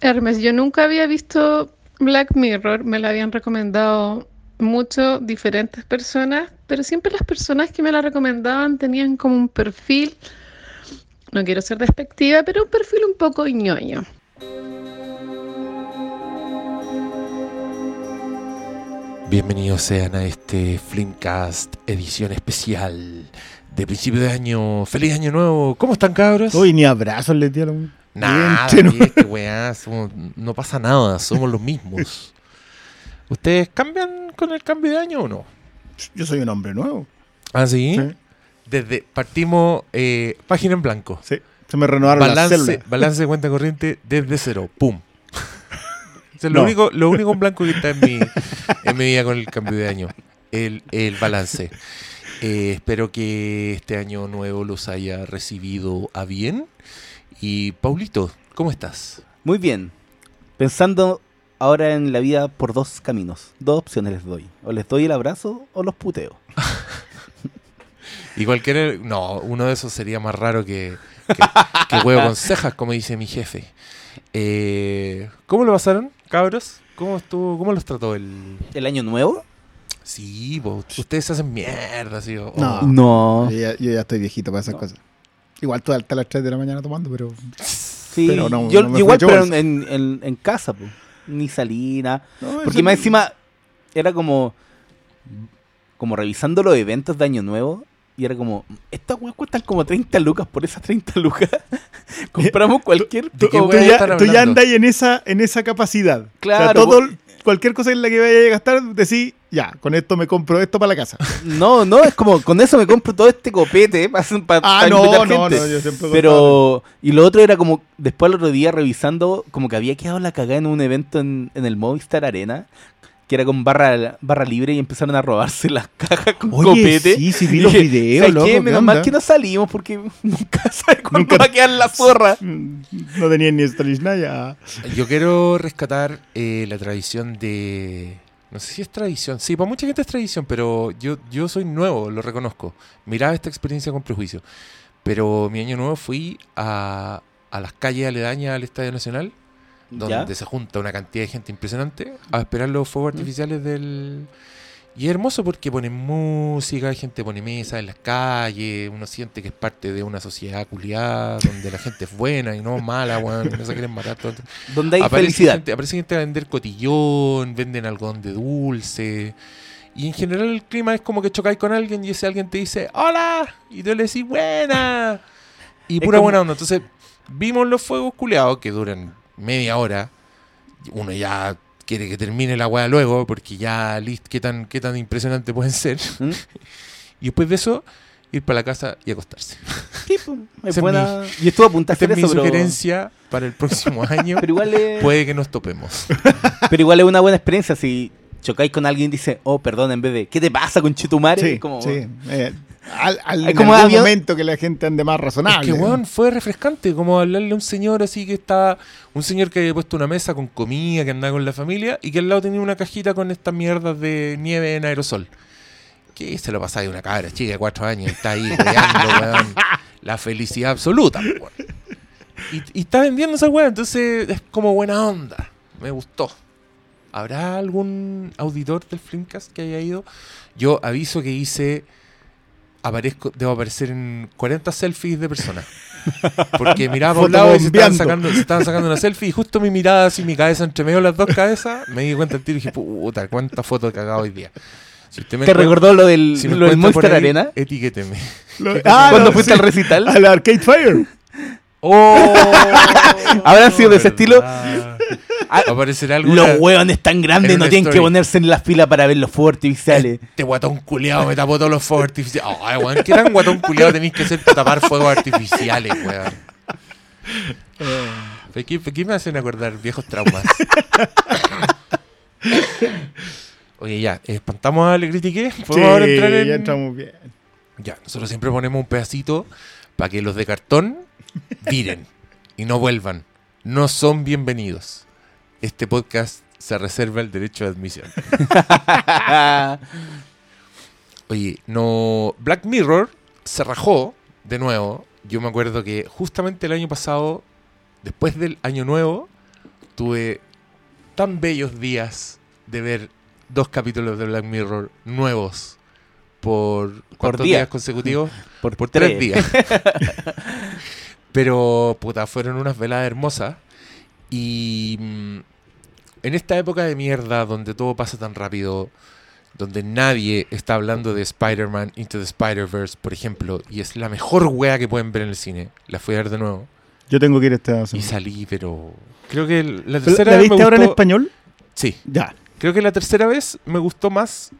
Hermes, yo nunca había visto Black Mirror, me la habían recomendado mucho diferentes personas, pero siempre las personas que me la recomendaban tenían como un perfil, no quiero ser despectiva, pero un perfil un poco ñoño. Bienvenidos sean a este Flimcast edición especial de principio de año. ¡Feliz año nuevo! ¿Cómo están cabros? Uy, ni abrazos le dieron. Nada, Bien, ¿qué- qué weá? Somos- no pasa nada, somos los mismos. ¿Ustedes cambian con el cambio de año o no? Yo soy un hombre nuevo. Ah, sí. Sí. Desde partimos eh, página en blanco. Sí. Se me renovaron las Balance, células. balance de cuenta corriente desde cero. ¡Pum! Eso es lo, No. único, lo único en blanco que está en mi, en mi vida con el cambio de año. El, el balance. Eh, espero que este año nuevo los haya recibido a bien. Y Paulito, ¿cómo estás? Muy bien. Pensando ahora en la vida por dos caminos. Dos opciones les doy. O les doy el abrazo o los puteo. Y cualquiera. No, uno de esos sería más raro que, que, que huevo con cejas, como dice mi jefe. Eh, ¿Cómo lo pasaron, cabros? ¿Cómo estuvo? ¿Cómo los trató el.? ¿El año nuevo? Sí, po, ustedes se hacen mierda, así. o- No. No. Yo ya, yo ya estoy viejito para esas No. cosas. Igual tú hasta las 3 de la mañana tomando, pero. Sí, Pero no- yo no me igual, pero en, en- en casa, po. Ni salí, nada. No, Porque más encima era como. Como revisando los eventos de Año Nuevo. Y era como, estas weas cuestan como 30 lucas por esas 30 lucas. Compramos cualquier ¿De qué Tú, ya, tú ya andas en esa, en esa capacidad. Claro, O sea, todo, cualquier cosa en la que vayas a gastar, decís, ya, con esto me compro esto para la casa. No, no, es como, con eso me compro todo este copete para, para Ah, no, no, gente. no, yo siempre Pero, y lo otro era como, después el otro día revisando, como que había quedado la cagada en un evento en, en el Movistar Arena, que era con barra, barra libre y empezaron a robarse las cajas con Oye, copete. sí, sí, vi los dije, videos, ¿sabes loco, qué? ¿qué Menos mal que no salimos porque nunca sabe cuándo Nunca- va a quedar la zorra. No tenía ni Stanisnaya. Yo quiero rescatar eh, la tradición de. No sé si es tradición. Sí, para mucha gente es tradición, pero yo, yo soy nuevo, lo reconozco. Miraba esta experiencia con prejuicio. Pero mi año nuevo fui a, a las calles aledañas al Estadio Nacional, donde ¿Ya? se junta una cantidad de gente impresionante, a esperar los fuegos artificiales del. Y es hermoso porque ponen música, hay gente pone mesa en las calles, uno siente que es parte de una sociedad culiada, donde la gente es buena y no mala, weón, no se quieren matar todo. Donde hay Aparece felicidad. gente, aparece gente a vender cotillón, venden algodón de dulce. Y en general el clima es como que chocáis con alguien y ese alguien te dice ¡Hola! Y tú le decís ¡Buena! Y Es pura como- buena onda. Entonces, vimos los fuegos culeados que duran media hora. Uno ya quiere que termine la weá luego porque ya listo, qué tan, qué tan impresionante pueden ser. ¿Mm? Y después de eso, ir para la casa y acostarse. Sí, pues, es. Y estuvo a punto de Esta es mi eso, pero, sugerencia para el próximo año. pero igual es, Puede que nos topemos. pero igual es una buena experiencia si chocáis con alguien y dice, oh, perdón, en vez de, ¿qué te pasa con Chitumare? Sí, como, sí. Eh, al, como algún momento que la gente ande más razonable. Es que, weón, fue refrescante, como hablarle a un señor así que está, un señor que había puesto una mesa con comida, que andaba con la familia, y que al lado tenía una cajita con estas mierdas de nieve en aerosol. Que se lo pasaba de una cabra chica de cuatro años, está ahí weando, weón. La felicidad absoluta, weón. Y, y está vendiendo esa weón, entonces es como buena onda. Me gustó. ¿Habrá algún auditor del Flimcast que haya ido? Yo aviso que hice aparezco, debo aparecer en 40 selfies de personas. Porque miraba por un lado y se estaban, sacando, se estaban sacando una selfie y justo mi mirada así, mi cabeza entre medio de las dos cabezas, me di cuenta al tiro y dije, puta, cuántas fotos he cagado hoy día. Si usted me ¿Te recordó lo del, si lo del Monster ahí, Arena? Etiquéteme. Lo- Cuando no, fuiste sí, al recital. Al Arcade Fire. ¡Oh! Habrán sido de ese estilo. Ah, Aparecerá alguna... Los hueones tan grandes en no una tienen que story. ponerse en la fila para ver los fuegos artificiales. Este guatón culiado me tapó todos los fuegos artificiales. Ay, weón, ¿qué tan guatón culiado tenéis que hacer para tapar fuegos artificiales, weón? ¿Por qué, por qué me hacen acordar viejos traumas? Oye, ya, espantamos a Le Critiqué. ¿Podemos Sí, ahora entrar en...? ya entramos bien. Ya, nosotros siempre ponemos un pedacito para que los de cartón viren y no vuelvan. No son bienvenidos. Este podcast se reserva el derecho de admisión. Oye, no. Black Mirror se rajó de nuevo. Yo me acuerdo que justamente el año pasado, después del año nuevo, tuve tan bellos días de ver dos capítulos de Black Mirror nuevos por ¿cuántos día. días consecutivos? Por, por tres días. Pero, puta, fueron unas veladas hermosas. Y mm, en esta época de mierda, donde todo pasa tan rápido, donde nadie está hablando de Spider-Man Into the Spider-Verse, por ejemplo, y es la mejor wea que pueden ver en el cine, la fui a ver de nuevo. Yo tengo que ir esta Y semana. salí, pero. Creo que la ¿Pero tercera ¿La vez me viste ahora en español? Sí, Ya. creo que la tercera vez me gustó más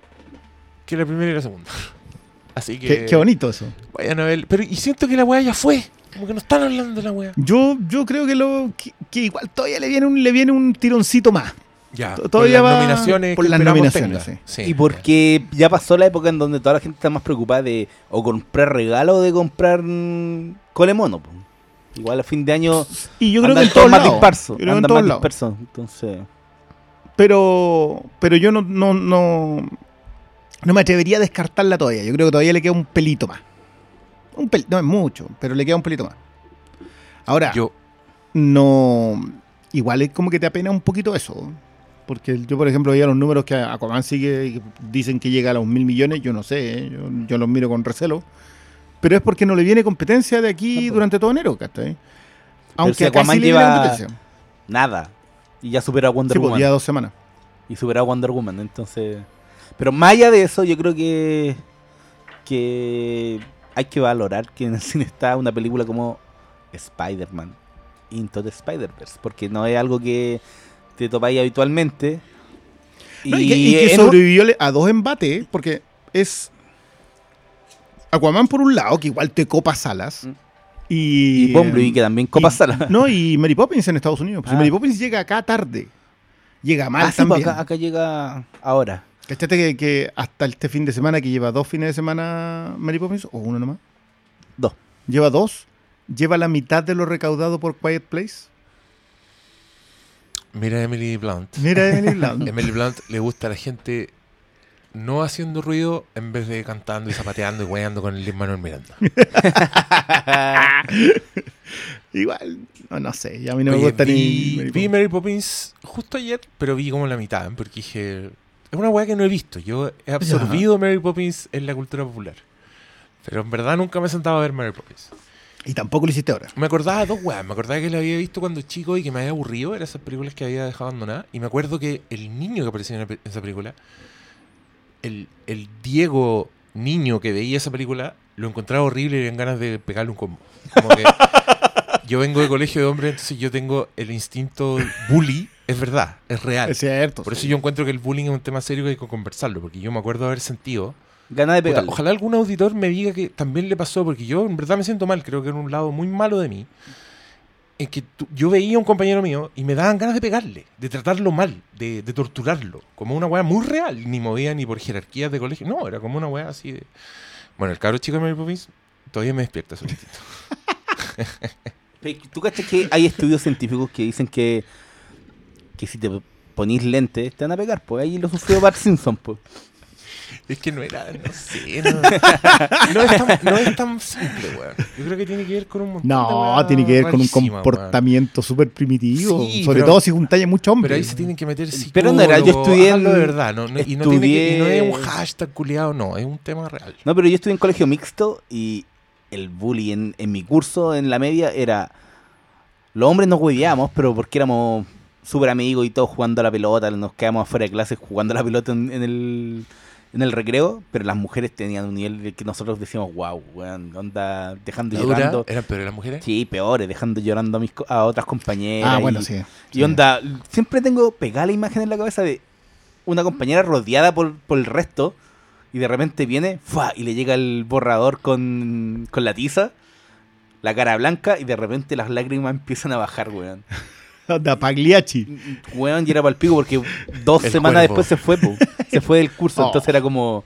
que la primera y la segunda. Así que. Qué, qué bonito eso. Vayan a ver. Pero, y siento que la wea ya fue. Como que no están hablando de la wea. Yo, yo creo que lo que, que igual todavía le viene un le viene un tironcito más. Ya, To- por todavía las va nominaciones por las nominaciones, tenga. sí. Sí, Y porque ya pasó la época en donde toda la gente está más preocupada de o comprar regalo o de comprar mm, colemono. po. Igual a fin de año Y yo creo que andan en todos más lados. dispersos. Yo creo en todos lados. Entonces, Pero, pero yo no, no, no, no me atrevería a descartarla todavía. Yo creo que todavía le queda un pelito más. Un pel- no es mucho, pero le queda un pelito más. Ahora, Yo, no. Igual es como que te apena un poquito eso. Porque yo, por ejemplo, veía los números que Aquaman sigue y dicen que llega a los mil millones. Yo no sé, ¿eh? yo, yo los miro con recelo. Pero es porque no le viene competencia de aquí No, durante todo enero, ¿cachai? Aunque si Aquaman sí lleva- competencia. nada. Y ya superó a Wonder Sí, pues, Woman. día dos semanas. y superó a Wonder Woman. Entonces, pero más allá de eso, yo creo que que hay que valorar que en el cine está una película como Spider-Man Into the Spider-Verse, porque no es algo que te topáis habitualmente. No, y, que, y que sobrevivió a dos embates, porque es Aquaman por un lado, que igual te copa salas. Mm. Y, y Bumblebee, que también copa y-. No, y Mary Poppins en Estados Unidos. Pues Ah. Mary Poppins llega acá tarde. Llega mal Ah, sí, pues también. acá, acá llega ahora. ¿Cachate que, que hasta este fin de semana, que lleva dos fines de semana Mary Poppins, o uno nomás? Dos. Lleva dos. Lleva la mitad de lo recaudado por Quiet Place. mira a Emily Blunt. Mira, Emily Blunt. Emily Blunt le gusta a la gente no haciendo ruido en vez de cantando y zapateando y weando con el Manuel Miranda. Igual, no, no sé, ya a mí no me gusta vi, ni Mary vi. Mary Poppins justo ayer, pero vi como la mitad, porque dije, es una weá que no he visto. Yo he absorbido Mary Poppins en la cultura popular. Pero en verdad nunca me he sentado a ver Mary Poppins. Y tampoco lo hiciste ahora. Me acordaba de dos weas. Me acordaba que la había visto cuando chico y que me había aburrido. Eran esas películas que había dejado abandonadas. Y me acuerdo que el niño que aparecía en esa película, el, el Diego niño que veía esa película, lo encontraba horrible y le ganas de pegarle un combo. Como que yo vengo de colegio de hombres, entonces yo tengo el instinto bully. Es verdad, es real. Es cierto. Por eso sí. yo encuentro que el bullying es un tema serio que hay que conversarlo. Porque yo me acuerdo haber sentido Gana de pegarle. ojalá algún auditor me diga que también le pasó, porque yo en verdad me siento mal, creo que era un lado muy malo de mí. En que tú- yo veía a un compañero mío y me daban ganas de pegarle, de tratarlo mal, de, de torturarlo, como una weá muy real, ni movía ni por jerarquías de colegio, no, era como una weá así de... Bueno, el cabro chico de Mary Poppins todavía me despierta. Pero ¿Tú cachas que hay estudios científicos que dicen que, que si te ponís lentes te van a pegar? Pues ahí lo sufrió Bart Simpson. Pues. Es que no era, no sé, no, no es, tan, no es tan simple, weón. Yo creo que tiene que ver con un montón de No, tiene que ver con un comportamiento súper primitivo. Sí, sobre pero- todo si juntáis a muchos hombres. Pero ahí se tienen que meter Pero no era, yo estudié en- de verdad, no, no- y, no tiene que- y no es un estudié- hashtag culiado, no, es un tema real. No, pero yo estuve en colegio mixto y el bullying en, en mi curso, en la media, era... Los hombres nos hueveábamos, pero porque éramos súper amigos y todos jugando a la pelota, nos quedamos afuera de clases jugando a la pelota en, en el, en el recreo, pero las mujeres tenían un nivel que nosotros decíamos, wow, weón, onda, dejando La llorando. ¿Eran peores las mujeres? Sí, peores, dejando llorando a, mis, a otras compañeras. Ah, y- bueno, sí. Y onda, siempre tengo pegada la imagen en la cabeza de una compañera rodeada por, por el resto y de repente viene ¡fua! y le llega el borrador con, con la tiza, la cara blanca y de repente las lágrimas empiezan a bajar, weón. Da Pagliacci. Weón, y era para el pico porque dos El semanas después se fue, po. se fue del curso, Oh. entonces era como...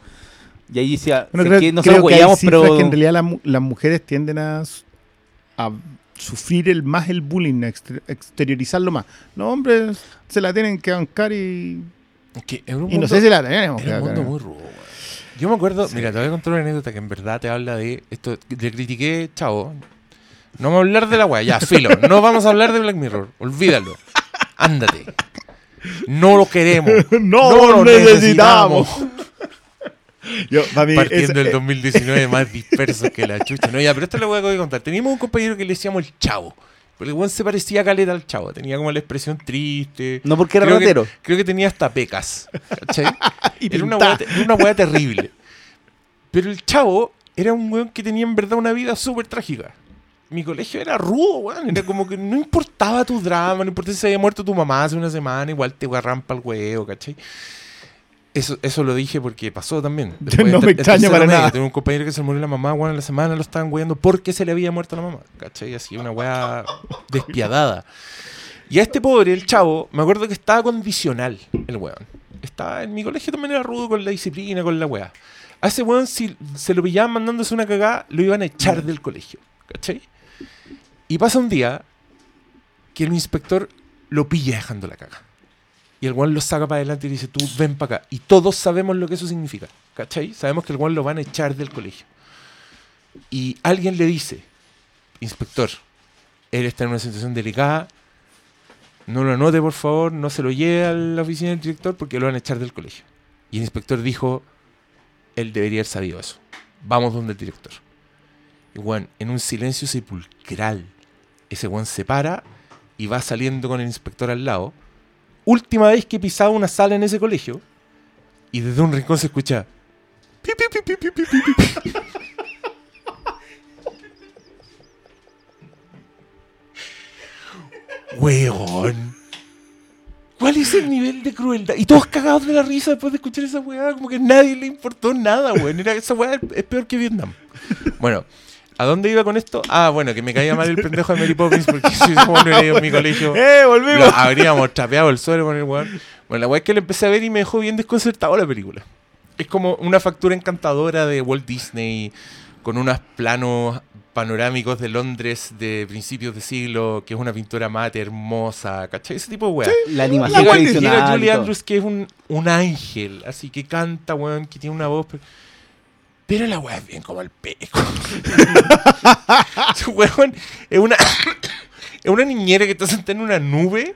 Y ahí decía, Bueno, creo, que nosotros creo que hay pero... que en realidad la las mujeres tienden a, a sufrir el más el bullying, a exter- exteriorizarlo más. Los hombres se la tienen que bancar y, Que en un y no mundo- sé si la tenemos. Era un que mundo muy rudo. Yo me acuerdo, mira, te voy a contar una anécdota que en verdad te habla de esto. Le critiqué, chavo. No vamos a hablar de la weá, ya, filo. No vamos a hablar de Black Mirror, olvídalo. Ándate. No lo queremos. No lo necesitamos. Yo, mí, Partiendo es- del 2019 más disperso que la chucha. No, ya, pero esto lo voy a contar. Teníamos un compañero que le decíamos el chavo. Porque el weón se parecía a caleta al chavo. Tenía como la expresión triste. No porque era creo que, ratero. creo que tenía hasta pecas. ¿Cachai? Y era, una pintá. weá, te- era una weá terrible. Pero el chavo era un weón que tenía en verdad una vida súper trágica. Mi colegio era rudo, weón. Era como que no importaba tu drama, no importaba si se había muerto tu mamá hace una semana, igual te agarran para el huevo, ¿cachai? Eso, eso lo dije porque pasó también. Después, No me extraña para medio, nada. Tengo un compañero que se murió la mamá, weón, en la semana lo estaban weando porque se le había muerto la mamá, ¿cachai? Así, una weá despiadada. Y a este pobre, el chavo, me acuerdo que estaba condicional, el weón. Estaba en mi colegio también era rudo con la disciplina, con la weá. A ese weón, si se lo pillaban mandándose una cagada, lo iban a echar del colegio, ¿cachai? Y pasa un día que el inspector lo pilla dejando la caga. Y el weón lo saca para adelante y dice, tú ven para acá. Y todos sabemos lo que eso significa, ¿cachai? Sabemos que el weón lo van a echar del colegio. Y alguien le dice, inspector, él está en una situación delicada, no lo anote por favor, no se lo lleve a la oficina del director porque lo van a echar del colegio. Y el inspector dijo, él debería haber sabido eso. Vamos donde el director. Y weón, en un silencio sepulcral, ese weón se para y va saliendo con el inspector al lado. Última vez que pisaba una sala en ese colegio. Y desde un rincón se escucha. Pi, pi, pi, ¿Cuál es el nivel de crueldad? Y todos cagados de la risa después de escuchar esa weá, como que a nadie le importó nada, weón. Esa weá es peor que Vietnam. Bueno, ¿a dónde iba con esto? Ah, bueno, que me caía mal el pendejo de Mary Poppins porque si ese weón no era en mi colegio. ¡Eh, volvimos! habríamos trapeado el suelo con el weón. Bueno, la weá es que le empecé a ver y me dejó bien desconcertado la película. Es como una factura encantadora de Walt Disney con unos planos panorámicos de Londres de principios de siglo, que es una pintura mate hermosa, ¿cachai? Ese tipo de weá. La animación Llega, tradicional. Julie. Andrews, que es un, un ángel, así que canta, weón, que tiene una voz. Pero, pero la weá es bien como el peco. Ese weón es una, es una niñera que está sentada en una nube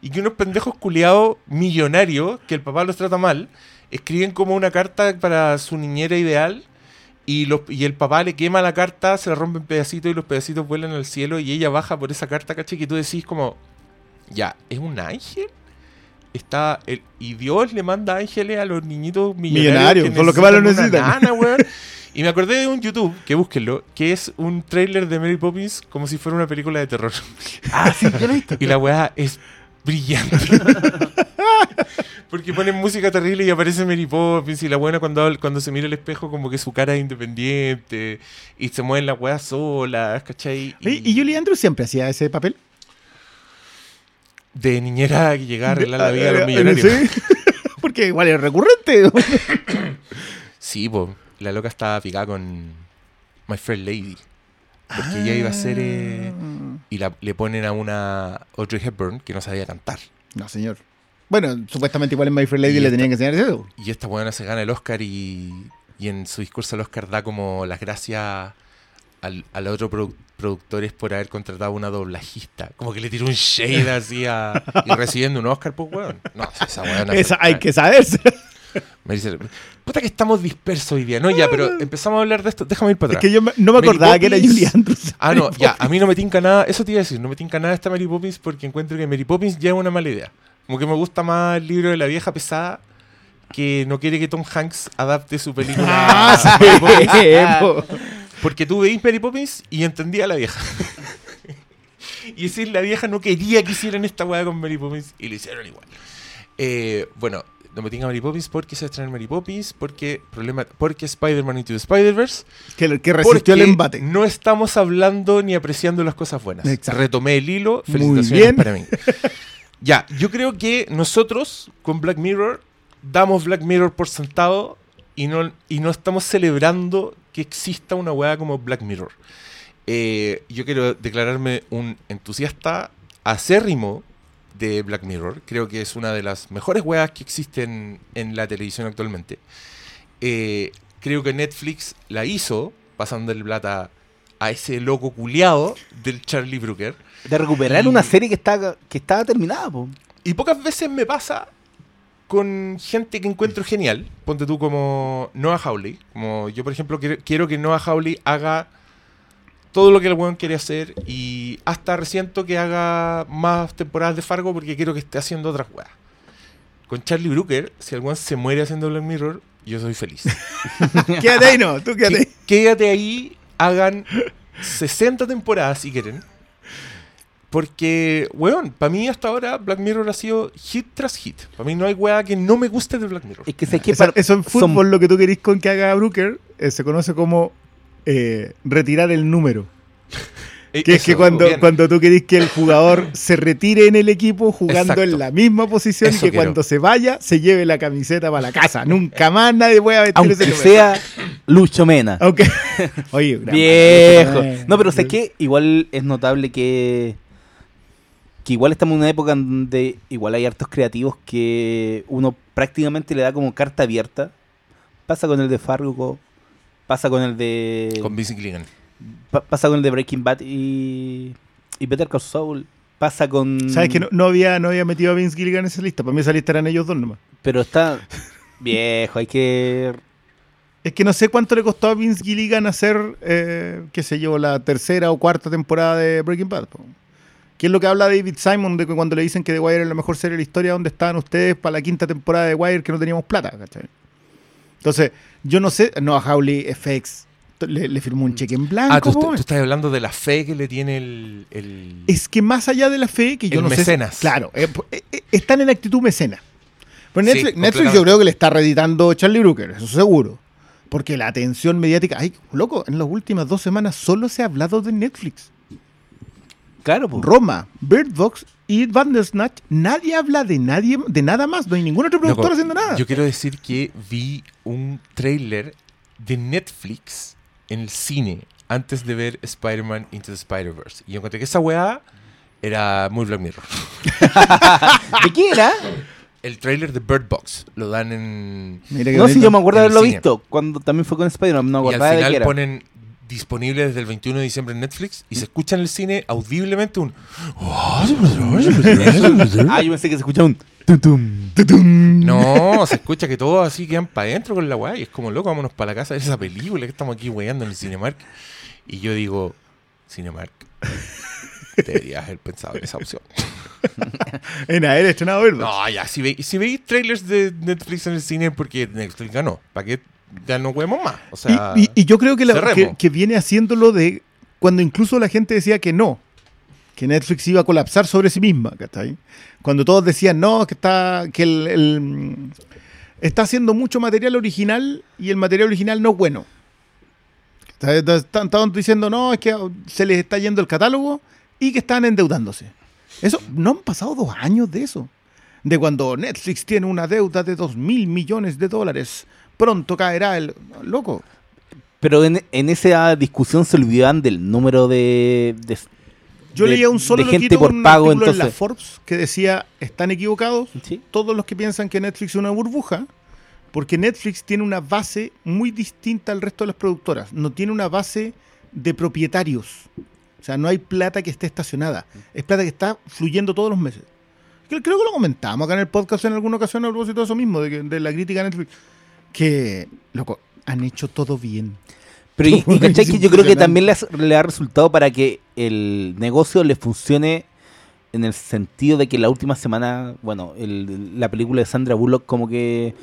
y que unos pendejos culiados millonarios, que el papá los trata mal, escriben como una carta para su niñera ideal. Y, los, y el papá le quema la carta, se la rompe en pedacitos y los pedacitos vuelan al cielo y ella baja por esa carta, ¿cachai? Que tú decís como, ya, ¿es un ángel? Está el, y Dios le manda ángeles a los niñitos millonarios, Millonarios, son los que más lo necesitan nana. Y me acordé de un YouTube, que búsquenlo, que es un trailer de Mary Poppins como si fuera una película de terror. Ah, sí, yo lo he visto. Y la weá es brillante. Porque ponen música terrible y aparece Mary Poppins y la buena cuando, cuando se mira al espejo como que su cara es independiente y se mueven las weas solas, ¿cachai? Oye, ¿Y Julie Andrews siempre hacía ese papel? De niñera que llegaba a arreglar la vida a los millonarios. ¿sí? Porque igual es recurrente. Sí, pues, la loca estaba picada con My Fair Lady. Porque ella iba a ser... eh, y la- le ponen a una Audrey Hepburn que no sabía cantar. No, señor. Bueno, supuestamente igual en My Fair Lady Y le esta- tenían que enseñar eso. Y esta buena se gana el Oscar y, y en su discurso al Oscar da como las gracias al, al otro produ- productores por haber contratado una doblajista. Como que le tiró un shade así a, y recibiendo un Oscar, pues weón. No, esa weona. Esa hay que saberse. Me dice, puta que estamos dispersos hoy día. No, ya, pero empezamos a hablar de esto. Déjame ir para Es atrás. que yo me- no me Mary acordaba que era. Julie Andrews. Ah, no, ya, a mí no me tinca nada, eso te iba a decir, no me tinca nada esta Mary Poppins porque encuentro que Mary Poppins ya es una mala idea. Como que me gusta más el libro de la vieja pesada que no quiere que Tom Hanks adapte su película Ah, a Mary Poppins. Porque tú veís Mary Poppins y entendía a la vieja. y decir, la vieja no quería que hicieran esta weá con Mary Poppins y lo hicieron igual. Eh, bueno, no me tinca Mary Poppins porque se va a estrenar Mary Poppins, porque, problema, porque Spider-Man Into the Spider-Verse. Que, que resistió el embate. No estamos hablando ni apreciando las cosas buenas. Exacto. Retomé el hilo. Muy Felicitaciones bien. para mí. ya, yo creo que nosotros con Black Mirror damos Black Mirror por sentado y no, y no estamos celebrando que exista una weá como Black Mirror. Eh, yo quiero declararme un entusiasta acérrimo de Black Mirror. Creo que es una de las mejores weas que existen en la televisión actualmente. Eh, creo que Netflix la hizo pasándole plata a ese loco culiado del Charlie Brooker. De recuperar Y- una serie que está que estaba terminada, po. Y pocas veces me pasa con gente que encuentro genial. Ponte tú como Noah Hawley. Como yo, por ejemplo, quiero, quiero que Noah Hawley haga todo lo que el weón quiere hacer. Y hasta resiento que haga más temporadas de Fargo porque quiero que esté haciendo otras weas. Con Charlie Brooker, si el weón se muere haciendo Black Mirror, yo soy feliz. Quédate ahí, no, tú quédate. Qué- Quédate ahí, hagan 60 temporadas si quieren. Porque, weón, para mí hasta ahora Black Mirror ha sido hit tras hit. Para mí no hay weá que no me guste de Black Mirror. Es que sé que Eso, para- eso en son- fútbol, lo que tú querís con que haga Brooker, eh, se conoce como eh, retirar el número. Eh, Que es que cuando, bien. cuando tú querís que el jugador se retire en el equipo jugando Exacto. en la misma posición Eso que quiero. cuando se vaya se lleve la camiseta para la casa. Nunca más nadie puede vestir ese aunque número. sea Lucho Mena. Aunque, oye, Viejo. No, pero sé que igual es notable que que igual estamos en una época en donde igual hay hartos creativos que uno prácticamente le da como carta abierta. Pasa con el de Fargo, pasa con el de Con Vince Gilligan. pa- pasa con el de Breaking Bad y y Better Call Saul, pasa con ¿Sabes que no, no había, no había metido a Vince Gilligan en esa lista? Para mí esa lista eran ellos dos nomás. pero está viejo, hay que Es que no sé cuánto le costó a Vince Gilligan hacer, eh, qué sé yo, la tercera o cuarta temporada de Breaking Bad. po. ¿Qué es lo que habla David Simon de que cuando le dicen que The Wire es la mejor serie de la historia, ¿dónde estaban ustedes para la quinta temporada de The Wire que no teníamos plata? ¿cachai? Entonces, yo no sé, no, a Howley FX le, le firmó un cheque en blanco. Ah, tú, tú estás hablando de la fe que le tiene el. el- Es que más allá de la fe, que yo El no mecenas. sé. Claro, eh, eh, eh, están en actitud mecena. Pero Sí, Netflix, Netflix yo creo que le está reeditando Charlie Brooker, eso seguro. Porque la atención mediática. Ay, loco, en las últimas dos semanas solo se ha hablado de Netflix. Claro, pues. Roma, Bird Box y Bandersnatch. Nadie habla de nadie, de nada más. No hay ningún otro productor Loco, haciendo nada. Yo quiero decir que vi un trailer de Netflix en el cine antes de ver Spider-Man Into the Spider-Verse. Y encontré que esa weá era muy Black Mirror. ¿De qué era? El trailer de Bird Box lo dan en. No, sí, yo me acuerdo de haberlo visto cuando también fue con Spider-Man, no y al acordaba de qué final era. ponen disponible desde el 21 de diciembre en Netflix y se escucha en el cine audiblemente un. Ah, yo pensé que se escuchaba un. No, se escucha que todos así quedan para adentro con la weá y es como loco, vámonos para la casa de esa película que estamos aquí weyando en el Cinemark. Y yo digo, Cinemark, deberías haber pensado en esa opción. En haber estrenado Bird Box. No, ya, si, ve- si veis trailers de Netflix en el cine porque Netflix ganó, ¿para qué ya no huevemos más? O sea, y, y- y yo creo que, la- que, que viene haciéndolo de cuando incluso la gente decía que no, que Netflix iba a colapsar sobre sí misma, ¿cachai? Cuando todos decían no, que está, que el, el, está haciendo mucho material original y el material original no es bueno. Estaban diciendo no, es que se les está yendo el catálogo y que están endeudándose. Eso, no han pasado dos años de eso. De cuando Netflix tiene una deuda de dos mil millones de dólares. Pronto caerá el. Loco. Pero en, en esa discusión se olvidaban del número de, de- Yo de- leía un solo de gente por un pago, artículo en la entonces. Forbes que decía: están equivocados ¿Sí? todos los que piensan que Netflix es una burbuja, porque Netflix tiene una base muy distinta al resto de las productoras. No tiene una base de propietarios. O sea, no hay plata que esté estacionada. Es plata que está fluyendo todos los meses. Creo, creo que lo comentamos acá en el podcast en alguna ocasión a propósito de eso mismo, de, que- de la crítica a Netflix. Que, loco, han hecho todo bien. Pero y, y cachai que yo creo que también le, has- le ha resultado para que el negocio le funcione en el sentido de que la última semana, bueno, el- la película de Sandra Bullock como que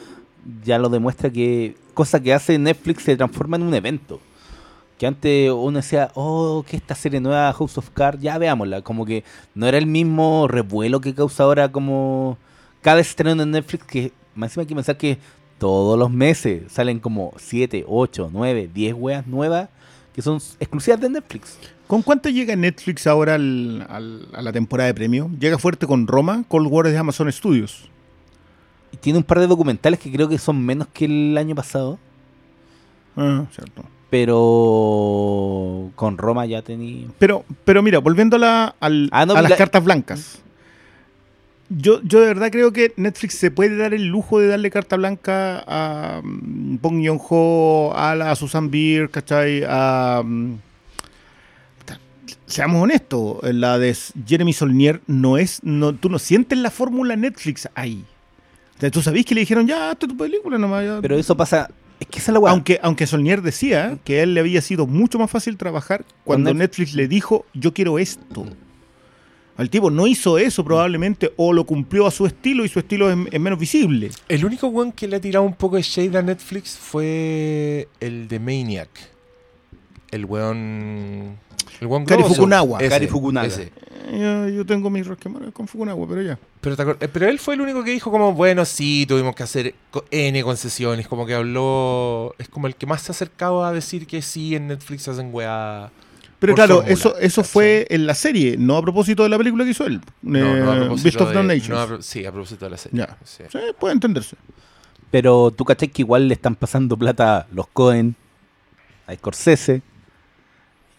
ya lo demuestra que cosa que hace Netflix se transforma en un evento. Que antes uno decía, oh, que esta serie nueva House of Cards, ya veámosla. Como que no era el mismo revuelo que causa ahora como cada estreno en Netflix que más encima hay que pensar que todos los meses salen como 7, 8, 9, 10 weas nuevas que son exclusivas de Netflix. ¿Con cuánto llega Netflix ahora al- al- a la temporada de premio? Llega fuerte con Roma, Cold War de Amazon Studios. Y tiene un par de documentales que creo que son menos que el año pasado. Ah, cierto. Pero con Roma ya tenía. Pero, pero mira, volviendo a, la- al- Ah, no, a las la- cartas blancas. Yo, yo de verdad creo que Netflix se puede dar el lujo de darle carta blanca a mm, Bong Joon-ho, a la Susan Beer, ¿cachai? A, mm, seamos honestos, la de Jeremy Solnier no es, no, tú no sientes la fórmula Netflix ahí. O sea, tú sabés que le dijeron, ya, hazte tu película nomás. ya". Pero eso pasa. Es que esa es la weá. aunque, aunque Solnier decía que a él le había sido mucho más fácil trabajar cuando Netflix. Netflix le dijo, yo quiero esto. El tipo no hizo eso probablemente o lo cumplió a su estilo y su estilo es, es menos visible. El único weón que le ha tirado un poco de shade a Netflix fue el de Maniac. El weón. El weón grosso. Fukunawa. Ese, Cary Fukunaga. ese. Eh, Yo, yo tengo mis resquemores con Fukunawa, pero ya. Pero, te eh, pero él fue el único que dijo como, bueno, sí, tuvimos que hacer N concesiones, como que habló, es como el que más se ha acercado a decir que sí en Netflix hacen weá. Pero Por claro, fórmula, eso, eso fue en la serie, no a propósito de la película que hizo él. No, Eh, no a propósito Beast of de- the Nations. no a sí, a propósito de la serie. Ya. sí. Sí, puede entenderse. Pero tú caché que igual le están pasando plata a los Cohen, a Scorsese.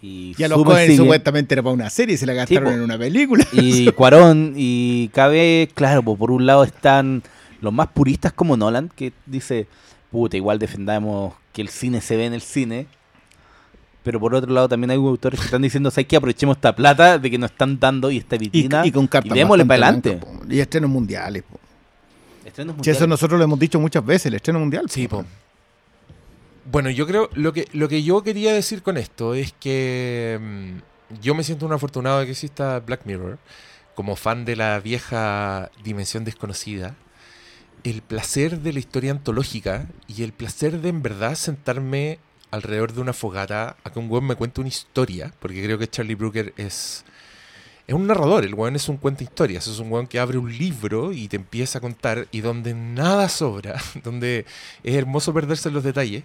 Y, Ya los Super Cohen supuestamente era para una serie y se la gastaron en una película. Y Cuarón y KB, claro, pues por un lado están los más puristas como Nolan, que dice, puta, igual defendamos que el cine se ve en el cine. Pero por otro lado también hay autores que están diciendo, ¿sabes que aprovechemos esta plata de que nos están dando y esta Y, vitrina? y con cartas démosle para adelante. po. Y estrenos mundiales. po. Estrenos Si mundiales. eso nosotros lo hemos dicho muchas veces, el estreno mundial. Sí, po. Bueno, yo creo, lo que, lo que yo quería decir con esto es que mm, yo me siento un afortunado de que exista Black Mirror, como fan de la vieja dimensión desconocida, el placer de la historia antológica y el placer de en verdad sentarme alrededor de una fogata a que un weón me cuente una historia, porque creo que Charlie Brooker es, es un narrador, el weón es un cuenta historias, es un weón que abre un libro y te empieza a contar y donde nada sobra, donde es hermoso perderse en los detalles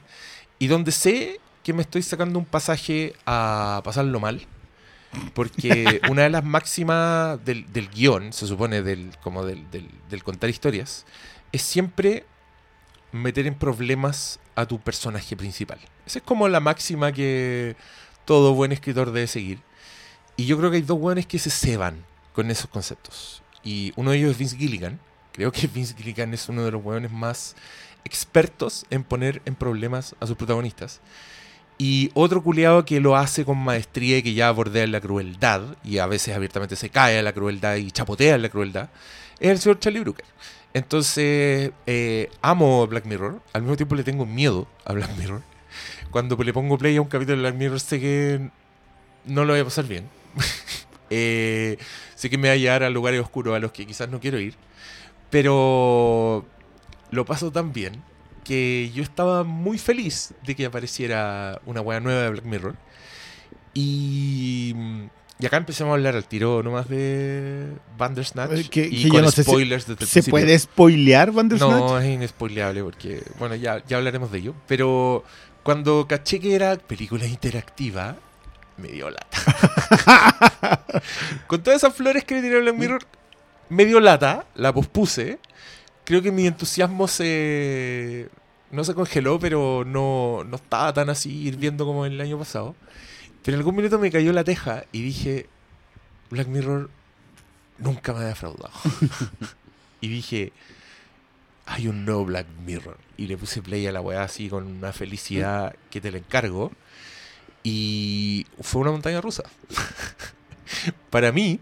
y donde sé que me estoy sacando un pasaje a pasarlo mal. Porque una de las máximas del, del guion, se supone, del, como del, del- del contar historias, es siempre meter en problemas a tu personaje principal. Esa es como la máxima que todo buen escritor debe seguir. Y yo creo que hay dos buenos que se ceban con esos conceptos. Y uno de ellos es Vince Gilligan. Creo que Vince Gilligan es uno de los buenos más expertos en poner en problemas a sus protagonistas. Y otro culiado que lo hace con maestría y que ya bordea la crueldad, y a veces abiertamente se cae a la crueldad y chapotea en la crueldad, es el señor Charlie Brooker. Entonces, eh, amo Black Mirror, al mismo tiempo le tengo miedo a Black Mirror. Cuando le pongo play a un capítulo de Black Mirror sé que no lo voy a pasar bien. Eh, sé que me va a llevar a lugares oscuros a los que quizás no quiero ir. Pero lo paso tan bien que yo estaba muy feliz de que apareciera una wea nueva de Black Mirror. Y, y acá empezamos a hablar al tiro nomás de Bandersnatch Eh, que- y que yo con no sé si- spoilers desde el ¿Se principio. puede spoilear Bandersnatch? No, es inespoileable porque, bueno, ya, ya hablaremos de ello. Pero cuando caché que era película interactiva, me dio lata. Con todas esas flores que me tiró Black Mirror, me dio lata, la pospuse. Creo que mi entusiasmo se... No se congeló, pero no, no estaba tan así hirviendo como el año pasado. Pero en algún minuto me cayó la teja y dije, Black Mirror nunca me ha defraudado. y dije, hay un nuevo Black Mirror. Y le puse play a la weá así con una felicidad que te la encargo. Y fue una montaña rusa. Para mí,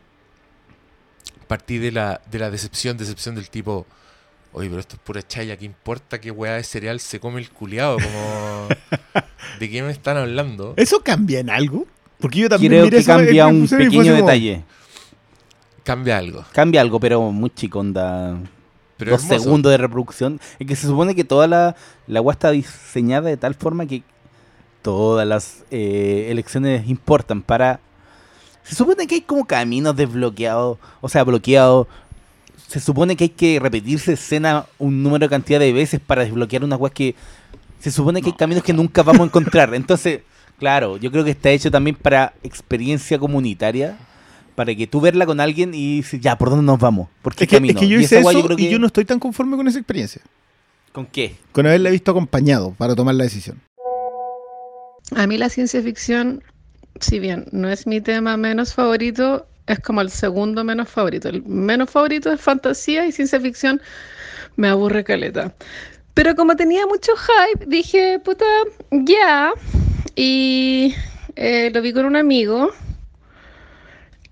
partí de la, de la decepción, decepción del tipo, oye, pero esto es pura chaya, ¿qué importa qué weá de cereal se come el culiado? Como, ¿de qué me están hablando? ¿Eso cambia en algo? Porque yo también Creo miré que eso, cambia un pequeño como- detalle. Cambia algo. Cambia algo, pero muy chico, onda. Pero dos hermoso. segundos de reproducción. Es que se supone que toda la, la agua está diseñada de tal forma que todas las eh, elecciones importan para... Se supone que hay como caminos desbloqueados, o sea, bloqueados. Se supone que hay que repetirse escena un número de cantidad de veces para desbloquear una web que... Se supone que hay caminos que nunca vamos a encontrar. Entonces, claro, yo creo que está hecho también para experiencia comunitaria. Para que tú verla con alguien y dices, ya, ¿por dónde nos vamos? ¿Por qué Es que, es camino? que yo Y hice wea eso yo creo y que- yo no estoy tan conforme con esa experiencia. ¿Con qué? Con haberla visto acompañado para tomar la decisión. A mí la ciencia ficción, si bien no es mi tema menos favorito, es como el segundo menos favorito. El menos favorito es fantasía y ciencia ficción me aburre caleta. Pero como tenía mucho hype, dije, puta, ya. Y eh, lo vi con un amigo.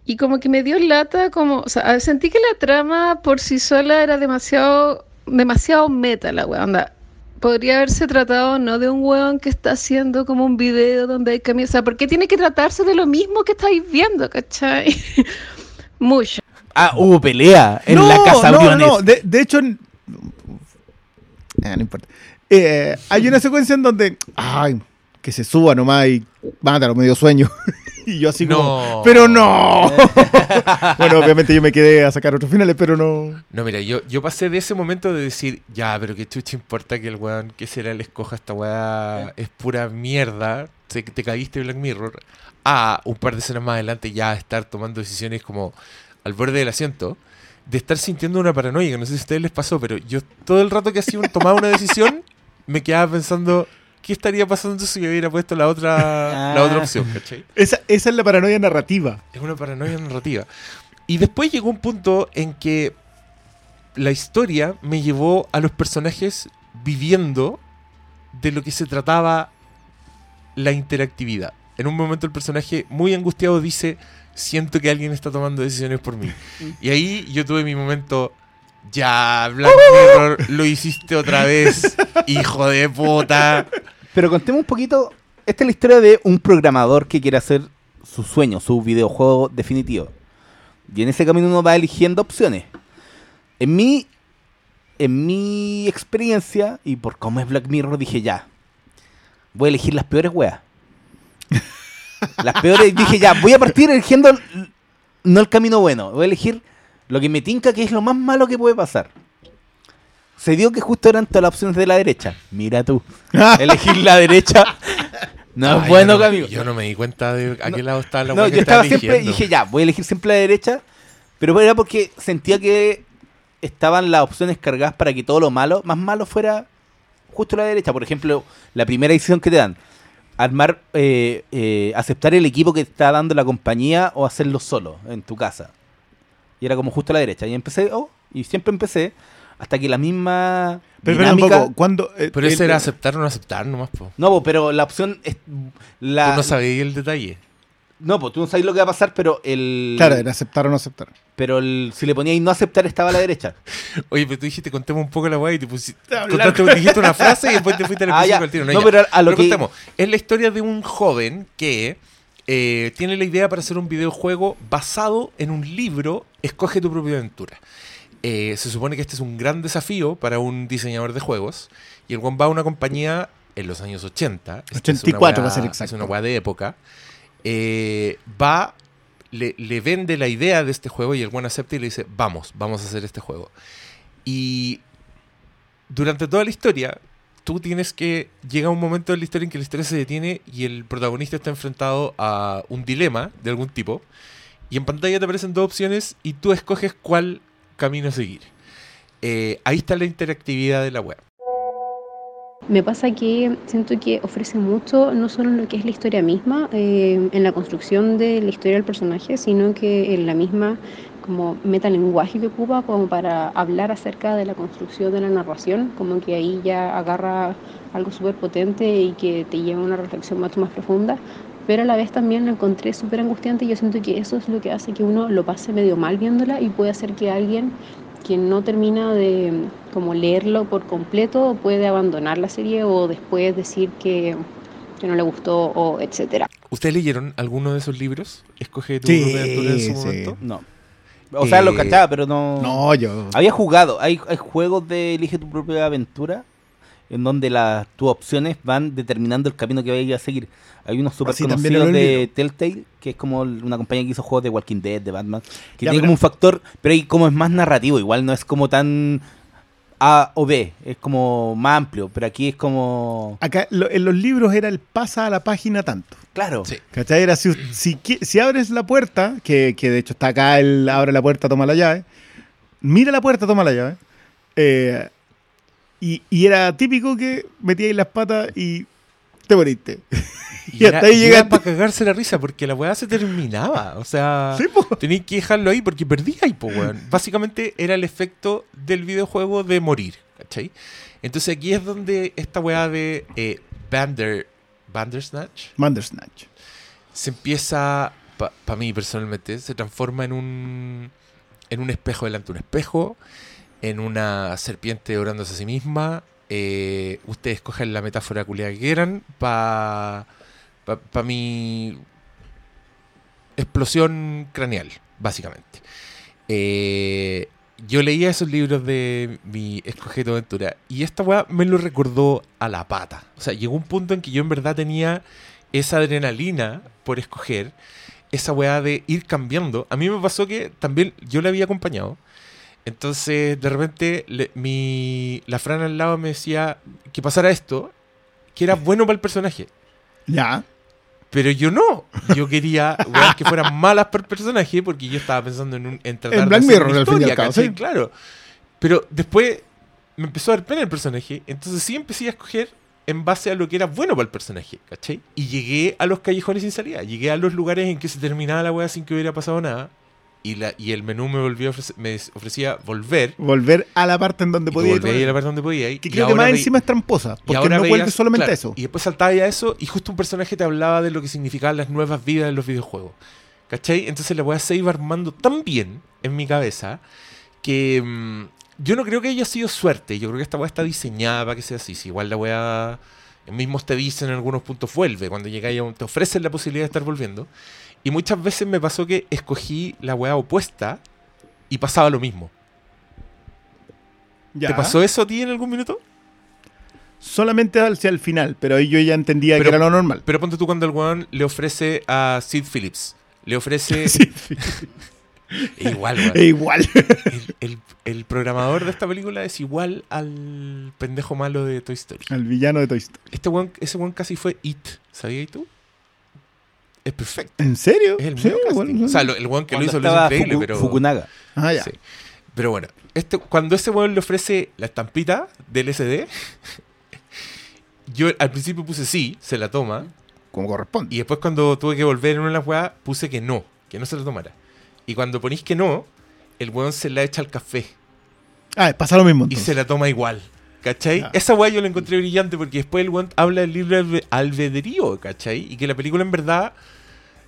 Y como que me dio lata, como, sentí que la trama por sí sola era demasiado, demasiado meta la weá, onda. Podría haberse tratado no de un weón que está haciendo como un video donde hay camiones. O sea, ¿por qué tiene que tratarse de lo mismo que estáis viendo, cachai? Mucho. Ah, hubo pelea en no, la casa no, Briones. no, de, de hecho, Ah, no importa. Eh, hay una secuencia en donde, ay, que se suba nomás y mátalo, medio sueño. y yo así como, No. pero no. bueno, obviamente yo me quedé a sacar otros finales, pero no. No, mira, yo, yo pasé de ese momento de decir, ya, pero que chucha importa que el weón que será el escoja esta weá es pura mierda, sé que te caíste Black Mirror, a un par de escenas más adelante ya estar tomando decisiones como al borde del asiento, de estar sintiendo una paranoia, que no sé si a ustedes les pasó, pero yo todo el rato que hacía un, tomaba una decisión, me quedaba pensando, ¿qué estaría pasando si me hubiera puesto la otra, la otra Ah. opción, ¿cachai? Esa, esa es la paranoia narrativa. Es una paranoia narrativa. Y después llegó un punto en que la historia me llevó a los personajes viviendo de lo que se trataba la interactividad. En un momento el personaje muy angustiado dice, siento que alguien está tomando decisiones por mí. Y ahí yo tuve mi momento, ya, Black Mirror, lo hiciste otra vez, hijo de puta. Pero contemos un poquito. Esta es la historia de un programador que quiere hacer su sueño, su videojuego definitivo. Y en ese camino uno va eligiendo opciones. En mi, en mi experiencia, y por cómo es Black Mirror, dije ya. Voy a elegir las peores weas. las peores, dije ya, voy a partir eligiendo no el camino bueno. Voy a elegir lo que me tinca que es lo más malo que puede pasar. Se dio que justo eran todas las opciones de la derecha. Mira tú. Elegir la derecha. No es bueno, yo no, amigo. Yo no me di cuenta de a qué lado estaba la No, yo estaba estaba siempre, eligiendo. dije ya, voy a elegir siempre la derecha, pero era porque sentía que estaban las opciones cargadas para que todo lo malo, más malo fuera justo la derecha. Por ejemplo, la primera decisión que te dan, armar, eh, eh, aceptar el equipo que te está dando la compañía o hacerlo solo en tu casa. Y era como justo a la derecha. Y empecé, oh, y siempre empecé, hasta que la misma Pero, pero un dinámica... poco, cuando. eh, Pero el- ese era aceptar o no aceptar nomás, po. No, po, pero la opción es la... Tú no sabías el detalle. No, pues tú no sabes lo que va a pasar, pero el... Claro, era aceptar o no aceptar. Pero el, si le poníais no aceptar estaba a la derecha. Oye, pero tú dijiste, contemos un poco la weá y te pusiste. Contaste, dijiste una frase y después te fuiste al Ah, principio ya. al tiro. No, pero a lo Pero que- contemos. Es la historia de un joven que eh, tiene la idea para hacer un videojuego basado en un libro, Escoge tu propia aventura. Eh, se supone que este es un gran desafío para un diseñador de juegos. Y el one va a una compañía en los años 80. Esta es una 84 weá- va a ser exacto. Es una weá de época. Eh, va, le, le vende la idea de este juego y el one acepta y le dice, vamos, vamos a hacer este juego. Y durante toda la historia, tú tienes que. Llega un momento de la historia en que la historia se detiene y el protagonista está enfrentado a un dilema de algún tipo. Y en pantalla te aparecen dos opciones y tú escoges cuál camino seguir. Eh, ahí está la interactividad de la web. Me pasa que siento que ofrece mucho, no solo en lo que es la historia misma, eh, en la construcción de la historia del personaje, sino que en la misma como metalenguaje que ocupa como para hablar acerca de la construcción de la narración, como que ahí ya agarra algo súper potente y que te lleva a una reflexión mucho más profunda, pero a la vez también la encontré súper angustiante y yo siento que eso es lo que hace que uno lo pase medio mal viéndola y puede hacer que alguien que no termina de como leerlo por completo puede abandonar la serie o después decir que, que no le gustó o etcétera. ¿Ustedes leyeron alguno de esos libros? Escoge tu Sí, propia aventura en su sí. momento. No. O sea, lo Eh, cachaba, pero no... No, yo. Había jugado. Hay, hay juegos de Elige tu propia aventura en donde las tus opciones van determinando el camino que vayas a seguir. Hay unos super Así conocidos de. Telltale, que es como una compañía que hizo juegos de Walking Dead, de Batman, que Ya, tiene pero- como un factor, pero ahí como es más narrativo, igual no es como tan A o B, es como más amplio, pero aquí es como... Acá lo- en los libros era el pasa a la página tanto. Claro. Sí. ¿Cachai? Era si, si, si abres la puerta, que, que de hecho está acá, el abre la puerta, toma la llave. Mira la puerta, toma la llave. eh, y, y era típico que metíais las patas y te moriste. Y hasta ahí llegaste. para cagarse la risa porque la weá se terminaba. O sea, Sí, po. tenías que dejarlo ahí porque perdías ahí, po, weón. Básicamente era el efecto del videojuego de morir, ¿cachai? Entonces aquí es donde esta weá de eh, Bander, Bandersnatch Bandersnatch. se empieza para mí personalmente, se transforma en un, en un espejo delante de un espejo, en una serpiente orándose a sí misma. Eh, ustedes cogen la metáfora culiada que quieran para pa, mi explosión craneal, básicamente. Eh, yo leía esos libros de mi escogeto aventura y esta weá me lo recordó a la pata. O sea, llegó un punto en que yo en verdad tenía esa adrenalina por escoger, esa weá de ir cambiando. A mí me pasó que también yo le había acompañado. Entonces, de repente, mi, la Fran al lado me decía que pasara esto, que era bueno para el personaje. Ya. Pero yo no. Yo quería weas que fueran malas para el personaje porque yo estaba pensando en, un, en tratar en Black de hacer Mirror, una al historia, sí. Claro. Pero después me empezó a dar pena el personaje. Entonces sí empecé a escoger en base a lo que era bueno para el personaje, ¿cachai? Y llegué a los callejones sin salida. Llegué a los lugares en que se terminaba la wea sin que hubiera pasado nada. Y, la, y el menú me volvió me ofrecía volver. Volver a la parte en donde podía ir. a ir a la parte donde podía ir. Que creo que más encima es tramposa. y Porque ahora no veías- vuelve solamente claro, eso. Y después saltaba ya eso y justo un personaje te hablaba de lo que significaban las nuevas vidas en los videojuegos. ¿Cachai? Entonces la weá se iba armando tan bien en mi cabeza que mm, yo no creo que haya sido suerte. Yo creo que esta weá está diseñada para que sea así. Si igual la weá mismos te dicen en algunos puntos vuelve. Cuando llegáis te ofrecen la posibilidad de estar volviendo. Y muchas veces me pasó que escogí la weá opuesta y pasaba lo mismo. Ya. ¿Te pasó eso a ti en algún minuto? Solamente hacia el final, pero ahí yo ya entendía Pero- que era lo normal. Pero ponte tú cuando el weón le ofrece a Sid Phillips. Le ofrece. Sí, Igual, weón. e igual. El, el- el programador de esta película es igual al pendejo malo de Toy Story. Al villano de Toy Story. Este weón, ese weón casi fue It. ¿Sabías tú? Es perfecto. ¿En serio? Es el Sí, mismo casting. bueno, O sea, lo- el weón que lo Cuando hizo lo hizo estaba increíble, Fuku- pero. Fukunaga. Ah, ya. Sí. Pero bueno, este, cuando ese weón le ofrece la estampita del SD, yo al principio puse sí, se la toma. Como corresponde. Y después cuando tuve que volver en una de las weas, puse que no, que no se la tomara. Y cuando ponís que no, el weón se la echa al café Ah, pasa lo mismo. y se la toma igual. ¿Cachai? Esa wea yo la encontré brillante porque después el weón habla del libre albe- albedrío, ¿cachai? Y que la película en verdad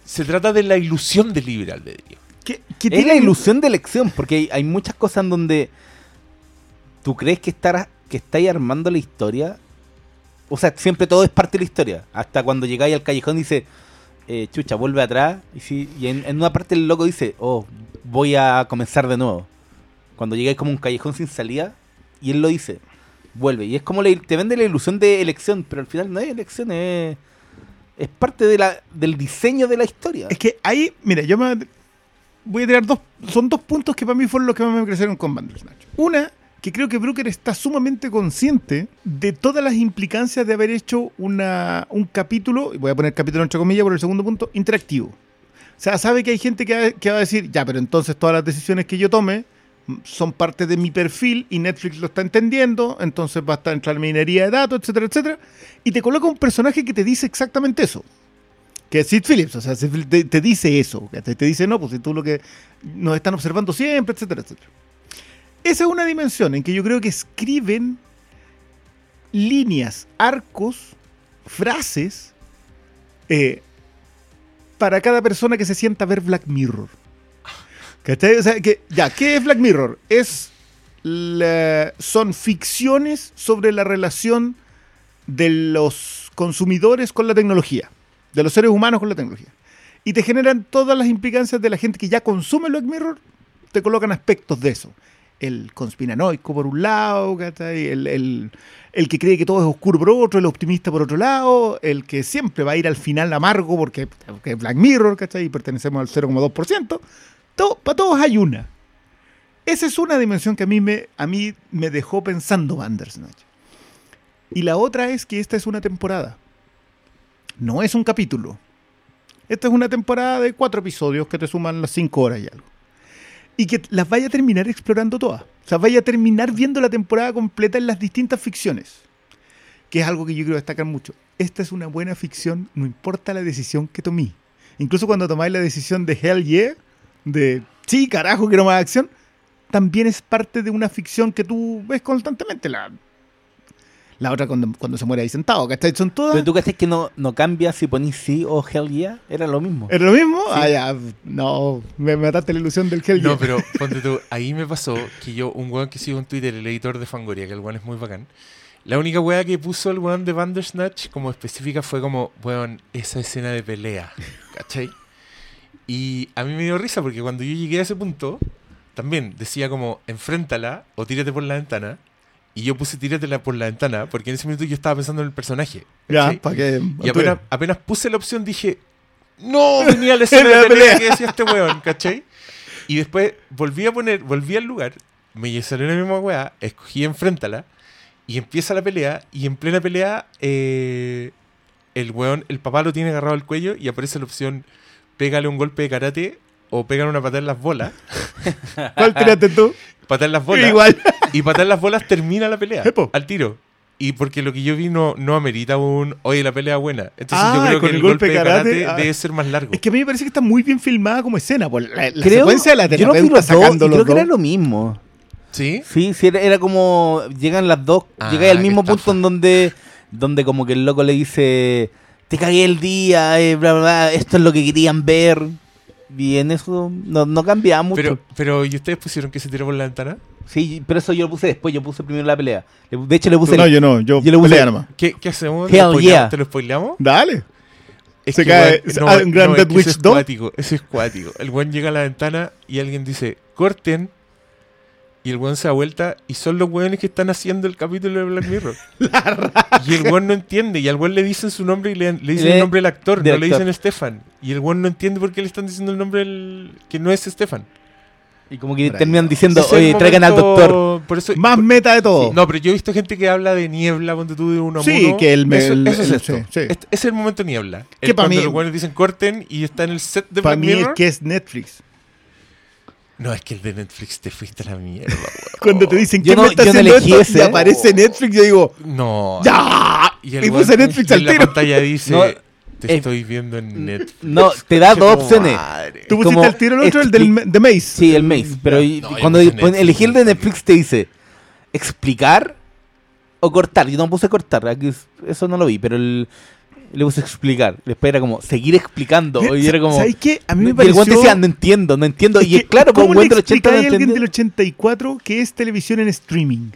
se trata de la ilusión del libre albedrío. ¿Qué, qué Es tiene- la ilusión de elección, porque hay, hay muchas cosas en donde tú crees que, estarás, que estáis armando la historia. O sea, siempre todo es parte de la historia. Hasta cuando llegáis al callejón dice, eh, chucha, vuelve atrás. Y, si, y en, en una parte el loco dice, oh, voy a comenzar de nuevo. Cuando llegáis como un callejón sin salida, y él lo dice, vuelve. Y es como la- te vende la ilusión de elección, pero al final no es elección, es, es parte de la, del diseño de la historia. Es que ahí, mira, yo me voy a tirar dos. Son dos puntos que para mí fueron los que más me crecieron con Bandersnatch. Una, que creo que Brooker está sumamente consciente de todas las implicancias de haber hecho una, un capítulo, y voy a poner capítulo entre comillas por el segundo punto, interactivo. O sea, sabe que hay gente que, va- a decir, ya, pero entonces todas las decisiones que yo tome son parte de mi perfil y Netflix lo está entendiendo, entonces va a estar en la minería de datos, etcétera, etcétera. Y te coloca un personaje que te dice exactamente eso que es Sid Phillips, o sea, te, te dice eso, ¿cachai? te dice, no, pues si tú lo que nos están observando siempre, etcétera, etcétera. Esa es una dimensión en que yo creo que escriben líneas, arcos, frases eh, para cada persona que se sienta a ver Black Mirror. Que, ya, ¿qué es Black Mirror? Es la- son ficciones sobre la relación de los consumidores con la tecnología, de los seres humanos con la tecnología. Y te generan todas las implicancias de la gente que ya consume Black Mirror, te colocan aspectos de eso. El conspiranoico por un lado, el, el- que cree que todo es oscuro por otro, el optimista por otro lado, el que siempre va a ir al final amargo porque, porque es Black Mirror, ¿cachai? Y pertenecemos al 0,2%. Para todos hay una. Esa es una dimensión que a mí me, a mí me dejó pensando Bandersnatch. Y la otra es que esta es una temporada. No es un capítulo. Esta es una temporada de cuatro episodios que te suman las cinco horas y algo. Y que las vaya a terminar explorando todas. O sea, vaya a terminar viendo la temporada completa en las distintas ficciones. Que es algo que yo quiero destacar mucho. Esta es una buena ficción, no importa la decisión que tomé. Incluso cuando tomáis la decisión de Hell Yeah, de sí, carajo, quiero más acción, también es parte de una ficción que tú ves constantemente. La, La otra cuando, cuando se muere ahí sentado, ¿cachai? Son todas. Pero tú crees que no, no cambia si ponís sí o hell yeah, era lo mismo. ¿Es lo mismo? Ah, ya. No, me mataste la ilusión del Hell No, Yeah. pero ponte tú, ahí me pasó que yo, un weón que sigo en Twitter, el editor de Fangoria, que el weón es muy bacán. La única weá que puso el weón de Bandersnatch como específica fue como, weón, esa escena de pelea, ¿cachai? Y a mí me dio risa porque cuando yo llegué a ese punto, también decía como, enfréntala o tírate por la ventana. Y yo puse tíratela por la ventana porque en ese momento yo estaba pensando en el personaje. Ya, para que. Y apenas, apenas puse la opción dije, no, venía la escena de pelea que decía este weón, ¿cachai? Y después volví a poner, volví al lugar, me salió la misma weá, escogí enfréntala, y empieza la pelea, y en plena pelea, eh, el weón, el papá lo tiene agarrado al cuello y aparece la opción, pégale un golpe de karate o pégale una patada en las bolas, ¿Cuál tiraste tú? patada en las bolas, Igual. y patada en las bolas termina la pelea, Epo. al tiro. Y porque lo que yo vi no, no amerita un, oye, la pelea buena. Entonces Ah, yo creo que con el golpe de karate, ah. debe ser más largo. Es que a mí me parece que está muy bien filmada como escena. Por la, la creo, secuencia de la yo terapeuta los dos, sacando y los creo que dos. era lo mismo. ¿Sí? Sí, sí, era, era como. Llegan las dos. Ah, llega al mismo punto en donde. Donde como que el loco le dice. Te cagué el día, eh, bla, bla, bla, esto es lo que querían ver. Y en eso no, no cambiaba mucho. Pero, pero, ¿y ustedes pusieron que se tiró por la ventana? sí, pero eso yo lo puse después, yo puse primero la pelea. Le- De hecho le puse. No, el- yo no, yo, yo le puse- pelea nomás. ¿Qué, qué hacemos? Hell ¿Te, lo spoileamos? yeah. ¿Te lo spoileamos? Dale. Es Se que, cae- un Grand es Dead que Witch eso es 2. cuático, es cuático. El buen llega a la ventana y alguien dice, corten. Y el buen se da vuelta y son los weones que están haciendo el capítulo de Black Mirror. y el buen no entiende. Y al buen le dicen su nombre y le, le dicen Le- el nombre del actor, no le dicen Stefan. Y el buen no entiende por qué le están diciendo el nombre del, que no es Stefan. Y como que terminan diciendo, oye, traigan al doctor. Por eso, Más por- meta de todo. No, pero yo he visto gente que habla de niebla cuando tú de uno a Sí, uno. que el- eso, el- eso es el- esto. sí, sí. Este- ese es el momento niebla. Que Es pa' cuando mí- los dicen corten y está en el set de Para Black mí es que es Netflix. No, es que el de Netflix te fuiste a la mierda, weón. Cuando te dicen que no- me está yo no haciendo elegí esto y aparece Netflix, yo digo, No. ¡ya! Y, puse Netflix y al en la tiro. pantalla dice, No, te eh, estoy viendo en Netflix. No, te da dos opciones. madre. Tú pusiste como al tiro el otro, el del de Maze. Sí, el Maze. Pero y- cuando Netflix, elegí el de Netflix. Te dice explicar o cortar. Yo no puse cortar, eso no lo vi, pero el, le puse explicar. Después era como seguir explicando. Y era como. ¿Sabes qué? A mí me y el guante pareció... decía, no entiendo, no entiendo. Es y es claro, como ¿cómo un del 80 no explicáis a alguien del 84 que es televisión en streaming?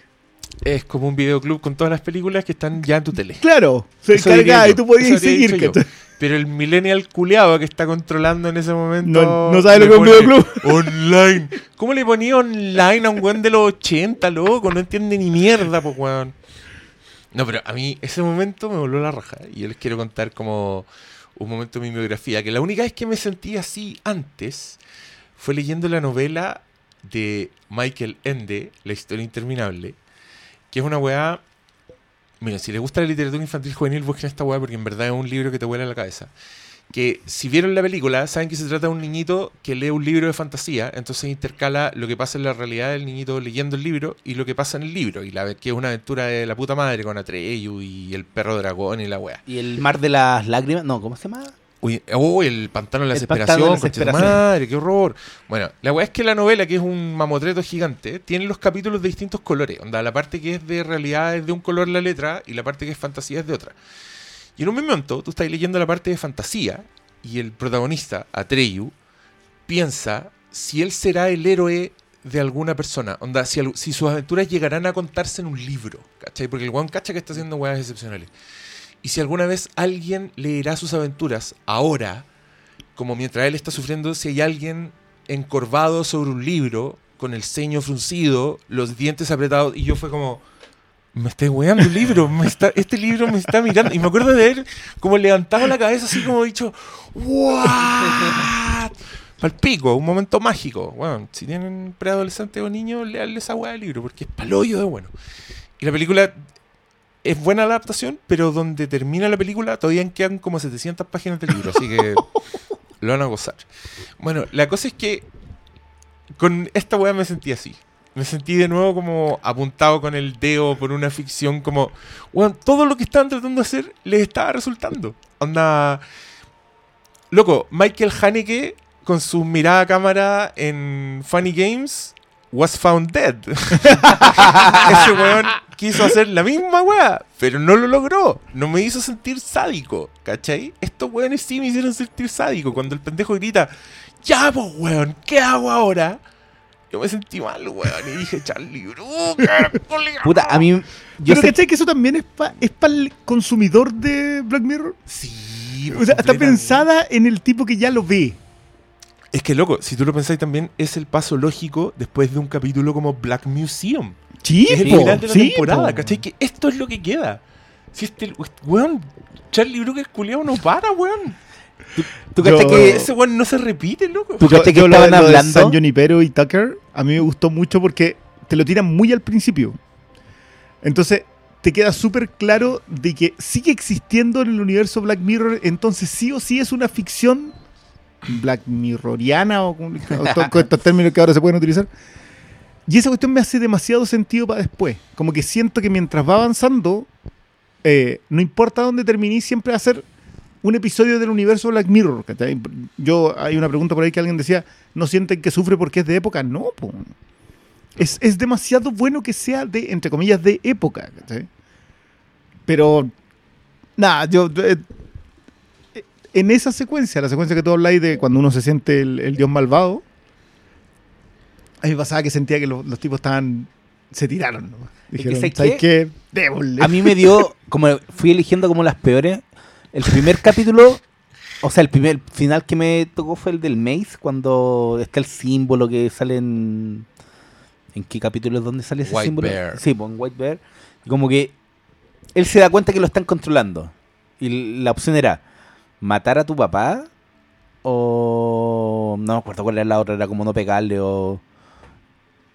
Es como un videoclub con todas las películas que están ya en tu tele. Claro, se yo, y tú podías seguir. Pero el millennial culeado que está controlando en ese momento. No- no sabe lo que es un videoclub. Online. ¿Cómo le ponía online a un weón de los 80, loco? No entiende ni mierda, pues weón. No, pero a mí ese momento me voló la raja. Y yo les quiero contar como un momento de mi biografía. Que la única vez que me sentí así antes fue leyendo la novela de Michael Ende, La historia interminable. Que es una weá. Mira, si les gusta la literatura infantil juvenil, busquen esta weá porque en verdad es un libro que te vuela la cabeza. Que si vieron la película, saben que se trata de un niñito que lee un libro de fantasía, entonces intercala lo que pasa en la realidad del niñito leyendo el libro y lo que pasa en el libro, y la, que es una aventura de la puta madre con Atreyu y el perro dragón y la weá. Y el mar de las lágrimas, no, ¿cómo se llama? Uy, oh, el pantano de la El desesperación, de la desesperación. madre, qué horror. Bueno, la weá es que la novela, que es un mamotreto gigante, tiene los capítulos de distintos colores. Onda, la parte que es de realidad es de un color la letra y la parte que es fantasía es de otra. Y en un momento, tú estás leyendo la parte de fantasía y el protagonista, Atreyu, piensa si él será el héroe de alguna persona. Onda, si, sus aventuras llegarán a contarse en un libro. ¿Cachai? Porque el weón cacha que está haciendo weas excepcionales. Y si alguna vez alguien leerá sus aventuras ahora, como mientras él está sufriendo, si hay alguien encorvado sobre un libro, con el ceño fruncido, los dientes apretados, y yo fue como, me estoy weando un libro, me está, este libro me está mirando. Y me acuerdo de él como levantado la cabeza, así como dicho, ¿what? Palpico, un momento mágico. Bueno, si tienen preadolescentes o niños, leanle esa weá del libro, porque es palollo de bueno. Y la película es buena la adaptación, pero donde termina la película todavía quedan como 700 páginas del libro, así que lo van a gozar. Bueno, la cosa es que con esta weá me sentí así. Me sentí de nuevo como apuntado con el dedo por una ficción como... Weón, todo lo que estaban tratando de hacer les estaba resultando. Onda... Loco, Michael Haneke con su mirada cámara en Funny Games was found dead. Ese weón quiso hacer la misma weá, pero no lo logró. No me hizo sentir sádico, ¿cachai? Estos weones sí me hicieron sentir sádico. Cuando el pendejo grita, ya, pues, weón, ¿qué hago ahora? Yo me sentí mal, weón, y dije, Charlie Brooker, culiao". Puta, a mí. Yo Pero sé, ¿cachai que eso también es para es pa el consumidor de Black Mirror? Sí, O sea, está pensada en el tipo que ya lo ve. Es que, loco, si tú lo pensáis también, es el paso lógico después de un capítulo como Black Museum. Sí, es el final de la sí, temporada, po. ¿cachai? Que esto es lo que queda. Si este, weón, Charlie Brooker culiao no para, weón. Tú yo- cachai que. Ese weón no se repite, loco. ¿Tú Yo, cachai que yo lo estaban lo de hablando? San Junipero y Tucker, a mí me gustó mucho porque te lo tiran muy al principio. Entonces, te queda súper claro de que sigue existiendo en el universo Black Mirror, entonces sí o sí es una ficción Black Mirroriana o con, o to- con estos términos que ahora se pueden utilizar. Y esa cuestión me hace demasiado sentido para después. Como que siento que mientras va avanzando, eh, no importa dónde terminé, siempre va a ser un episodio del universo Black Mirror. ¿cachai? Yo, hay una pregunta por ahí que alguien decía, ¿no sienten que sufre porque es de época? No, po. Es, es demasiado bueno que sea de, entre comillas, de época. ¿cachai? Pero, nada, yo... eh, eh, en esa secuencia, la secuencia que tú habláis de cuando uno se siente el, el dios malvado, a mí me pasaba que sentía que los, los tipos estaban... Se tiraron. ¿no? Dijeron, ¿sabes ¿sabes qué? qué? Démosle". A mí me dio, como fui eligiendo como las peores, el primer capítulo, o sea, el primer final que me tocó fue el del Maze, cuando está el símbolo que sale en... ¿En qué capítulo es donde sale ese White símbolo? Bear. Sí, pues en White Bear. Y como que él se da cuenta que lo están controlando. Y la opción era matar a tu papá o... No me acuerdo cuál era la otra, era como no pegarle o...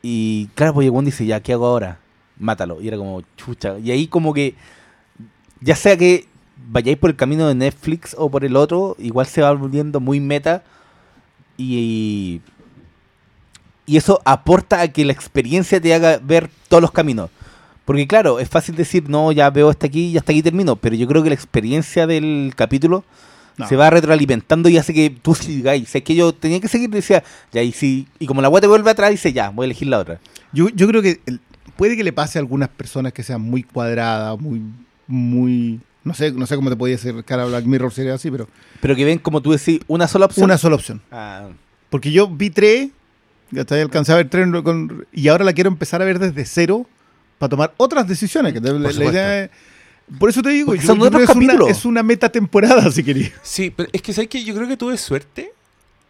Y claro, pues dice, ya, ¿qué hago ahora? Mátalo. Y era como, chucha. Y ahí como que, ya sea que vayáis por el camino de Netflix o por el otro, igual se va volviendo muy meta. Y, y eso aporta a que la experiencia te haga ver todos los caminos. Porque claro, es fácil decir, no, ya veo hasta aquí y hasta aquí termino. Pero yo creo que la experiencia del capítulo No. se va retroalimentando y hace que tú sigáis. Sé que yo tenía que seguir, decía, ya, y si, y como la web te vuelve atrás, dice, ya, voy a elegir la otra. Yo, yo creo que el- puede que le pase a algunas personas que sean muy cuadradas, muy, muy, no sé, no sé cómo te podía acercar a Black Mirror sería así, pero Pero que ven, como tú decís, una sola opción. una sola opción. Ah, Porque yo vi tres, hasta ahí alcancé a ver tres con- y ahora la quiero empezar a ver desde cero para tomar otras decisiones. que te- la- idea es- por eso te digo, yo, son yo creo es una, capítulos. es una meta temporada, si quería. Sí, pero es que sabes que yo creo que tuve suerte,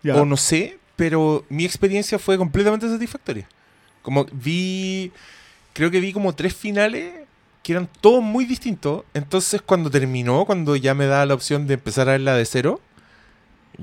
Ya. o no sé, pero mi experiencia fue completamente satisfactoria. Como vi, creo que vi como tres finales que eran todos muy distintos. Entonces cuando terminó, cuando ya me da la opción de empezar a verla de cero,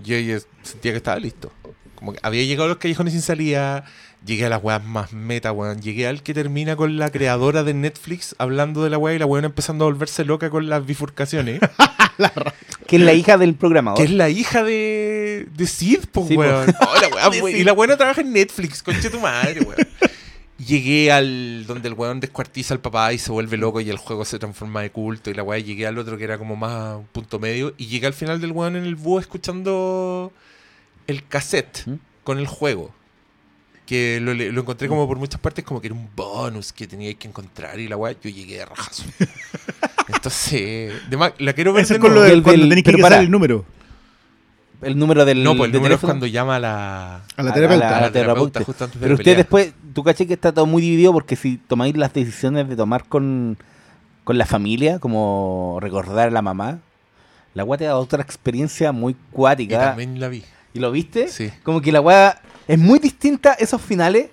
yo sentía que estaba listo. Como que había llegado a los callejones sin salida, llegué a las weas más meta, weón. Llegué al que termina con la creadora de Netflix hablando de la wea y la weona empezando a volverse loca con las bifurcaciones. que es la hija del programador. Que es la hija de, de Sid, pues, Sí, po. weón. Oh, la weá, De we- Sid. y la weona trabaja en Netflix, conche tu madre, weón. Llegué al donde el weón descuartiza al papá y se vuelve loco y el juego se transforma de culto. Y la weá llegué al otro que era como más un punto medio. Y llegué al final del weón en el búho escuchando el cassette ¿Mm? con el juego. Que lo, encontré como por muchas partes como que era un bonus que tenía que encontrar y la weá, yo llegué de rajazo. Entonces, de más, la quiero ver Ese de es con lo cuando del- tenés que para. el número. El número del. No, pues el número es cuando llama a la, A la A- terapeuta. a la- a la terapeuta terapeuta. justo antes de Pero usted después, tú caché que está todo muy dividido porque si tomáis las decisiones de tomar con, con la familia, como recordar a la mamá, la weá te da otra experiencia muy Y cuática. también la vi. ¿Y lo viste? Sí. Como que la weá es muy distinta esos finales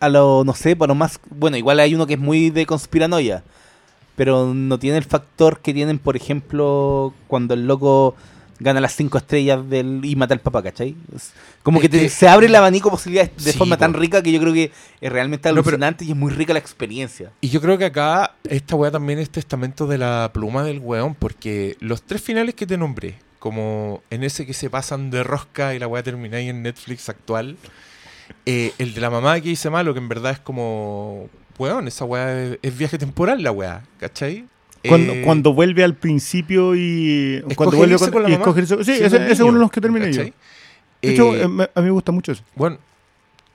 a lo, no sé, para lo más... Bueno, igual hay uno que es muy de conspiranoia, pero no tiene el factor que tienen, por ejemplo, cuando el loco gana las cinco estrellas del y mata al papá, ¿cachai? Como Es que, te- que- se abre el abanico de posibilidades de Sí, forma tan rica que yo creo que es realmente No, pero- alucinante y es muy rica la experiencia. Y yo creo que acá esta weá también es testamento de la pluma del weón, porque los tres finales que te nombré, como en ese que se pasan de rosca y la weá termina ahí en Netflix actual, eh, el de la mamá que dice malo, que en verdad es como, weón, esa weá es, es viaje temporal la weá, ¿cachai? Cuando, Eh, cuando vuelve al principio y cuando vuelve con, con la y mamá Sí, ese, ese es uno de los que terminé yo. De hecho, Eh, eh, a mí me gusta mucho eso. Bueno,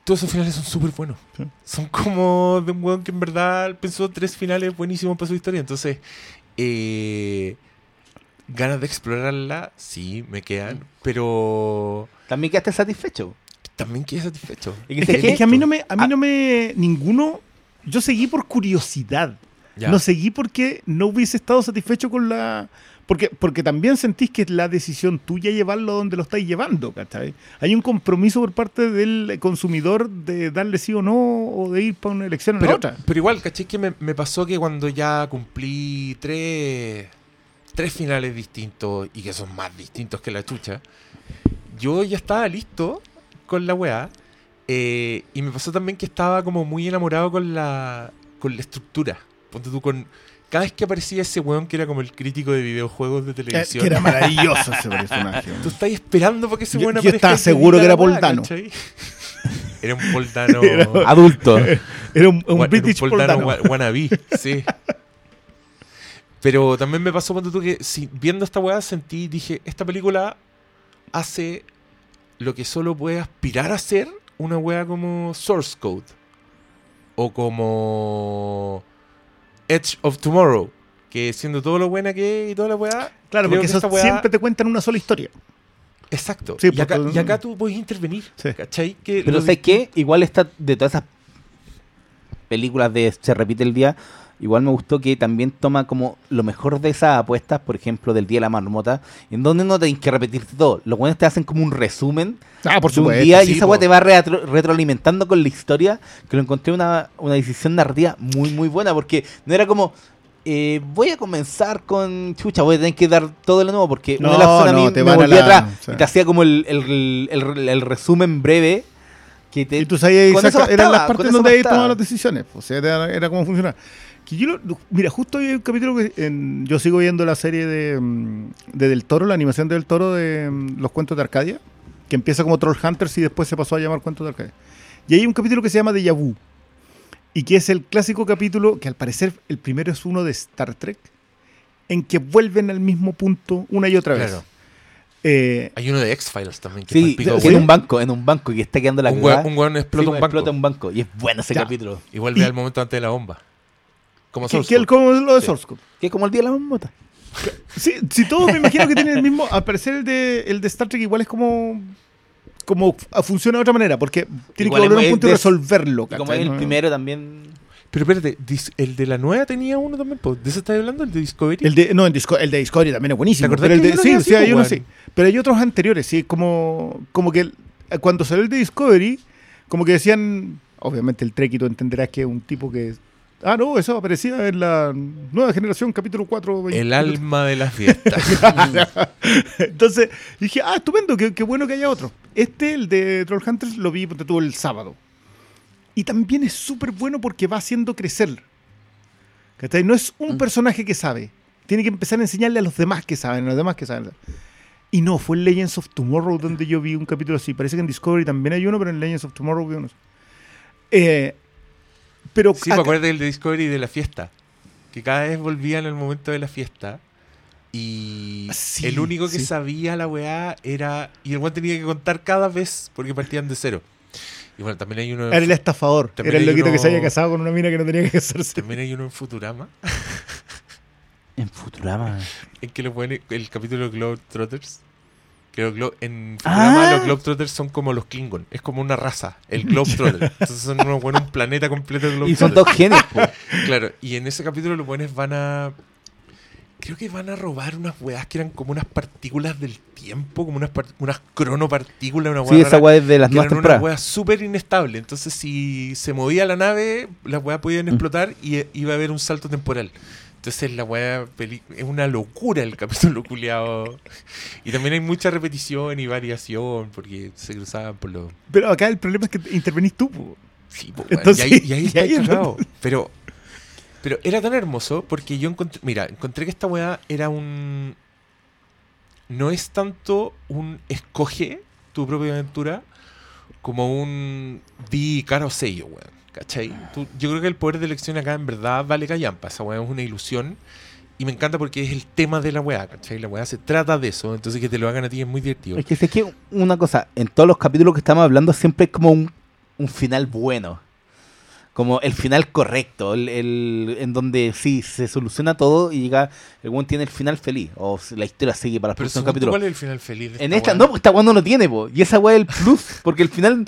todos esos finales son súper buenos. Sí. Son como de un weón que en verdad pensó tres finales buenísimos para su historia. Entonces, eh, ganas de explorarla, sí, me quedan, pero También quedaste satisfecho. también quedé satisfecho. Es ¿sabes que, es que a mí no me, a mí Ah. no me, ninguno, yo seguí por curiosidad. Ya. No seguí porque no hubiese estado satisfecho con la... Porque, porque también sentís que es la decisión tuya llevarlo donde lo estáis llevando, ¿cachai? Hay un compromiso por parte del consumidor de darle sí o no, o de ir para una elección o la pero, otra. pero igual, caché que me, me pasó que cuando ya cumplí tres, tres finales distintos y que son más distintos que la chucha, yo ya estaba listo con la weá. eh, y me pasó también que estaba como muy enamorado con la, con la estructura. Ponte tú con. Cada vez que aparecía ese weón que era como el crítico de videojuegos de Que, televisión. que era maravilloso ese personaje. Tú estás esperando para que ese Yo- weón yo aparezca estaba y te seguro que era Poldano. Era un Poldano. Adulto. Era un, un British era un Poldano Poldano. wannabe, sí. Pero también me pasó cuando tú que si, viendo esta weá sentí, dije, esta película hace lo que solo puede aspirar a ser una weá como Source Code. O como Edge of Tomorrow. Que siendo todo lo buena que es y toda la weá. Claro, porque eso weá- siempre te cuentan una sola historia. Exacto. Sí, y, acá, porque- y acá tú puedes intervenir. Sí. ¿Cachai? Que Pero lo ¿sabes qué? Igual está de todas esas películas de Se repite el día, igual me gustó que también toma como lo mejor de esas apuestas, por ejemplo, del Día de la Marmota, en donde no tenés que repetirte todo. Los buenos te hacen como un resumen Ah, por de un supuesto. día sí, y esa weá te va retro- retroalimentando con la historia, que lo encontré una, una decisión narrativa muy, muy buena, porque no era como... eh, voy a comenzar con chucha, voy a tener que dar todo de nuevo porque una de las No, a mí no, te me volvía atrás o sea. y te hacía como el, el- el- el resumen breve que te, Y tú sabías eran las partes donde bastaba. tomado las decisiones. O sea, era, era como funcionaba. Que yo lo- mira, justo hay un capítulo que en- yo sigo viendo la serie de, mm, de Del Toro, la animación de Del Toro de mm, los cuentos de Arcadia, que empieza como Troll Hunters y después se pasó a llamar Cuentos de Arcadia. Y hay un capítulo que se llama Deja Vu, y que es el clásico capítulo que al parecer el primero es uno de Star Trek, en que vuelven al mismo punto una y otra vez. Claro. Eh, Hay uno de X-Files también. Que Sí, palpico, sí, en un banco, en un banco y está quedando la un, weón, un weón explota Sí, un banco. explota un banco. Y es bueno ese Ya. capítulo. Y vuelve Y- al momento antes de la bomba. Como que, el, como lo de Sí. Source Code. Que es como el día de la marmota. Sí, si todos me imagino que tienen el mismo. Al parecer, el de, el de Star Trek igual es como. Como funciona de otra manera, porque tiene Igual que volver a un punto y resolverlo. Y como es el No- primero también. Pero espérate, el de la nueva tenía uno también. po. ¿De eso estás hablando? ¿El de Discovery? El de, no, el, Disco- el de Discovery también es buenísimo. ¿Te Pero el de, sí, sí, hay uno sí. Pero hay otros anteriores, sí, como, como que el- cuando salió el de Discovery, como que decían, obviamente el Trek y tú entenderás que es un tipo que... Ah, no, eso aparecía en la nueva generación, capítulo 4. El alma de las fiestas. Entonces dije, ah, estupendo, qué, qué bueno que haya otro. Este, el de Trollhunters, lo vi porque tuvo el sábado. Y también es súper bueno porque va haciendo crecer. ¿Cachai? No es un Mm. personaje que sabe. Tiene que empezar a enseñarle a los demás que saben, a los demás que saben. Y no, fue en Legends of Tomorrow donde yo vi un capítulo así. Parece que en Discovery también hay uno, pero en Legends of Tomorrow vi uno. así. Eh, pero Sí, me acuerdo del de Discovery de la fiesta. Que cada vez volvían al momento de la fiesta. Y Sí, el único que sí. sabía la weá era. Y el weón tenía que contar cada vez porque partían de cero. Y bueno, también hay uno. era el estafador. Era el loquito que se había casado con una mina que no tenía que casarse. También hay uno en Futurama. En Futurama. En que lo ponen el capítulo de Globetrotters. Que los en Futurama Ah. los Globetrotters son como los Klingon. Es como una raza, el Globetrotter. Entonces son unos buenos, un planeta completo de Y Globetrotters. son dos genios, po. Claro, y en ese capítulo los buenos van a. Creo que van a robar unas weas que eran como unas partículas del tiempo, como unas, unas cronopartículas, una wea Sí, esa weá es de las eran unas temporadas. weas súper inestables. Entonces, si se movía la nave, las weas podían Mm. explotar y eh, iba a haber un salto temporal. Entonces, la peli- es una locura el capítulo culiado. Y también hay mucha repetición y variación porque se cruzaban por los. Pero acá el problema es que intervenís tú. po. Sí, po. Entonces, y ahí, y ahí y. Pero, pero era tan hermoso porque yo encontré, mira, encontré que esta weá era un... No es tanto un escoge tu propia aventura como un di cara o sello, weón. ¿Cachai? Tú- yo creo que el poder de elección acá en verdad vale callampa. Esa weá es una ilusión. Y me encanta porque es el tema de la weá, ¿cachai? La weá se trata de eso. Entonces que te lo hagan a ti es muy divertido. Es que sé que una cosa, en todos los capítulos que estamos hablando siempre es como un un final bueno. Como el final correcto, el, el- en donde sí se soluciona todo y llega, el buen tiene el final feliz. O la historia sigue para el próximo capítulo. ¿cuál es el final feliz de En esta no, pues esta weá no lo tiene, po. Y esa weá es el plus, porque el final.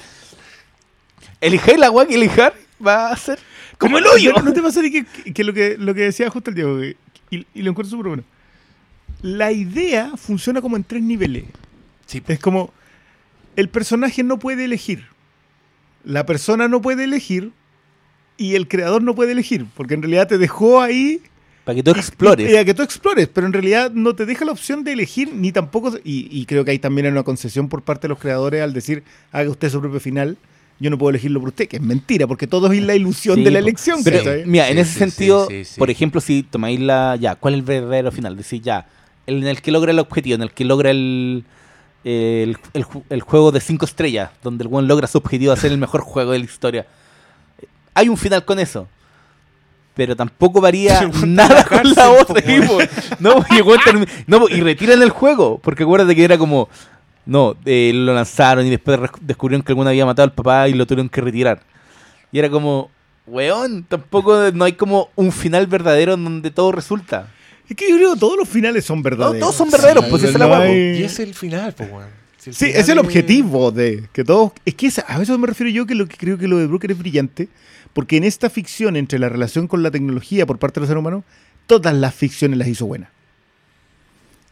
Elijáis la weá que elijar, va a ser como el hoyo. ¿No te pasa que, que- que lo que lo que decía justo el Diego? que- y, y lo encuentro súper bueno. La idea funciona como en tres niveles. Sí, Es como el personaje no puede elegir, la persona no puede elegir y el creador no puede elegir, porque en realidad te dejó ahí Para que tú explores. Y, y a que tú explores, pero en realidad no te deja la opción de elegir ni tampoco. Y, y creo que hay también una concesión por parte de los creadores al decir, haga usted su propio final. Yo no puedo elegirlo por usted, que es mentira, porque todo es la ilusión Sí, de la elección. Pero, ¿cachai? mira, en Sí, ese sí, sentido, sí, sí, sí. por ejemplo, si tomáis la. Ya, ¿cuál es el verdadero final? Decir, ya, el- en el que logra el objetivo, en el que logra el. El, el el juego de cinco estrellas, donde el buen logra su objetivo de hacer el mejor juego de la historia. Hay un final con eso. Pero tampoco varía nada con la cárcel, otra. y, no, y retiran el juego. Porque acuérdate que era como. No, eh, lo lanzaron y después descubrieron que alguno había matado al papá y lo tuvieron que retirar. Y era como, weón, tampoco no hay como un final verdadero en donde todo resulta. Es que yo creo que todos los finales son verdaderos. todos son verdaderos, pues, esa es la No hay- Y ese es el final, pues, weón. Si Sí, final es el objetivo de que todos. Es que esa- a eso me refiero yo que lo que creo que lo de Brooker es brillante, porque en esta ficción entre la relación con la tecnología por parte del ser humano, todas las ficciones las hizo buenas.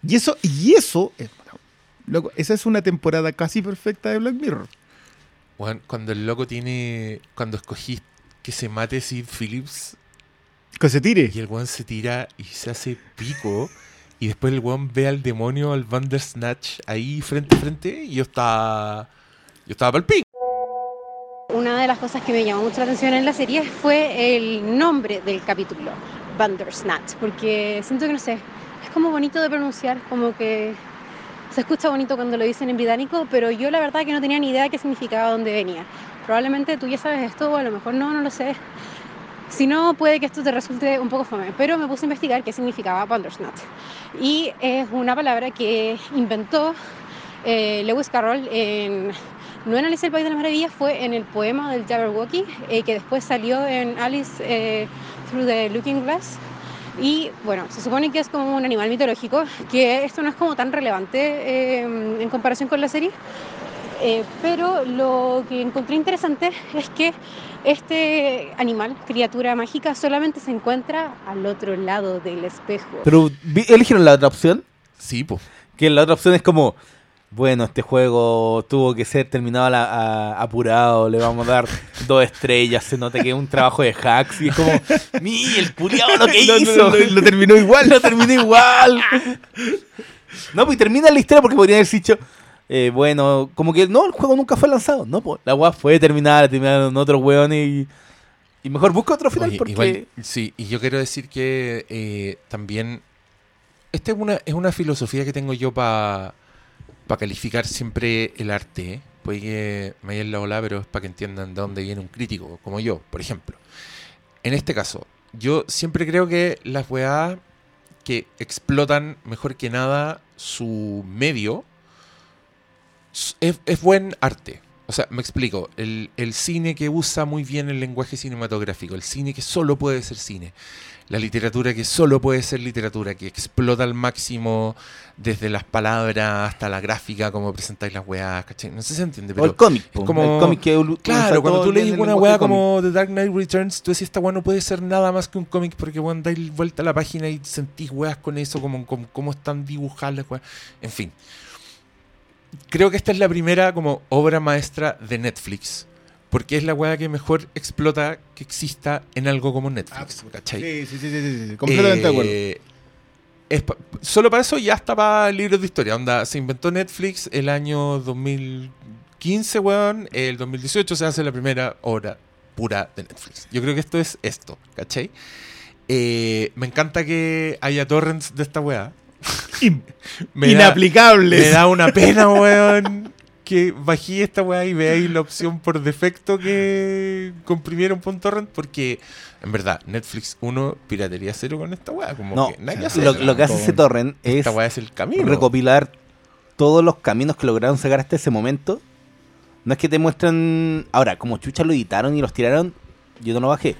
Y eso, y eso, es- loco, esa es una temporada casi perfecta de Black Mirror. Weón, cuando el loco tiene. Cuando escogí que se mate Sid Phillips Que se tire. y el weón se tira y se hace pico. Y después el weón ve al demonio, al Bandersnatch, ahí frente a frente. Y yo estaba. Yo estaba para el pico. Una de las cosas que me llamó mucho la atención en la serie fue el nombre del capítulo, Bandersnatch, porque siento que no sé, es como bonito de pronunciar, como que se escucha bonito cuando lo dicen en británico, pero yo la verdad que no tenía ni idea de qué significaba dónde venía. Probablemente tú ya sabes esto, o a lo mejor no, no lo sé. Si no, puede que esto te resulte un poco fome, pero me puse a investigar qué significaba Bandersnatch. Y es una palabra que inventó eh, Lewis Carroll en no en Alice el País de las Maravillas, fue en el poema del Jabberwocky, eh, que después salió en Alice eh, Through the Looking Glass. Y bueno, se supone que es como un animal mitológico, que esto no es como tan relevante eh, en comparación con la serie. Eh, pero lo que encontré interesante es que este animal, criatura mágica, solamente se encuentra al otro lado del espejo. Pero eligieron la otra opción, Sí, pues. que la otra opción es como, bueno, este juego tuvo que ser terminado a la- a- apurado, le vamos a dar dos estrellas, se nota que es un trabajo de hacks y es como, mi, el culiao lo que hizo. lo- lo- lo terminó igual. lo terminó igual. No, pues y termina la historia porque podría haber dicho, eh, bueno, como que no, el juego nunca fue lanzado. No, pues la weá fue terminada, terminaron otros weones y, y mejor busca otro final Oye, porque... igual, sí, y yo quiero decir que eh, también esta es una, es una filosofía que tengo yo para calificar siempre el arte. ¿eh? Puede que me haya la ola, pero es para que entiendan de dónde viene un crítico, como yo, por ejemplo. En este caso, yo siempre creo que las weas que explotan mejor que nada su medio es, buen arte. O sea, me explico. El cine que usa muy bien el lenguaje cinematográfico, el cine que solo puede ser cine, la literatura que solo puede ser literatura, que explota al máximo desde las palabras hasta la gráfica, como presentáis las weas, ¿cachai? No sé si se entiende, o pero el cómic, como- el cómic que Claro, cuando tú lees una cómic. como The Dark Knight Returns, tú decís, esta weá no puede ser nada más que un cómic porque weón dais vuelta a la página y sentís weas con eso, como, como, cómo están dibujadas las weas. En fin. Creo que esta es la primera como obra maestra de Netflix. Porque es la weá que mejor explota que exista en algo como Netflix. ¿cachai? Sí, sí, sí, sí, sí, completamente de acuerdo. Eh, pa- solo para eso ya está para libros de historia. Onda, se inventó Netflix el año 2015, weón. El 2018 se hace la primera obra pura de Netflix. Yo creo que esto es esto, ¿cachai? Eh, me encanta que haya torrents de esta weá. Da- Inaplicables. me da una pena, weón, que bajé esta weá y veáis la opción por defecto que comprimieron por un torrent, porque en verdad, Netflix 1, piratería cero con esta weá. Como No, que nada que hacer. lo, lo que hace ese torrent es Esta weá es el camino. recopilar todos los caminos que lograron sacar hasta ese momento No es que te muestran. Ahora, como chucha lo editaron y los tiraron, yo no lo bajé.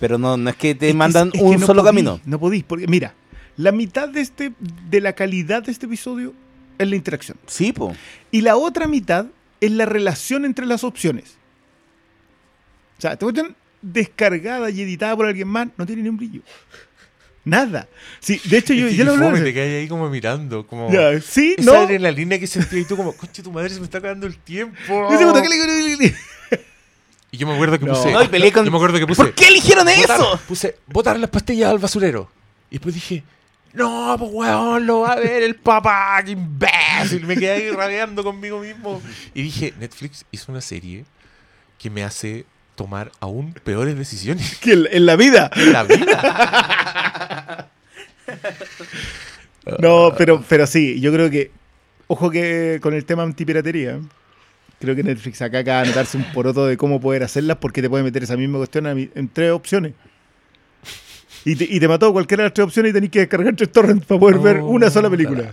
Pero no, no es que te Es que- mandan que un no solo podí, camino. No podís, porque mira, la mitad de este de la calidad de este episodio es la interacción. Sí, po. Y la otra mitad es la relación entre las opciones. O sea, te cuestión descargada y editada por alguien más, no tiene ni un brillo. Nada. Sí, de hecho, yo ya lo fome, te quedas ahí como mirando. Como... Ya, sí, Esa no. adrenalina que sentí y tú como, conche tu madre, se me está acabando el tiempo. Y yo me acuerdo que No. puse. No, y peleé con- Yo me acuerdo que puse. ¿Por qué eligieron botar- eso? Puse botar las pastillas al basurero. Y después dije, no, pues weón, lo va a ver el papá, qué imbécil. Me quedé ahí rabiando conmigo mismo. Y dije, Netflix hizo una serie que me hace tomar aún peores decisiones que en, la vida. en la vida. No, pero, pero sí, yo creo que. Ojo que con el tema antipiratería. Creo que Netflix acá acaba de anotarse un poroto de cómo poder hacerlas porque te puede meter esa misma cuestión en tres opciones. Y te, y te mató cualquiera de las tres opciones y tenés que descargar tres torrents para poder ver una sola película.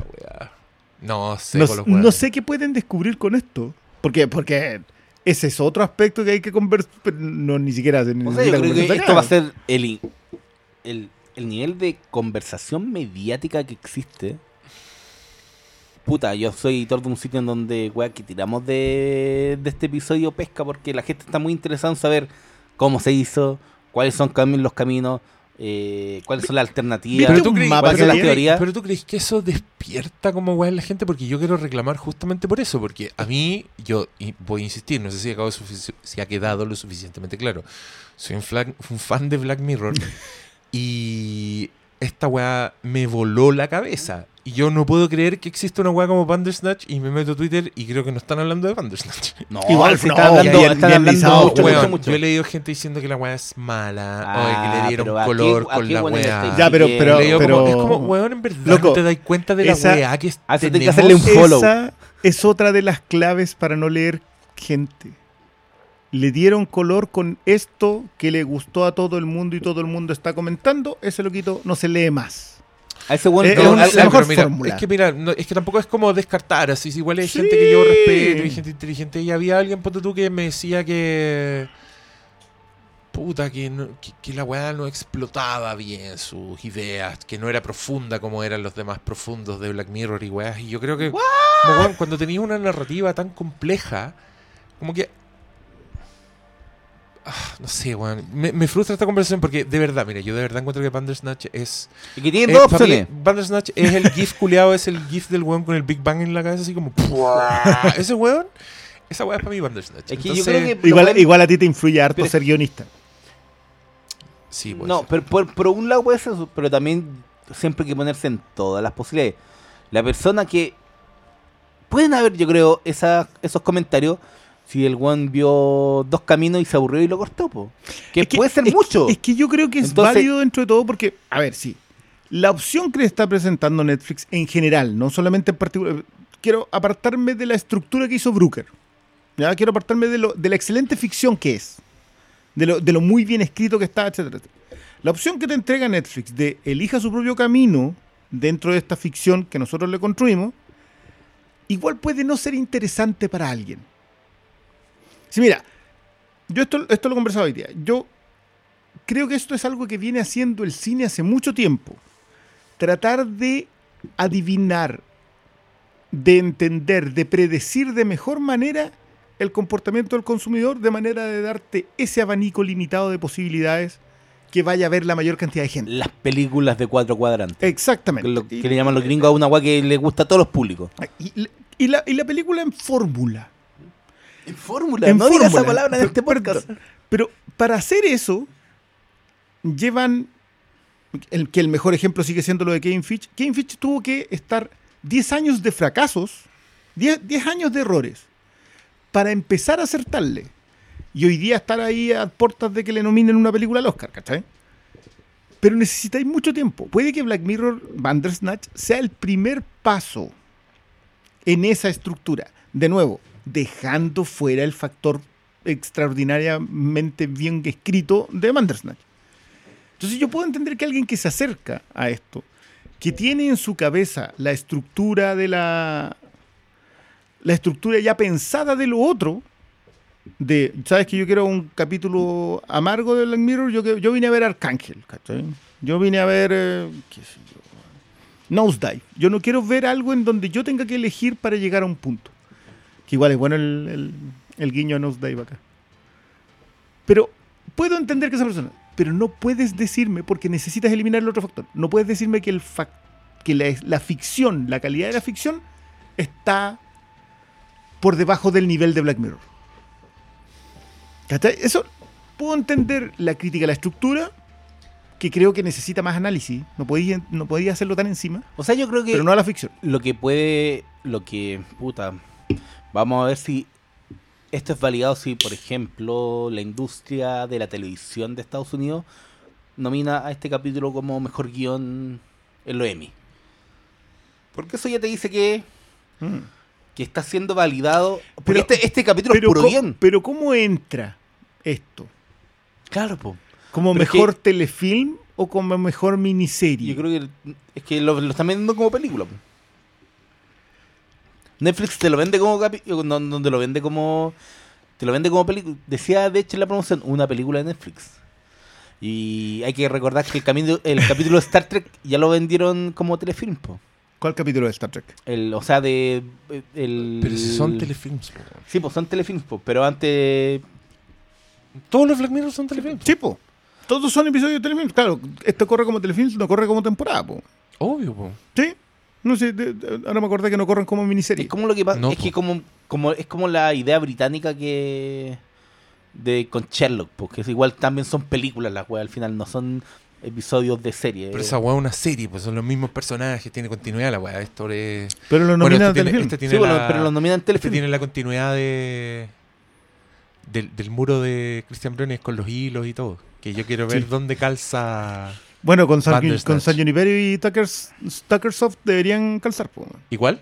No sé, No, con los no sé qué pueden descubrir con esto. Porque, porque ese es otro aspecto que hay que conversar. No, ni siquiera se O sea, necesita yo creo que conversar esto va a ser el, el, el nivel de conversación mediática que existe. Puta, yo soy editor de un sitio en donde, weá, que tiramos de, de este episodio pesca porque la gente está muy interesada en saber cómo se hizo, cuáles son los caminos, eh, cuáles son las alternativas, ¿Viste tú crees- las teorías. Pero tú crees que eso despierta como weá en la gente porque yo quiero reclamar justamente por eso, porque a mí, yo voy a insistir, no sé si, acabo si ha quedado lo suficientemente claro. Soy un, flag- un fan de Black Mirror y esta weá me voló la cabeza. Y yo no puedo creer que exista una weá como Bandersnatch y me meto a Twitter y creo que no están hablando de Bandersnatch. No, Igual, se no, está hablando, bien- están bien hablando mucho, Weón, mucho, mucho. Yo he leído gente diciendo que la weá es mala, Ah, o que le dieron pero ¿a qué- color con la weá. estáis Ya, pero- pero- Le digo como- pero- es como, weón, en verdad Loco, no te das cuenta de la esa- weá que Ah, tiene que tenemos. hacerle un follow. Esa es otra de las claves para no leer gente. Le dieron color con esto que le gustó a todo el mundo y todo el mundo está comentando. Ese loquito no se lee más. A ese weón- Eh, no, es la mejor mira, que mira, no- es que tampoco es como descartar, así es igual hay Sí. gente que yo respeto, hay gente inteligente y había alguien, ponte tú, que me decía que puta, que, no- que, que la weá no explotaba bien sus ideas, que no era profunda como eran los demás profundos de Black Mirror y weas, y yo creo que como, cuando tenías una narrativa tan compleja, como que no sé, weón. Me, me frustra esta conversación porque, de verdad, mira, yo de verdad encuentro que Bandersnatch es y que tiene eh, dos opciones. Bandersnatch es el GIF culeado, es el GIF del weón con el Big Bang en la cabeza, así como. ¡pua! Ese weón, esa weá es para mí Bandersnatch. Es que Entonces, yo creo que Igual, igual a ti te influye harto Pero- ser guionista. Sí, puede No, ser. pero por, por un lado puede ser eso, pero también siempre hay que ponerse en todas las posibilidades. La persona que... Pueden haber, yo creo, esas, esos comentarios si el one vio dos caminos y se aburrió y lo cortó, po. Que Es puede ser es mucho. Es que yo creo que es Entonces- válido dentro de todo porque, a ver, sí. La opción que le está presentando Netflix en general, no solamente en particular. Quiero apartarme de la estructura que hizo Brooker. ¿ya? Quiero apartarme de, lo, de la excelente ficción que es. De lo, de lo muy bien escrito que está, etcétera. La opción que te entrega Netflix de elija su propio camino dentro de esta ficción que nosotros le construimos, igual puede no ser interesante para alguien. Sí, mira, yo esto, esto lo he conversado hoy día. Yo creo que esto es algo que viene haciendo el cine hace mucho tiempo. Tratar de adivinar, de entender, de predecir de mejor manera el comportamiento del consumidor de manera de darte ese abanico limitado de posibilidades que vaya a ver la mayor cantidad de gente. Las películas de cuatro cuadrantes. Exactamente. Que, lo- Y- que le llaman los gringos a una agua que le gusta a todos los públicos. y, y la, y la película en fórmula. En fórmula, En no digas esa fórmula. palabra en este podcast. Pero para hacer eso, llevan. El, que el mejor ejemplo sigue siendo lo de Kevin Fitch. Kevin Fitch tuvo que estar 10 años de fracasos, 10, 10 años de errores, para empezar a acertarle. Y hoy día estar ahí a puertas de que le nominen una película al Oscar, ¿cachai? Pero necesitáis mucho tiempo. Puede que Black Mirror Bandersnatch sea el primer paso en esa estructura. De nuevo, dejando fuera el factor extraordinariamente bien escrito de Bandersnatch. Entonces yo puedo entender que alguien que se acerca a esto, que tiene en su cabeza la estructura de la la estructura ya pensada de lo otro, de, ¿sabes que yo quiero un capítulo amargo de Black Mirror? Yo, yo vine a ver Arcángel, ¿cachai? Yo vine a ver, eh, qué sé yo, Nosedive. Yo no quiero ver algo en donde yo tenga que elegir para llegar a un punto. Que igual es bueno el, el- el guiño a Nosedive acá. Pero puedo entender que esa persona, pero no puedes decirme, porque necesitas eliminar el otro factor, no puedes decirme que, el fac- que la, la ficción, la calidad de la ficción, está por debajo del nivel de Black Mirror. Eso puedo entender la crítica a la estructura, que creo que necesita más análisis. No podía, no podía hacerlo tan encima, O sea, yo creo que pero no a la ficción. lo que puede, lo que, puta, vamos a ver si esto es validado si, por ejemplo, la industria de la televisión de Estados Unidos nomina a este capítulo como mejor guion en los Emmy. Porque eso ya te dice que, Mm. que está siendo validado. Porque Pero- este, este capítulo Pero, es puro co- guion. pero ¿cómo entra esto? Claro, po. ¿Como Pero es mejor telefilm o como mejor miniserie? Yo creo que es que lo, lo están vendiendo como película. po. Netflix te lo vende como capi- no, no te lo vende como te lo vende como película. Decía de hecho en la promoción una película de Netflix. Y hay que recordar que el, camino, el capítulo de Star Trek ya lo vendieron como telefilm, po. ¿Cuál capítulo de Star Trek? El, o sea, de el Pero si son telefilms. po. Sí, pues son telefilms, po, pero antes Todos los Black Mirror son telefilms. Sí, po. Todos son episodios de telefilm. Claro, esto corre como telefilm, no corre como temporada, po. Obvio, po. Sí. No sé, de- de- ahora me acordé que no corren como miniserie. Es como lo que pasa, No, es que como, como es como la idea británica que de con Sherlock, porque es igual también son películas las weas, al final no son episodios de serie. Pero esa weá es una serie, pues son los mismos personajes, tiene continuidad la weá. Esto es. Pero lo Bueno, nominan este tiene, telefilm. este tiene Sí, bueno, la, pero lo nominan este tiene la continuidad de del, del muro de Christian Briones con los hilos y todo. Que yo quiero ver Sí. dónde calza. Bueno, con San, con San Junipero y Tuckers, Tuckersoft deberían calzar. ¿Igual?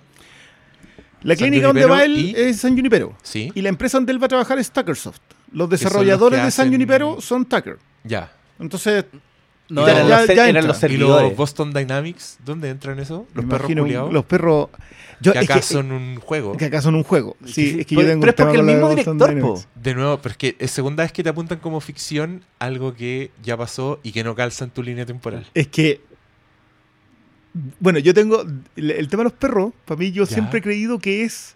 La clínica donde va él y- es San Junipero. Sí. Y la empresa donde él va a trabajar es Tuckersoft. Los desarrolladores de San hacen- Junipero son Tucker. Ya. Entonces, No, Ya- eran, ya- los, ya eran los ¿Y servidores. los Boston Dynamics? ¿Dónde entran eso? Los me perros. Los perros. Yo, Que es acá que, son un juego. que acá son un juego. Sí, es que yo Pero- tengo pero es porque el mismo director, po. De nuevo, pero es que es segunda vez que te apuntan como ficción algo que ya pasó y que no calza en tu línea temporal. Es que. Bueno, yo tengo. El, el tema de los perros, para mí, yo Ya. siempre he creído que es.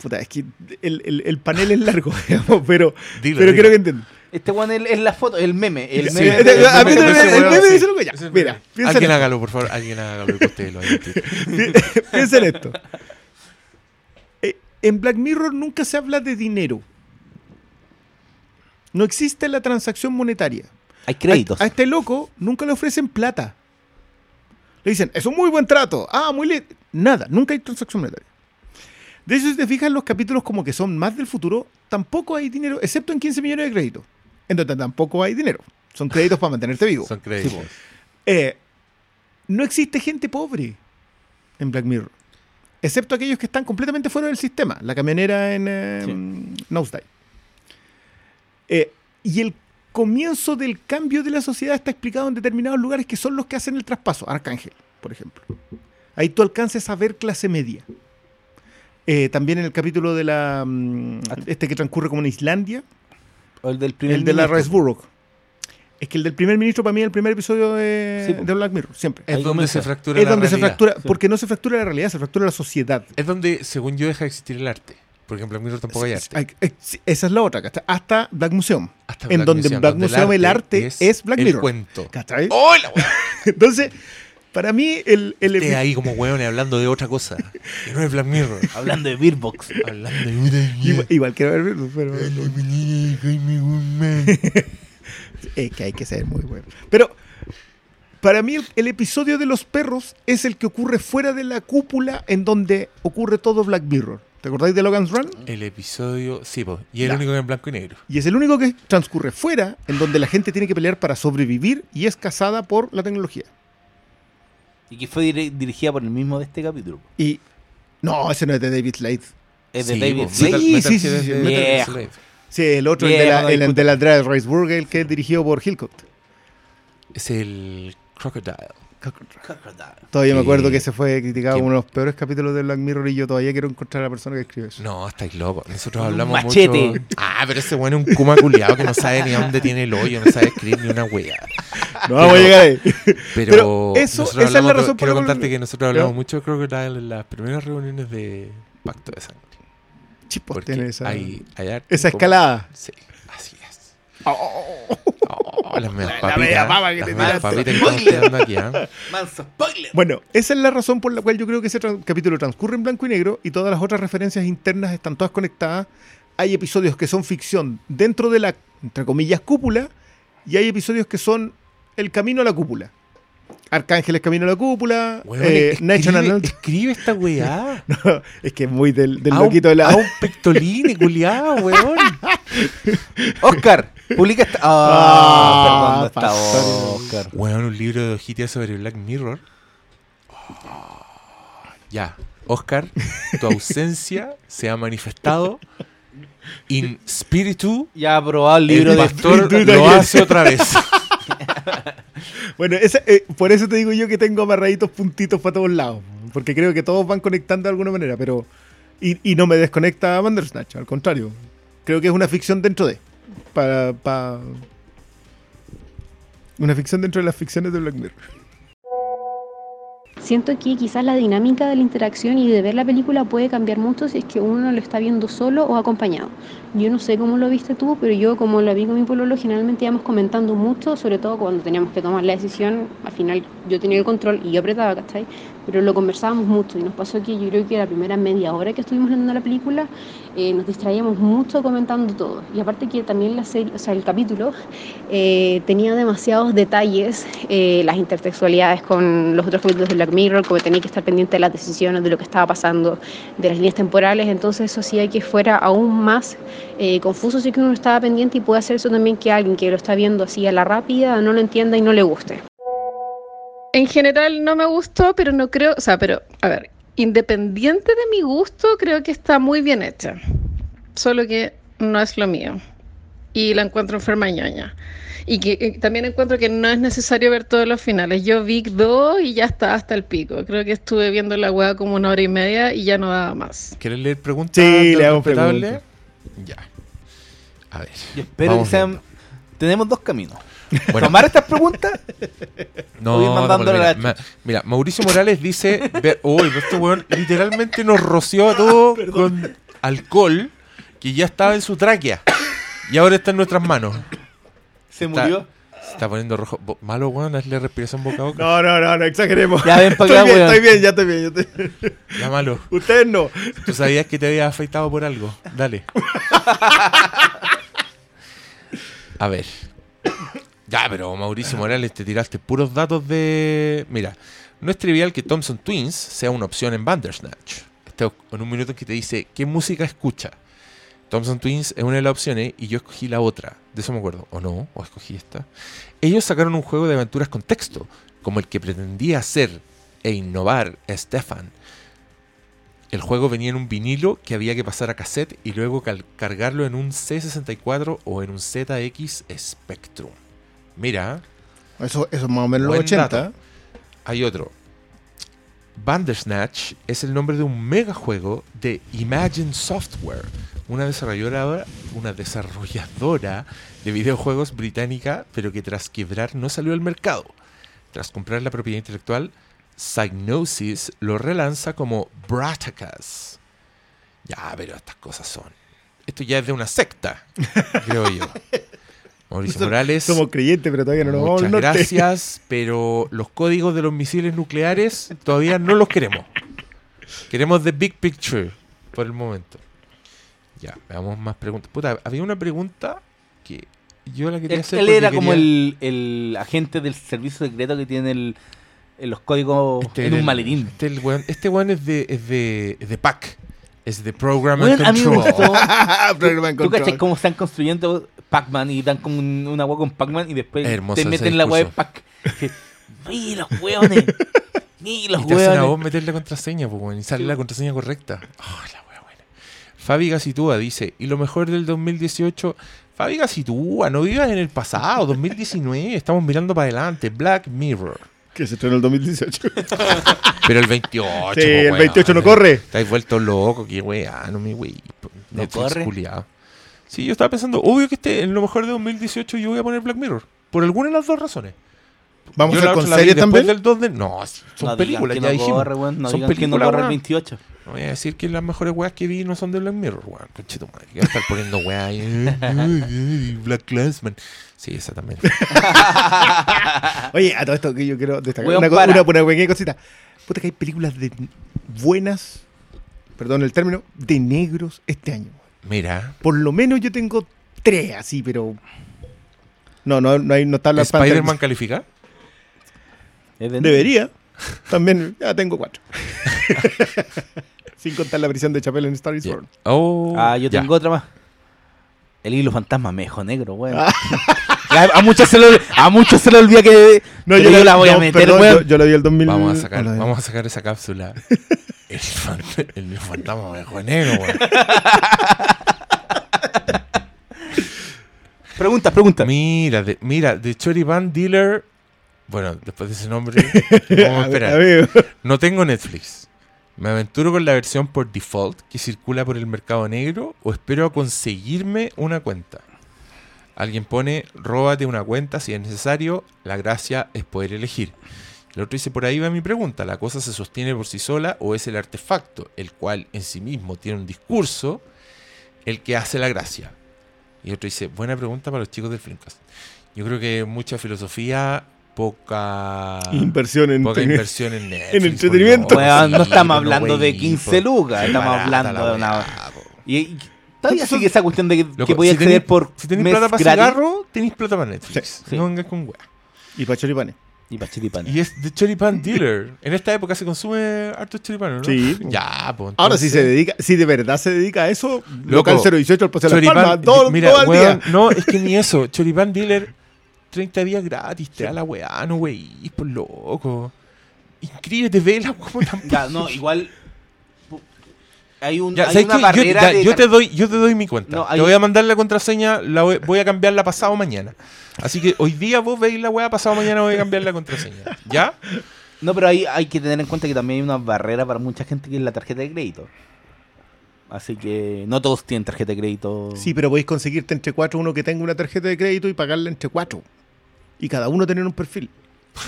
Puta, es que el, el- el panel es largo, digamos, pero, Dilo, pero dilo. creo que entiendo. Este one es, es la foto, el meme. El Sí, meme el- weón, meme sí. dice lo que ya. Mira, piensa en Alguien hágalo, por favor. Alguien hágalo en Twitter. Pi- Piensa en esto. Eh, en Black Mirror nunca se habla de dinero. No existe la transacción monetaria. Hay créditos. A, a este loco nunca le ofrecen plata. Le dicen, es un muy buen trato. Ah, muy le Nada, nunca hay transacción monetaria. De hecho, si te fijas, los capítulos como que son más del futuro, tampoco hay dinero, excepto en 15 millones de créditos. En donde tampoco hay dinero. Son créditos para mantenerte vivo. Son créditos. Eh, no existe gente pobre en Black Mirror. Excepto aquellos que están completamente fuera del sistema. La camionera en eh, Sí. Nosedive. Eh, y el comienzo del cambio de la sociedad está explicado en determinados lugares que son los que hacen el traspaso. Arcángel, por ejemplo. Ahí tú alcances a ver clase media. Eh, también en el capítulo de la mm, este que transcurre como en Islandia, O el del primer el de la. Riceborough. Es que el del primer ministro para mí es el primer episodio de, Sí, po. de Black Mirror, siempre. Es donde se fractura Es la donde se realidad. fractura, Sí. porque no se fractura la realidad, se fractura la sociedad. Es donde, según yo, deja de existir el arte. Porque en Black Mirror tampoco hay arte. Esa es la otra, ¿cachai? Hasta Black Museum. Hasta en donde Black Museum el arte es Black el Mirror. cuento. ¿Cachai? ¡Oh, la! Entonces, para mí, el, el Esté ahí como hueón hablando de otra cosa. Que no es Black Mirror. Hablando de Beerbox. hablando de igual, igual quiero ver, pero es que hay que ser muy bueno. Pero para mí, el, el episodio de los perros es el que ocurre fuera de la cúpula en donde ocurre todo Black Mirror. ¿Te acordáis de Logan's Run? El episodio, sí, po, y el único que en blanco y negro. Y es el único que transcurre fuera, en donde la gente tiene que pelear para sobrevivir y es cazada por la tecnología. Y que fue dirigida por el mismo de este capítulo. Y. No, ese no es de David Slade. Es de Sí, David po, Slade. Sí, sí, sí, es sí. Sí, el otro, el de la, no el, discuta. de la el que es dirigido por Hillcoat. Es el Crocodile. Todavía me acuerdo que ese fue criticado como uno de los peores capítulos de Black Mirror y yo todavía quiero encontrar a la persona que escribe eso. No, estáis locos. Nosotros hablamos machete. mucho. Ah, pero ese bueno es un kuma culiado que no sabe ni a dónde tiene el hoyo, no sabe escribir ni una wea. No vamos a llegar ahí. Pero, Pero eso- nosotros esa es la hablamos- razón por Quiero contarte que nosotros hablamos mucho de Crocodile en las primeras reuniones de Pacto de Sangre. Chispos Porque tiene esa, hay, esa como- escalada. Sí. Oh, Oh, las medias La papitas. media papa que las te medias papitas que estamos tirando aquí. Manso spoiler. Bueno, esa es la razón por la cual yo creo que ese capítulo transcurre en blanco y negro y todas las otras referencias internas están todas conectadas. Hay episodios que son ficción dentro de la, entre comillas, cúpula y hay episodios que son el camino a la cúpula. Arcángeles camino a la cúpula, Weón, eh, escribe, National... escribe esta weá. No, es que es muy del, del A un- loquito de la... A un pectoline, culiado, weón. Oscar, publica esta. Ah, Ah, perdón, no. Oscar. Weón, un libro de hojitas sobre Black Mirror. Oh, Ya, Oscar, tu ausencia se ha manifestado in spiritu. Ya ha aprobado el libro el de. pastor lo hace otra vez. Bueno, ese, eh, por eso te digo yo que tengo amarraditos puntitos para todos lados. Porque creo que todos van conectando de alguna manera, pero. Y, y no me desconecta a Bandersnatch, al contrario. Creo que es una ficción dentro de. Para. una ficción dentro de las ficciones de Black Mirror. Siento que quizás la dinámica de la interacción y de ver la película puede cambiar mucho si es que uno lo está viendo solo o acompañado. Yo no sé cómo lo viste tú, pero yo como lo vi con mi pololo generalmente íbamos comentando mucho, sobre todo cuando teníamos que tomar la decisión, al final yo tenía el control y yo apretaba, ¿cachai? Pero lo conversábamos mucho y nos pasó que yo creo que la primera media hora que estuvimos viendo la película eh, nos distraíamos mucho comentando todo. Y aparte que también la serie, o sea, el capítulo eh, tenía demasiados detalles, eh, las intertextualidades con los otros capítulos de Black Mirror, como tenía que estar pendiente de las decisiones, de lo que estaba pasando, de las líneas temporales, entonces eso hacía que fuera aún más eh, confuso si que uno estaba pendiente y puede hacer eso también que alguien que lo está viendo así a la rápida no lo entienda y no le guste. En general no me gustó, pero no creo, o sea, pero a ver, independiente de mi gusto, creo que está muy bien hecha. Solo que no es lo mío. Y la encuentro enferma y ñoña. Y que eh, también encuentro que no es necesario ver todos los finales. Yo vi dos y ya está hasta el pico. Creo que estuve viendo la weá como una hora y media y ya no daba más. ¿Quieres leer preguntas? Sí, le hago preguntas. Ya. A ver. Yo espero que sean. Tenemos dos caminos. Bueno, Tomar estas preguntas No, O ir mandándole mira, la ma- mira, Mauricio Morales dice, uy, este weón literalmente nos roció a todos con alcohol que ya estaba en su tráquea y ahora está en nuestras manos. se Está- murió. Se está poniendo rojo. Malo, weón, hazle respiración boca a boca. No, no, no, no exageremos. Ya ven pa' estoy, acá, bien, weón. estoy bien, ya estoy bien. ya estoy- Ya malo. Ustedes no. Tú sabías que te había afeitado por algo. Dale. A ver. Ya, pero Mauricio Morales, te tiraste puros datos de. Mira, no es trivial que Thompson Twins sea una opción en Bandersnatch. Está en un minuto en que te dice qué música escucha. Thompson Twins es una de las opciones y yo escogí la otra. De eso me acuerdo. ¿O no? ¿O escogí esta? Ellos sacaron un juego de aventuras con texto, como el que pretendía hacer e innovar Stefan. El juego venía en un vinilo que había que pasar a cassette y luego cargarlo en un C64 o en un ZX Spectrum. Mira, Eso, eso es más o menos los Buen 80. dato. hay otro. Bandersnatch es el nombre de un megajuego de Imagine Software, una desarrolladora, una desarrolladora de videojuegos británica, pero que tras quebrar no salió al mercado. Tras comprar la propiedad intelectual, Psygnosis lo relanza como Bratacus. Ya, pero estas cosas son. Esto ya es de una secta, creo yo. Mauricio Morales. Somos creyentes, pero todavía no nos vamos Muchas gracias, pero los códigos de los misiles nucleares todavía no los queremos. Queremos the big picture por el momento. Ya, veamos más preguntas. Puta, había una pregunta que yo la quería Él, hacer. él era como el, el agente del servicio secreto que tiene el, los códigos este en un maletín. Este, el weón- este weón es de, es de, es de PAC. Es de Program and Weón, a mí me Control. gustó. ¿Tú control. cachai cómo están construyendo Pac-Man y dan como un- una agua con Pac-Man y después Hermoso te meten la agua de. Pac? Ni los hueones. Ni los Y te hacen a vos meter la contraseña, pues, weón, y sale Sí. la contraseña correcta. Oh, la wea buena. Fabi Gacitúa dice, y lo mejor del 2018, Fabi Gacitúa, no vivas en el pasado, 2019, estamos mirando para adelante, Black Mirror. Que se estrenó en el 2018. Pero el 28. Sí, el weón. 28 no corre. Estáis vuelto loco, qué weá, no me wey. ¿No corre? Sí, yo estaba pensando, obvio que este, en lo mejor de 2018 yo voy a poner Black Mirror. Por alguna de las dos razones. Vamos Yo a hacer con después también. del 2 de... No, son No películas, que ya no dijimos. corre. No son digan que no películas, corre el weón. 28. No voy a decir que las mejores weas que vi no son de Black Mirror, weón. Conchito madre, que voy a estar poniendo weas ahí. Ay, ay, ay, Black Classman. Sí, esa también. Oye, a todo esto que yo quiero destacar. Weón, Una, una, una pequeña cosita. Puta que hay películas de buenas, perdón el término, de negros este año. Mira, Por lo menos yo tengo tres así, pero. No, no, no hay no está la ¿Spider-Man califica? Es de- Debería. También, ya tengo cuatro. Sin contar la prisión de Chapel en Star is. Born. Oh, Ah, yo tengo otra más. El hilo fantasma me dejó negro, weón. Ah. A muchos se le a muchos se le olvida que No, pero yo, la voy a meter, perdón, weón. yo, yo la vi el 2000. Vamos a sacar, vamos a sacar esa cápsula. El, fan- el fantasma de negro, weón. Pregunta, pregunta. Mira, de, mira, de Choripan Dealer. Bueno, después de ese nombre, vamos a esperar. No tengo Netflix. ¿Me aventuro con la versión por default que circula por el mercado negro o espero a conseguirme una cuenta? Alguien pone, róbate una cuenta si es necesario, la gracia es poder elegir. El otro dice, por ahí va mi pregunta, ¿la cosa se sostiene por sí sola o es el artefacto, el cual en sí mismo tiene un discurso, el que hace la gracia? Y otro dice, buena pregunta para los chicos del Filmcast. Yo creo que mucha filosofía, poca... Inversión en Poca inversión en Netflix. entretenimiento. no estamos no, hablando de wey, 15 po. lucas, estamos barata hablando la de una-. Y, y todavía sigue esa cuestión de que, Loco, que podía si acceder tenés- por Si tenéis mes plata para gratis. cigarro, tenéis plata para Netflix. Sí. No vengas con weá. Y para choripanes. Y para chiripán. Y es de Choripan Dealer. en esta época se consume harto choripán, ¿no? Sí. Ya, pues. Ahora si se dedica, si de verdad se dedica a eso, Loco, local 018 al Paseo de Choripán, Palmas, todo, mira, todo el weón, día. no, es que ni eso. Choripán Dealer, 30 días gratis, te da la weá, no wey, por loco. Inscríbete, vela, como tan Ya, no, igual. Hay, un, Ya, hay ¿sabes una qué? Yo, barrera ya, de yo te doy, yo te doy mi cuenta. No, hay- Te voy a mandar la contraseña, la voy, voy a cambiarla pasado mañana. Así que hoy día vos veis la weá, pasado mañana voy a cambiar la contraseña. ¿Ya? No, pero ahí hay que tener en cuenta que también hay una barrera para mucha gente que es la tarjeta de crédito. Así que no todos tienen tarjeta de crédito. Sí, pero podéis conseguirte entre cuatro uno que tenga una tarjeta de crédito y pagarla entre cuatro. Y cada uno tener un perfil.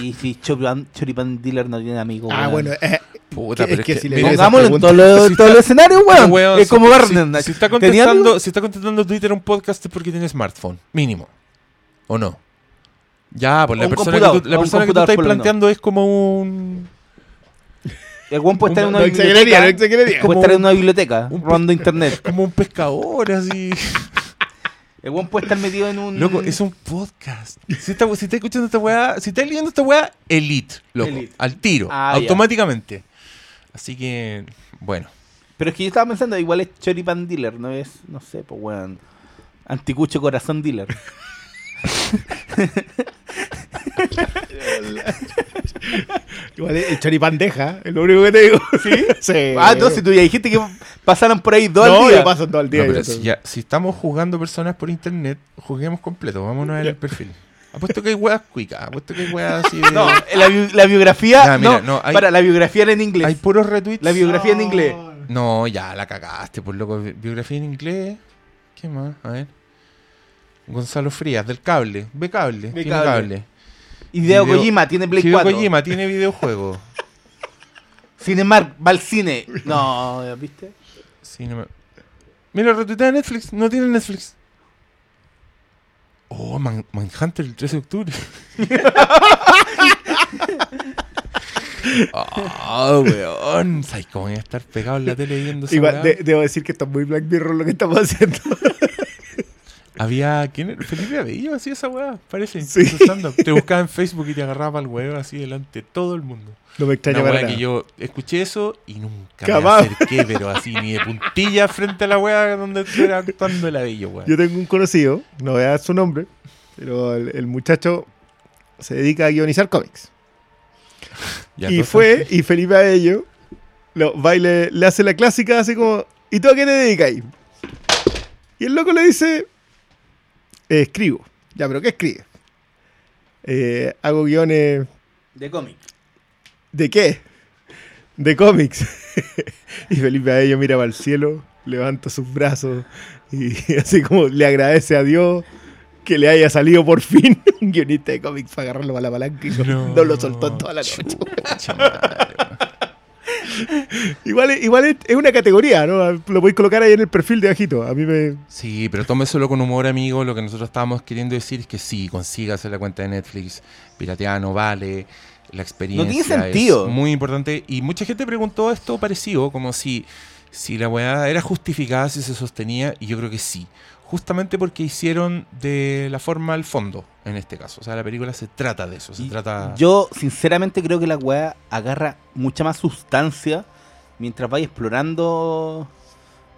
Y si Choripan, Choripan Dealer no tiene amigos. Ah, weón. bueno, eh, Puta, pero es que es que, si le Pongámoslo en todos los Si todos los escenarios, weón. Weón, es si- como si- Garden. Si, está ¿Tenía contestando, si está contestando Twitter un podcast es porque tiene smartphone, mínimo. ¿O no? Ya, pues la persona que tú, la persona que tú estás lo planteando es como un. El weón puede estar en una biblioteca. Puede estar en una biblioteca, robando internet. como un pescador, así. El weón puede estar metido en un. Loco, es un podcast. Si estás si está escuchando esta weá, si estás leyendo esta weá, elite, loco. Elite. Al tiro, Ah, automáticamente. Así que, bueno. Pero es que yo estaba pensando, igual es Choripan Dealer, no es, no sé, pues weón. Anticucho Corazón Dealer. Igual el choripán deja, es lo único que te digo. ¿Sí? sí. Ah, no, si tú ya dijiste que pasaran por ahí dos no, al día. el día. No, pero yo si, todo- ya, si estamos jugando personas por internet, juguemos completo. Vámonos a ver el perfil. Apuesto que hay weas cuicas. Apuesto que hay weas así de. No, la, bi- la biografía. Ya, mira, no, no, hay- para, la biografía era en inglés. Hay puros retweets. La biografía en inglés. No, ya la cagaste, por loco. Bi- Biografía en inglés. ¿Qué más? A ver. Gonzalo Frías, del cable. Ve cable. Ve tiene cable. cable. Hideo Hideo- Kojima tiene Play Hideo 4. Kojima tiene videojuego. Cinemark va al cine. No, ¿viste? Me- Mira, retuitea Netflix. No tiene Netflix. Oh, Man- Manhunter el 13 de octubre. Ah, weón. ¿Sabes cómo voy a estar pegado en la tele viendo Igual, de- debo decir que está muy Black Mirror lo que estamos haciendo. Había. ¿Quién era? Felipe Abello hacía esa weá, parece. Sí. Te buscaba en Facebook y te agarraba al weón así delante de todo el mundo. No me extraña para weá que yo escuché eso y nunca Jamás. me acerqué, pero así ni de puntilla frente a la weá donde estuviera actuando el Abello, weón. Yo tengo un conocido, no voy a dar su nombre, pero el, el muchacho se dedica a guionizar cómics. Ya, y fue, y Felipe Abello lo, va y le, le hace la clásica así como, ¿y tú a qué te dedicas? Y el loco le dice, "Eh, escribo. Ya, pero ¿qué escribe? "Eh, hago guiones De cómic. ¿De qué? De cómics. y Felipe Abello mira para el cielo, levanta sus brazos y así como le agradece a Dios que le haya salido por fin un guionista de cómics para agarrarlo a la palanca y no, no lo soltó en toda la noche. Igual, es- igual es, es una categoría, ¿no? Lo podéis colocar ahí en el perfil de bajito. A mí me. Sí, pero tómeselo con humor, amigo. Lo que nosotros estábamos queriendo decir es que sí, consígase la cuenta de Netflix. Pirateada no vale. La experiencia tiene sentido. es muy importante. Y mucha gente preguntó esto parecido, como si, si la weá era justificada, si se sostenía. Y yo creo que sí. Justamente porque hicieron de la forma al fondo, en este caso. O sea, la película se trata de eso. Se Y trata. Yo, sinceramente, creo que la weá agarra mucha más sustancia mientras vaya explorando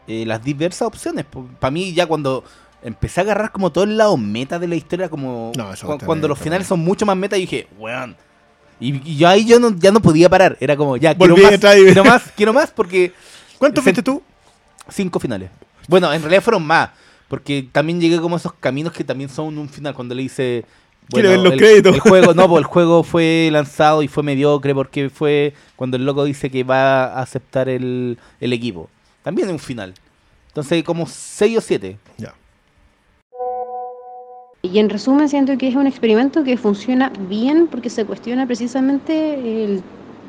eh, las diversas opciones. Para mí, ya cuando empecé a agarrar como todo el lado meta de la historia, como No, eso cu- cuando los finales son mucho más meta, yo dije, weón. Y, y yo ahí yo no, ya no podía parar. Era como, ya, quiero Volví más, quiero más, quiero más, porque ¿Cuánto Se- fuiste tú? cinco finales. Bueno, en realidad fueron más. Porque también llegué como a esos caminos que también son un final. Cuando le dice. Quiero ver los el, créditos. El juego, no, pues el juego fue lanzado y fue mediocre porque fue cuando el loco dice que va a aceptar el, el equipo. También es un final. Entonces, como 6 o 7. Ya. Y en resumen, siento que es un experimento que funciona bien porque se cuestiona precisamente el-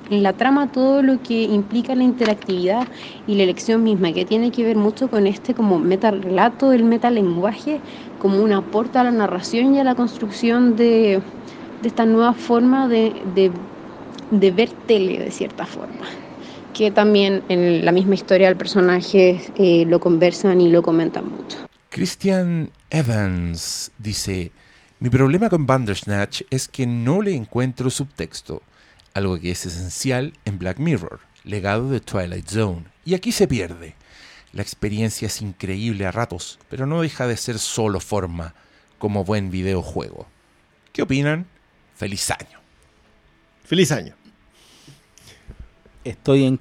en la trama todo lo que implica la interactividad y la elección misma, que tiene que ver mucho con este como metarrelato, el metalenguaje, como un aporte a la narración y a la construcción de, de esta nueva forma de, de- de ver tele de cierta forma. Que también en la misma historia del personaje eh, lo conversan y lo comentan mucho. Christian Evans dice: Mi problema con Bandersnatch es que no le encuentro subtexto, algo que es esencial en Black Mirror, legado de Twilight Zone, y aquí se pierde. La experiencia es increíble a ratos, pero no deja de ser solo forma, como buen videojuego. ¿Qué opinan? Feliz año. Feliz año. Estoy en.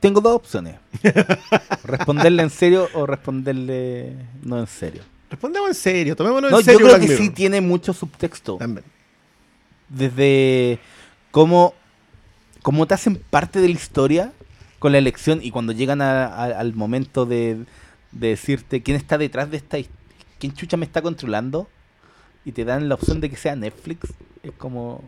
Tengo dos opciones: responderle en serio o responderle no en serio. Respondemos en serio, tomémonos No, en serio. yo creo Black que sí tiene mucho subtexto. También. desde cómo, cómo te hacen parte de la historia con la elección y cuando llegan a- al momento de, de decirte quién está detrás de esta quién chucha me está controlando y te dan la opción de que sea Netflix es como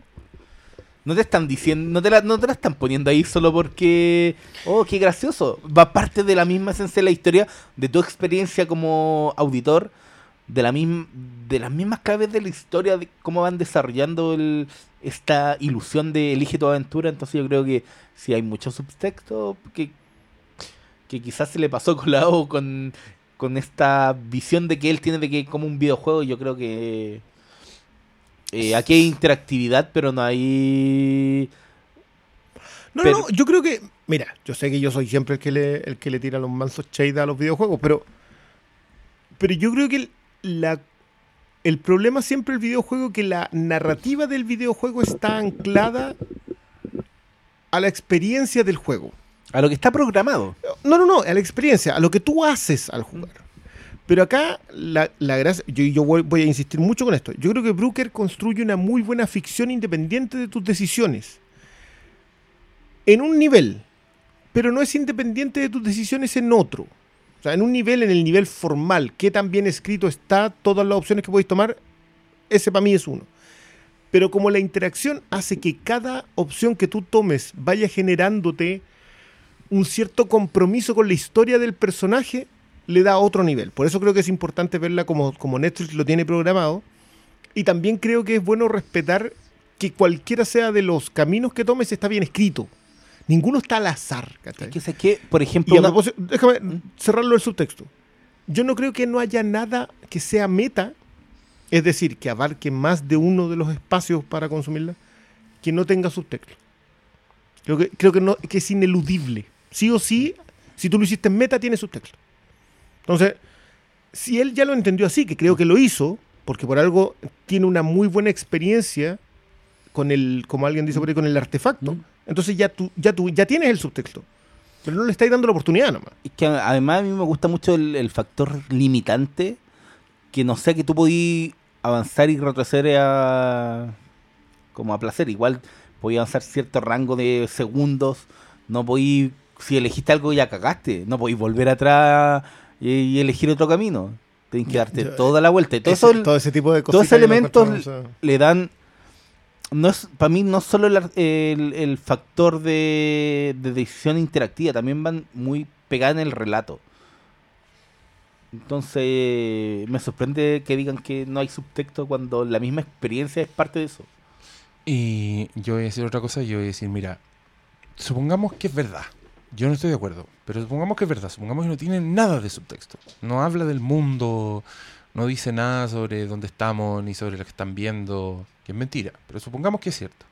no te están diciendo te la, no te la están poniendo ahí solo porque oh qué gracioso va parte de la misma esencia de la historia de tu experiencia como auditor de la misma de las mismas claves de la historia de cómo van desarrollando el- esta ilusión de elige tu aventura entonces yo creo que si hay mucho subtexto que que quizás se le pasó colado con con esta visión de que él tiene de que como un videojuego yo creo que eh, aquí hay interactividad pero no hay No, Pero- no, yo creo que. Mira, yo sé que yo soy siempre el que le, el que le tira los mansos shade a los videojuegos, pero. Pero yo creo que el, la, el problema siempre del videojuego es que la narrativa del videojuego está anclada a la experiencia del juego. a lo que está programado No, no, no, a la experiencia, a lo que tú haces al jugar. Pero acá la, la gracia, yo, yo voy, voy a insistir mucho con esto. Yo creo que Brooker construye una muy buena ficción independiente de tus decisiones. En un nivel, pero no es independiente de tus decisiones en otro. O sea, en un nivel, en el nivel formal, que tan bien escrito está, todas las opciones que podéis tomar, ese para mí es uno. Pero como la interacción hace que cada opción que tú tomes vaya generándote un cierto compromiso con la historia del personaje, le da otro nivel. Por eso creo que es importante verla como, como Netflix lo tiene programado. Y también creo que es bueno respetar que cualquiera sea de los caminos que tomes está bien escrito. Ninguno está al azar. ¿cachai? es que sé que por ejemplo Y una- déjame cerrarlo el subtexto. Yo no creo que no haya nada que sea meta, es decir, que abarque más de uno de los espacios para consumirla, que no tenga subtexto. Creo que, creo que, no, que es ineludible. Sí o sí, si tú lo hiciste en meta, tiene subtexto. Entonces, si él ya lo entendió así, que creo que lo hizo, porque por algo tiene una muy buena experiencia con el, como alguien dice por ahí, con el artefacto, Mm. Entonces ya tú, ya tú, ya tienes el subtexto. Pero no le estáis dando la oportunidad nomás. Es que a- además a mí me gusta mucho el, el factor limitante que no sé que tú podís avanzar y retroceder a como a placer. Igual Podía avanzar cierto rango de segundos. No podí, si elegiste algo ya cagaste. No podéis volver atrás y, y elegir otro camino. Tienes que darte Yo- toda la vuelta. Y todo Ese- eso todo ese tipo de todos cosas. esos elementos le dan no es para mí no solo el, el- el factor de, de decisión interactiva también van muy pegadas en el relato entonces me sorprende que digan que no hay subtexto cuando la misma experiencia es parte de eso Y yo voy a decir otra cosa, yo voy a decir, mira, supongamos que es verdad. Yo no estoy de acuerdo, pero supongamos que es verdad, supongamos que no tiene nada de subtexto. No habla del mundo, no dice nada sobre dónde estamos, ni sobre lo que están viendo, que es mentira, pero supongamos que es cierto.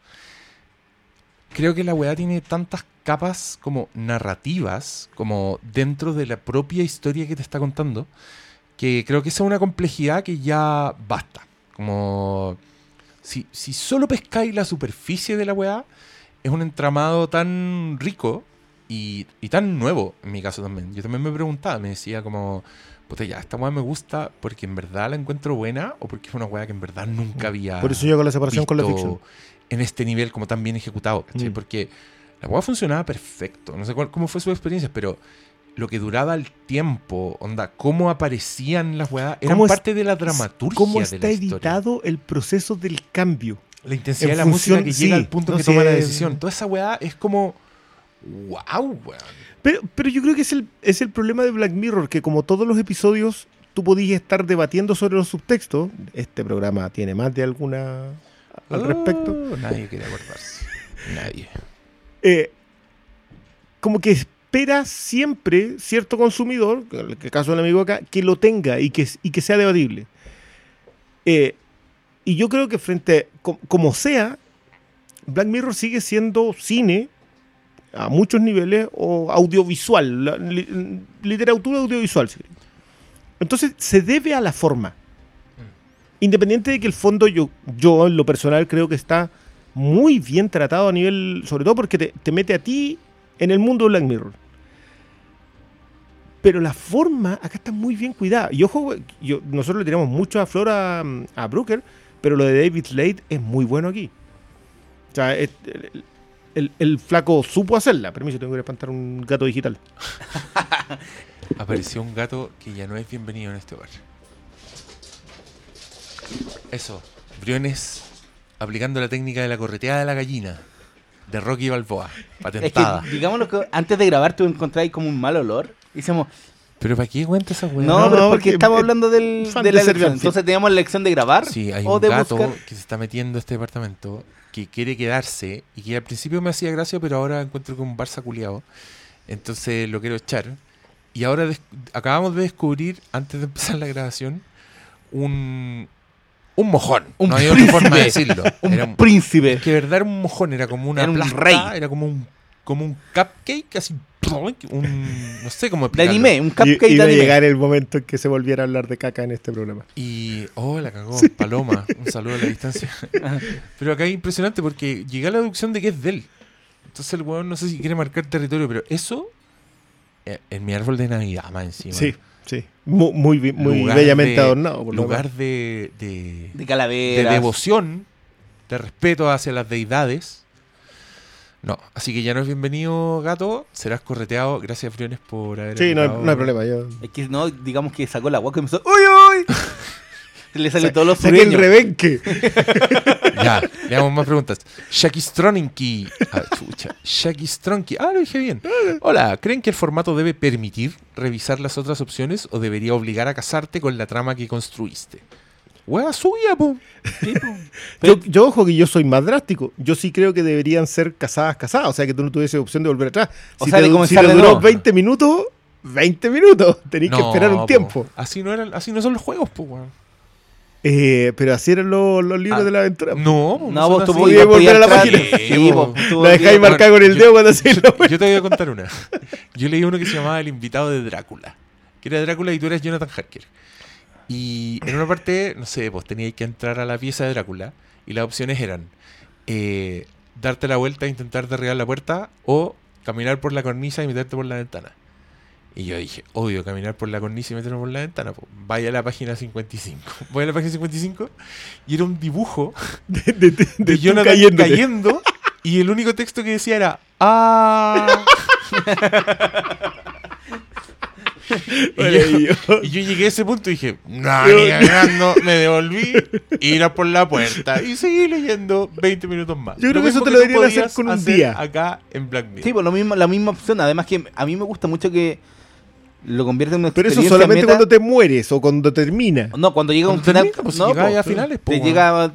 Creo que la weá tiene tantas capas como narrativas, como dentro de la propia historia que te está contando, que creo que esa es una complejidad que ya basta. Como si, si solo pescáis la superficie de la weá, es un entramado tan rico y, y tan nuevo, en mi caso también. Yo también me preguntaba, me decía como, puta ya, esta weá me gusta porque en verdad la encuentro buena o porque es una weá que en verdad nunca había Por eso yo con la separación con la ficción. en este nivel como tan bien ejecutado, ¿cachai? Mm. Porque la weá funcionaba perfecto. No sé cuál, cómo fue su experiencia, pero lo que duraba el tiempo, onda, cómo aparecían las weas, eran ¿Cómo es- parte de la dramaturgia ¿Cómo de está la historia. editado el proceso del cambio? La intensidad en de la música función- que sí, llega al punto no que sé. toma la decisión. Toda esa weá es como. ¡Wow, weón! Pero, pero yo creo que es el, es el problema de Black Mirror, que como todos los episodios, tú podías estar debatiendo sobre los subtextos. Este programa tiene más de alguna al respecto. Oh, nadie quiere acordarse. Nadie. Eh, como que espera siempre cierto consumidor, en el caso del amigo acá, que lo tenga y que, y que sea debatible. Eh, y yo creo que frente, co- como sea, Black Mirror sigue siendo cine a muchos niveles o audiovisual, la- li- literatura audiovisual. Entonces se debe a la forma. Independiente de que el fondo yo, yo en lo personal creo que está muy bien tratado a nivel, sobre todo porque te, te mete a ti en el mundo de Black Mirror. Pero la forma acá está muy bien cuidada. Y ojo, yo, nosotros le tiramos mucho a Flora a, Brooker, pero lo de David Slade es muy bueno aquí. O sea, es- el, el- flaco supo hacerla. Permiso, tengo que espantar un gato digital. Apareció un gato que ya no es bienvenido en este hogar. Eso. Briones aplicando la técnica de la correteada de la gallina. De Rocky Balboa. es que Patentada. digámoslo que antes de grabar tú encontráis como un mal olor y decimos Pero ¿para qué cuenta esa weá? no, No, pero no, porque porque estamos es hablando del, de la elección entonces teníamos la elección de grabar Sí, hay o un de gato buscar que se está metiendo a este departamento que quiere quedarse y que al principio me hacía gracia, pero ahora encuentro que es un Barça culiado. Entonces lo quiero echar. Y ahora acabamos de descubrir, antes de empezar la grabación, un, un mojón. Un no hay otra forma de decirlo. un Era un- príncipe que de verdad era un mojón, era como una Era un plasta, rey. era como un, como un cupcake, así, un, no sé cómo de explicarlo. anime un Y, cupcake de iba a anime llegar el momento en que se volviera a hablar de caca en este programa. Y, oh, la cagó, Paloma, un saludo a la distancia. pero acá es impresionante porque llegué a la deducción de que es de él. Entonces el weón no sé si quiere marcar territorio, pero eso, eh, en mi árbol de Navidad más encima. Sí, sí. Muy, muy, muy Lugar bellamente de- adornado. Por Lugar de, de, de de calaveras devoción, de respeto hacia las deidades. No, así que ya no es bienvenido, gato. Serás correteado. Gracias, Briones, por haber. Sí, no hay, no hay problema. Yo... es que no digamos que sacó la guaca y empezó ¡Uy, uy! le salió todos los Saqué el rebenque. Ya, le damos más preguntas. Shaki Stronky. Ah, chucha. Shaki Stronky. Ah, lo dije bien. Hola, ¿creen que el formato debe permitir revisar las otras opciones o debería obligar a casarte con la trama que construiste? Hueá suya, po. Yo, yo, ojo que yo soy más drástico. Yo sí creo que deberían ser casadas, casadas. O sea, que tú no tuvieses opción de volver atrás. O si sea, te, de du- comenzar si te de duró nuevo. 20 minutos, 20 minutos. Tenéis que esperar un po. tiempo. Así no, eran, así no son los juegos, po, weón. Eh, pero así eran los, los libros Ah, de la aventura. No, no vos tú podías volver a la entrar- página. sí, tú La dejáis marcada con el yo- dedo cuando hacéis la Yo te voy a contar una. Yo leí uno que se llamaba El invitado de Drácula. Que era Drácula y tú eras Jonathan Harker. Y en una parte, no sé, pues teníais que entrar a la pieza de Drácula. Y las opciones eran eh, darte la vuelta e intentar derribar la puerta o caminar por la cornisa y meterte por la ventana. Y yo dije, obvio, caminar por la cornisa y meterme por la ventana. pues, vaya a la página 55. Voy a la página 55 y era un dibujo de, de, de de tú Jonathan cayéndote. cayendo y el único texto que decía era ¡Ah! y, yo, y yo llegué a ese punto y dije, no, ni cagando, me devolví, ir a por la puerta y seguí leyendo 20 minutos más. Yo creo que eso te lo deberían hacer con un hacer día. Acá en Black Mirror. Sí, pues lo mismo, la misma opción. Además que a mí me gusta mucho que lo convierte en una Pero eso solamente meta. cuando te mueres o cuando termina. No, cuando llega un Cuando final. termina, pues, si no, llega pues, a finales, te pues, llega-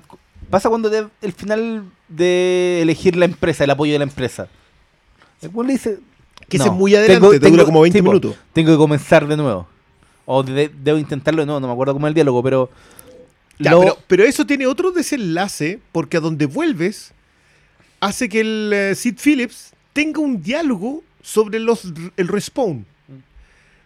pasa cuando te- el final de elegir la empresa, el apoyo de la empresa. El weón le dice. Que no, ese es muy adelante, te dura como 20 sí, po, minutos. Tengo que comenzar de nuevo. O de- debo intentarlo de nuevo, no me acuerdo cómo es el diálogo, pero. Ya, lo- pero, pero eso tiene otro desenlace porque a donde vuelves hace que el eh, Sid Phillips tenga un diálogo sobre los el respawn.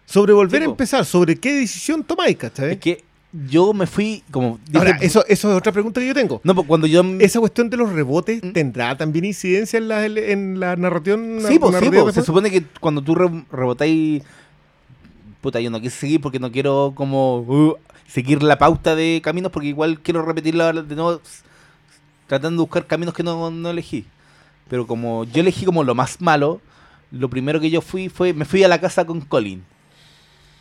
Sobre volver a empezar, sobre qué decisión tomáis, ¿cachai? Es que yo me fui como. dije- Ahora, eso, eso es otra pregunta que yo tengo. No, pues cuando yo. ¿Esa cuestión de los rebotes Mm. tendrá también incidencia en la, en la narración? Sí, pues, sí, po. se supone que cuando tú re- rebotáis. Puta, yo no quise seguir porque no quiero como uh, seguir la pauta de caminos porque igual quiero repetirla de nuevo tratando de buscar caminos que no, no elegí. Pero como yo elegí como lo más malo, lo primero que yo fui fue, me fui a la casa con Colin.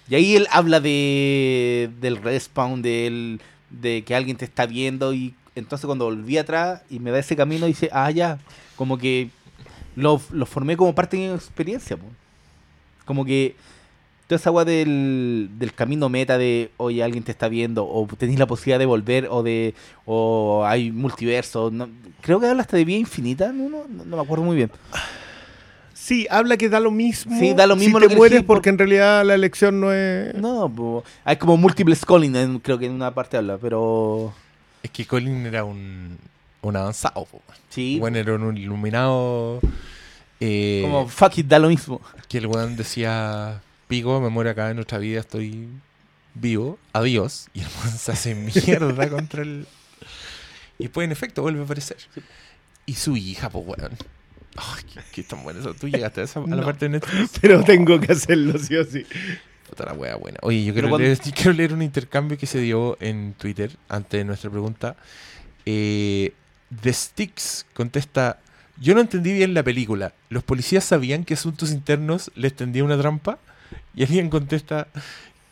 Y ahí él habla de del respawn, del, de que alguien te está viendo y entonces cuando volví atrás y me da ese camino dice, ah, ya, como que lo, lo formé como parte de mi experiencia. Como que toda esa agua del, del camino meta de, oye, alguien te está viendo, o tenés la posibilidad de volver, o de o hay multiverso. no- creo que habla hasta de vida infinita, no, no, no me acuerdo muy bien. Sí, habla que da lo mismo. Sí, da lo mismo si lo te que mueres elegí por- porque en realidad la elección no es. No, po, hay como múltiples en- creo que en una parte habla, pero Es que Colin era un, un avanzado. po. sí, Bueno, era un iluminado. eh, como fuck it, da lo mismo. que el weón decía, pico, me muero acá en nuestra vida, estoy vivo, adiós. Y el weón se hace mierda contra el... Y después, en efecto, vuelve a aparecer. Y su hija, pues weón. Qué, qué tan bueno eso. ¿Tú llegaste a, esa, a la No. parte de Netflix? Pero tengo que hacerlo, sí o sí. Puta la wea buena. Oye, yo quiero, cuando- leer, yo quiero leer un intercambio que se dio en Twitter antes de nuestra pregunta. Eh, The Sticks contesta: Yo no entendí bien la película. ¿Los policías sabían que Asuntos Internos les tendía una trampa? Y alguien contesta: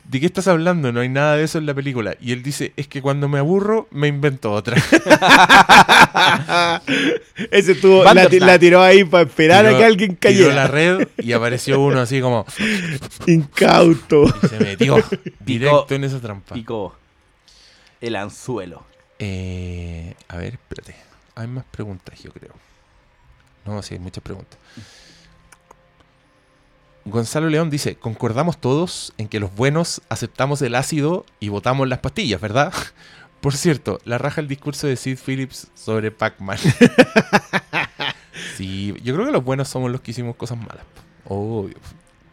¿De qué estás hablando? No hay nada de eso en la película. Y él dice: Es que cuando me aburro, me invento otra. Ese estuvo, la, tiró ahí para esperar a que alguien tiró la cayera. red y apareció uno así como. Incauto. Y se metió directo en esa trampa. Picó el anzuelo. Eh, a ver, espérate. Hay más preguntas, yo creo. No, sí, hay muchas preguntas. Gonzalo León dice, concordamos todos en que los buenos aceptamos el ácido y votamos las pastillas, ¿verdad? Por cierto, la raja el discurso de Sid Phillips sobre Pac-Man. sí, yo creo que los buenos somos los que hicimos cosas malas. Obvio.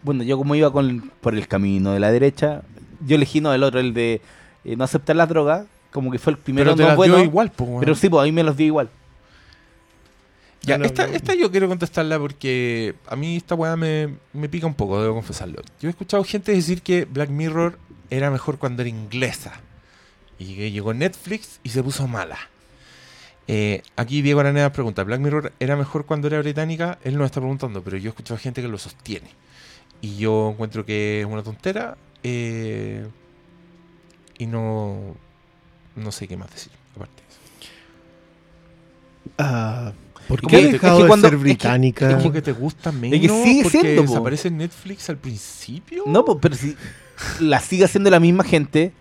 Bueno, yo como iba con, por el camino de la derecha, yo elegí no el otro, el de eh, no aceptar las drogas, como que fue el primero Pero te no las bueno, dio igual, po, pero sí, pues a mí me los dio igual. Ya, No, esta, no. esta yo quiero contestarla porque a mí esta weá me, me pica un poco, debo confesarlo. Yo he escuchado gente decir que Black Mirror era mejor cuando era inglesa. Y que llegó Netflix y se puso mala. Eh, aquí Diego Araneda pregunta, ¿Black Mirror era mejor cuando era británica? Él no está preguntando, pero yo he escuchado gente que lo sostiene. Y yo encuentro que es una tontera. eh, y no, no sé qué más decir. Aparte de eso. Ah, ¿Por qué que- ha dejado es que de cuando- ser es que- británica? Es como que te gusta menos sigue porque siendo, po. desaparece en Netflix al principio. No, pues, pero si la sigue haciendo la misma gente,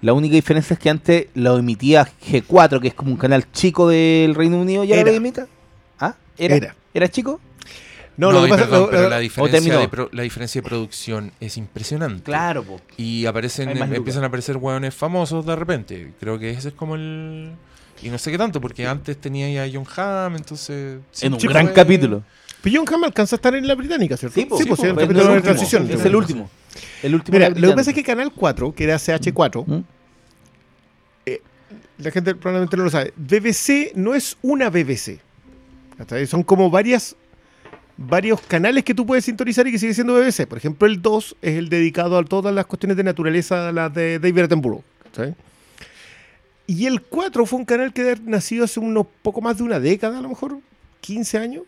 la única diferencia es que antes lo emitía G4, que es como un canal chico del Reino Unido, ya Era. lo emita. ¿Ah? ¿Era? Era. ¿Era chico? No, No, lo que y pasa perdón, lo- pero lo- la diferencia, de pro- la diferencia de producción es impresionante. Claro, pues. Y aparecen, empiezan a aparecer hueones famosos de repente. Creo que ese es como el. Y no sé qué tanto, porque antes tenía ya a John Hamm, entonces. En un sí gran fue- capítulo. Pero John Hamm alcanza a estar en la británica, ¿cierto? Sí, po, sí, sí, pues, po, sí, el capítulo de último, transición. Es el último. El último. Mira, lo que pasa es que Canal 4, que era CH4, ¿Mm? la gente probablemente no lo sabe. BBC no es una BBC. Son como varias varios canales que tú puedes sintonizar y que sigue siendo BBC. Por ejemplo, el 2 es el dedicado a todas las cuestiones de naturaleza, las de David Attenborough. Y el 4 fue un canal que ha nacido hace poco más de una década, a lo mejor. 15 años,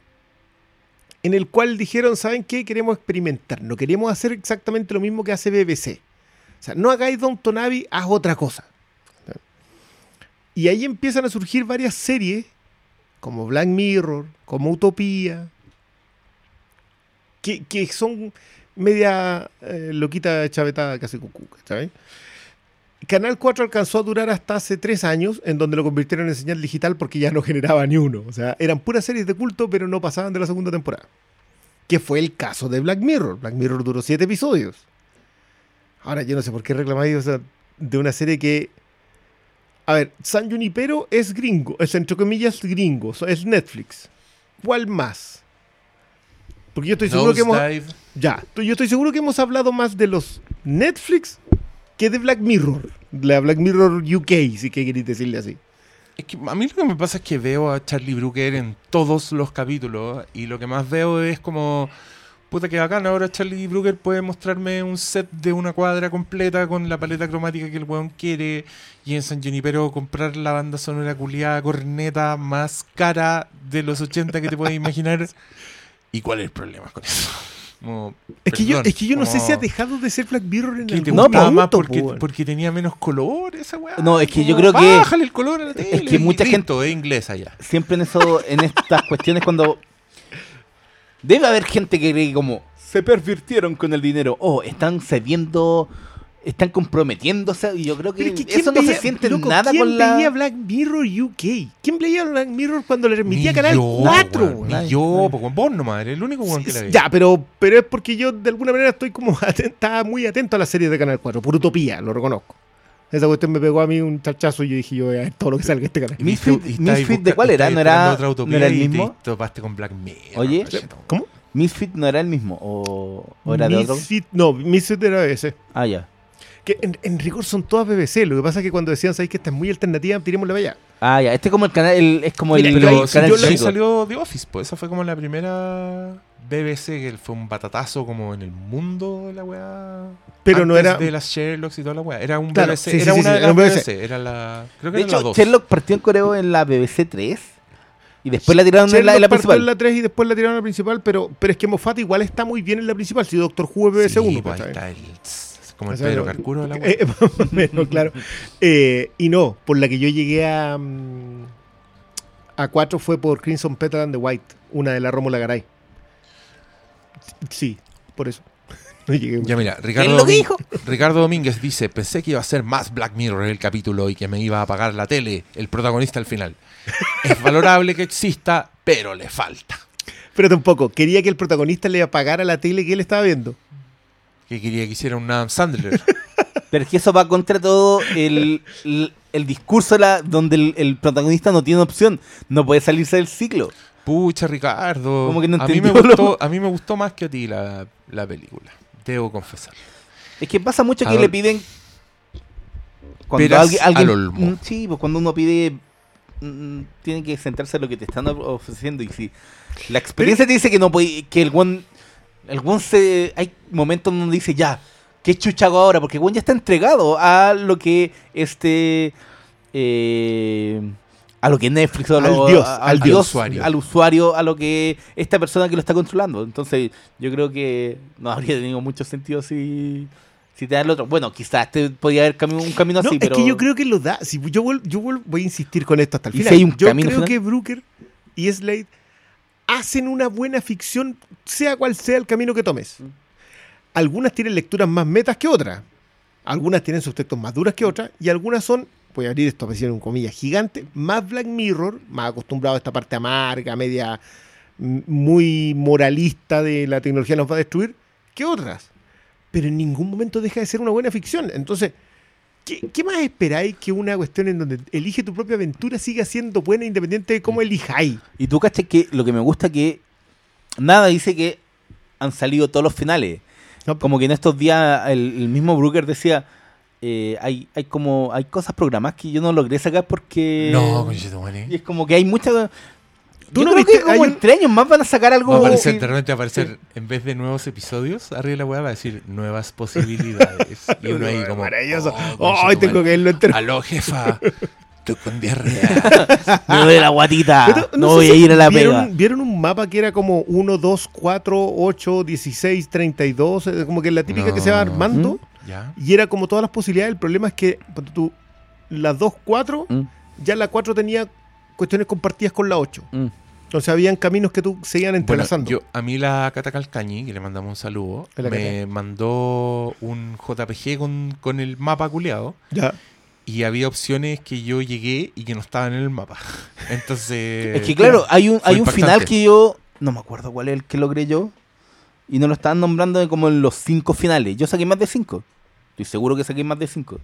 en el cual dijeron, ¿saben qué? Queremos experimentar, no queremos hacer exactamente lo mismo que hace BBC. O sea, no hagáis Downton Abbey, haz otra cosa. Y ahí empiezan a surgir varias series, como Black Mirror, como Utopía, que, son media eh, loquita chavetada casi cucú, ¿sabes? Canal 4 alcanzó a durar hasta hace tres años, en donde lo convirtieron en señal digital porque ya no generaba ni uno. O sea, eran puras series de culto, pero no pasaban de la segunda temporada. Que fue el caso de Black Mirror. Black Mirror duró siete episodios. Ahora, yo no sé por qué reclamáis o sea, de una serie que. A ver, San Junipero es gringo, es entre comillas gringo, es Netflix. ¿Cuál más? Porque yo estoy seguro que hemos. Nosedive. Ya, yo estoy seguro que hemos hablado más de los Netflix que de Black Mirror. La Black Mirror UK, si que queréis decirle así. Es que a mí lo que me pasa es que veo a Charlie Brooker en todos los capítulos y lo que más veo es como, puta que bacán, ahora Charlie Brooker puede mostrarme un set de una cuadra completa con la paleta cromática que el weón quiere y en San Junipero comprar la banda sonora culiada corneta más cara de los 80 que te puedes imaginar. ¿Y cuál es el problema con eso? Como, Es que, yo, es que yo no sé si ha dejado de ser Black Mirror en algún No, gustaba momento, más porque, po, weón. porque tenía menos color esa weá. No, es que yo creo que- Bájale el color a la tele. que mucha gente- es inglés allá. siempre en eso, en estas cuestiones cuando debe haber gente que cree que como se pervirtieron con el dinero o están cediendo, están comprometiéndose y yo creo que, Pero es que eso ¿quién no se veía- siente loco, nada ¿quién con la veía Black Mirror UK? ¿Quién veía Black Mirror cuando le remitía Ni Canal yo, 4? weón, weón? Ni yo, con vos nomás, eres el único weón que la ve. Ya, pero, pero es porque yo de alguna manera estoy como atenta, muy atento a las series de Canal 4, por utopía, lo reconozco. Esa cuestión me pegó a mí un charchazo y yo dije, yo voy a ver todo lo que salga de este canal. Misfit- Misfit, ¿de cuál era? ¿No era- esperando otra utopía no era el y te- mismo? Te topaste con Black Mirror. Oye. ¿Cómo? Misfit no era el mismo o, o era de otro. Misfit, no, Misfit era ese. Ah, ya. Que en, en rigor son todas BBC. Lo que pasa es que cuando decían, ¿sabéis que esta es muy alternativa? Tirémosla para allá. Ah, ya. Este es como el canal, el- es como Mira, el, Pero si canal yo chico. salió The Office, pues esa fue como la primera BBC que fue un batatazo como en el mundo de la weá. Pero no Antes era- de las Sherlocks y toda la weá. Era un Claro, BBC, sí, sí, era sí, una sí, de las BBC. BBC. Era la. Creo que De era la hecho, 2. Sherlock partió en Coreo en la BBC 3 y después la tiraron en la, en la principal. en la 3 y después la tiraron a la principal, pero, pero es que Moffat igual está muy bien en la principal. Si Doctor Who es BBC 1, Sí, pues, pues, está el- como el O sea, Pedro Carcuro de la weá. Eh, más o menos, claro. Eh, y no, por la que yo llegué a, mm, a 4 fue por Crimson Petal and the White, una de la Rómula Garay. Sí, por eso. No llegué. Ya mira, Ricardo, lo dijo? Ricardo Domínguez dice, pensé que iba a ser más Black Mirror el capítulo y que me iba a apagar la tele, el protagonista al final. Es valorable que exista, pero le falta. Pero tampoco, quería que el protagonista le apagara la tele que él estaba viendo. Que quería que hiciera un Adam Sandler. Pero es que eso va contra todo el, el, el discurso la- donde el, el protagonista no tiene opción. No puede salirse del ciclo. Pucha, Ricardo. Como que no a, mí me gustó, a mí me gustó más que a ti la, la película. Debo confesar. Es que pasa mucho que le piden. Cuando alguien- al olmo. Mm, Sí, pues cuando uno pide. mm, Tiene que centrarse en lo que te están ofreciendo. Y si la experiencia te dice que no puede. Que el one. El se. Hay momentos donde dice ya. ¿Qué chucha hago ahora? Porque one ya está entregado a lo que este. eh, a lo que Netflix o Al lo- dios, a- al dios. usuario. al usuario, a lo que esta persona que lo está controlando. Entonces, yo creo que no habría tenido mucho sentido si, si te da el otro. Bueno, quizás te podía haber cami- un camino No, así, es pero. que yo creo que lo da. Si yo, vuel- yo voy a insistir con esto hasta el ¿Y si final. hay un yo creo final? que Brooker y Slade hacen una buena ficción, sea cual sea el camino que tomes. Mm. Algunas tienen lecturas más metas que otras. Algunas tienen sus textos más duras que otras. Y algunas son, voy a abrir esto decir en comillas, gigante, más Black Mirror, más acostumbrado a esta parte amarga, media mm, muy moralista de la tecnología nos va a destruir, que otras. Pero en ningún momento deja de ser una buena ficción. Entonces, ¿Qué, qué más esperáis que una cuestión en donde elige tu propia aventura siga siendo buena independiente de cómo elijáis? Y tú cachas que lo que me gusta que. Nada dice que han salido todos los finales. No, Como que en estos días el, el mismo Brooker decía. eh, hay, hay como hay cosas programadas que yo no logré sacar porque No, y es como que hay muchas ¿Tú yo no creo viste? que como Hay un- en tres años más van a sacar algo Va a aparecer, de repente va a aparecer, en vez de nuevos episodios, arriba de la weá va a decir nuevas posibilidades. Y uno ahí como. Maravilloso. "Oh, ¡Ay, tengo que verlo entero! Aló, jefa. Estoy con diarrea. Me duele la guatita. Pero no sé voy a si ir a la ¿vieron, pega. ¿Vieron un mapa que era como 1, 2, 4, 8, 16, 32? eh, Como que la típica que se va No. armando. ¿Ya? Y era como todas las posibilidades. El problema es que ponte tú, las 2, 4, Mm, ya la 4 tenía cuestiones compartidas con la 8. mm. Entonces habían caminos que tú se iban Bueno, entrelazando. yo, a mí la Cata Calcañi, que le mandamos un saludo, me mandó un JPG con, con el mapa culeado Ya. y había opciones que yo llegué y que no estaban en el mapa. Entonces... Es que claro, hay un, hay un final que yo. No me acuerdo cuál es el que logré yo. Y no lo estaban nombrando como en los cinco finales. Yo saqué más de cinco. Estoy seguro que saqué más de cinco.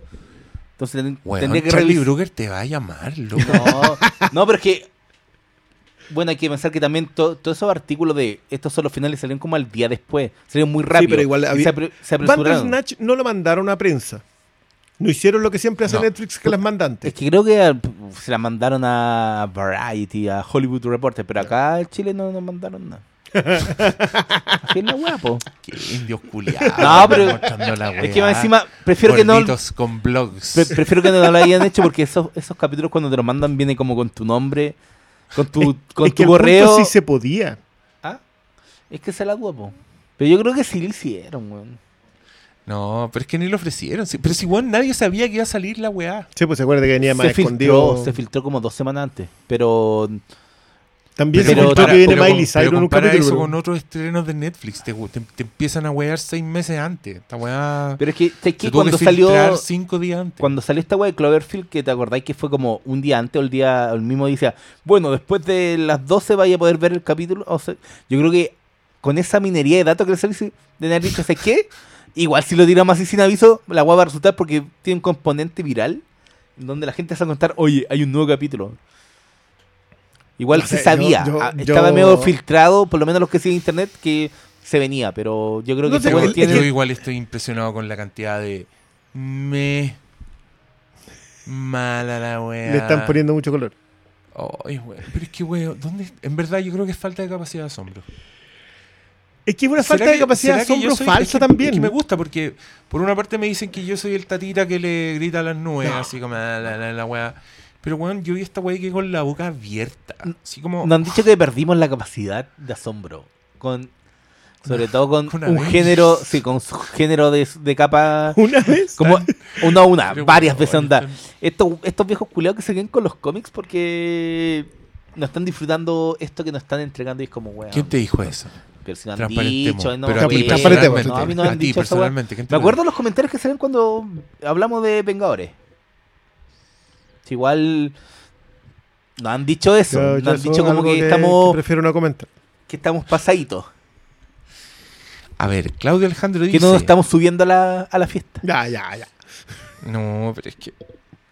Entonces Weón, tendría que Charlie. Brugger te va a llamar, loco. No, no, pero es que. Bueno, hay que pensar que también to- todos esos artículos de estos son los finales salieron como al día después. Salieron muy rápido. pero igual había- se, apre- se apresuraron. Bandersnatch no lo mandaron a prensa. No hicieron lo que siempre hace No. Netflix que las manda antes. Es que creo que al- se la mandaron a Variety, a Hollywood Reporter, pero acá en Chile no nos mandaron nada. Así es la wea, po. Qué indios culiados. No, pero- Es que encima, prefiero que no. Gorditos con blogs. pre- prefiero que no lo hayan hecho porque esos, esos capítulos cuando te los mandan viene como con tu nombre, con tu, con es que tu correo. sí se podía. Ah, Es que se la duda, po. Pero yo creo que sí lo hicieron, weón. No, pero es que ni lo ofrecieron. Pero si, weón, nadie sabía que iba a salir la weá. Sí, pues se acuerda que venía más Se filtró, escondido. se filtró como dos semanas antes. Pero También Pero se para- que viene pero Miley con- Cyrus pero en un compara capítulo. eso pero- con otros estrenos de Netflix. Te, te- te empiezan a wear seis meses antes. Esta weá. Pero es que, se tuvo cuando que salió cinco días antes. cuando salió esta wea de Cloverfield, que te acordáis que fue como un día antes o el día el mismo día, decía, bueno, después de las 12 vaya a poder ver el capítulo. O sea, yo creo que con esa minería de datos que le salió de dicho, ¿sabes qué? Igual si lo tiramos así sin aviso, la wea va a resultar porque tiene un componente viral donde la gente se va a contar, oye, hay un nuevo capítulo. Igual No se sé, sabía, yo- yo- ah, estaba yo- medio filtrado, por lo menos los que siguen internet, que se venía, pero yo creo que No sé, wea el- tiene- Yo igual estoy impresionado con la cantidad de. Me. Mala la weá. Le están poniendo mucho color. Ay, weón. Pero es que, weón, ¿dónde? En verdad, yo creo que es falta de capacidad de asombro. Es que es una ¿Será falta de que- capacidad de asombro soy- falsa es que- también. Es que me gusta porque, por una parte, me dicen que yo soy el tatita que le grita a las nubes, así como la, la, la, la weá. Pero, weón, yo vi esta weá que con la boca abierta. Así como. Nos han dicho que perdimos la capacidad de asombro. Con, sobre todo con un género, sí, con su género de, de capa. Una vez. Como una a una, Pero, varias weón, veces onda. Estos, estos viejos culeados que se quedan con los cómics porque no están disfrutando esto que nos están entregando y es como, weón. ¿Quién te dijo eso? Pero si no han dicho, no, pero a ti. No, a mí no me a han ti dicho personalmente. ¿quién te Me acuerdo los comentarios que salen cuando hablamos de Vengadores. Si igual no han dicho eso, Yo- no yo han dicho como que, estamos prefiero no comentar. que estamos pasaditos, A ver, Claudio Alejandro dice. que no nos estamos subiendo a la, a la fiesta. Ya, ya, ya. No, pero es que.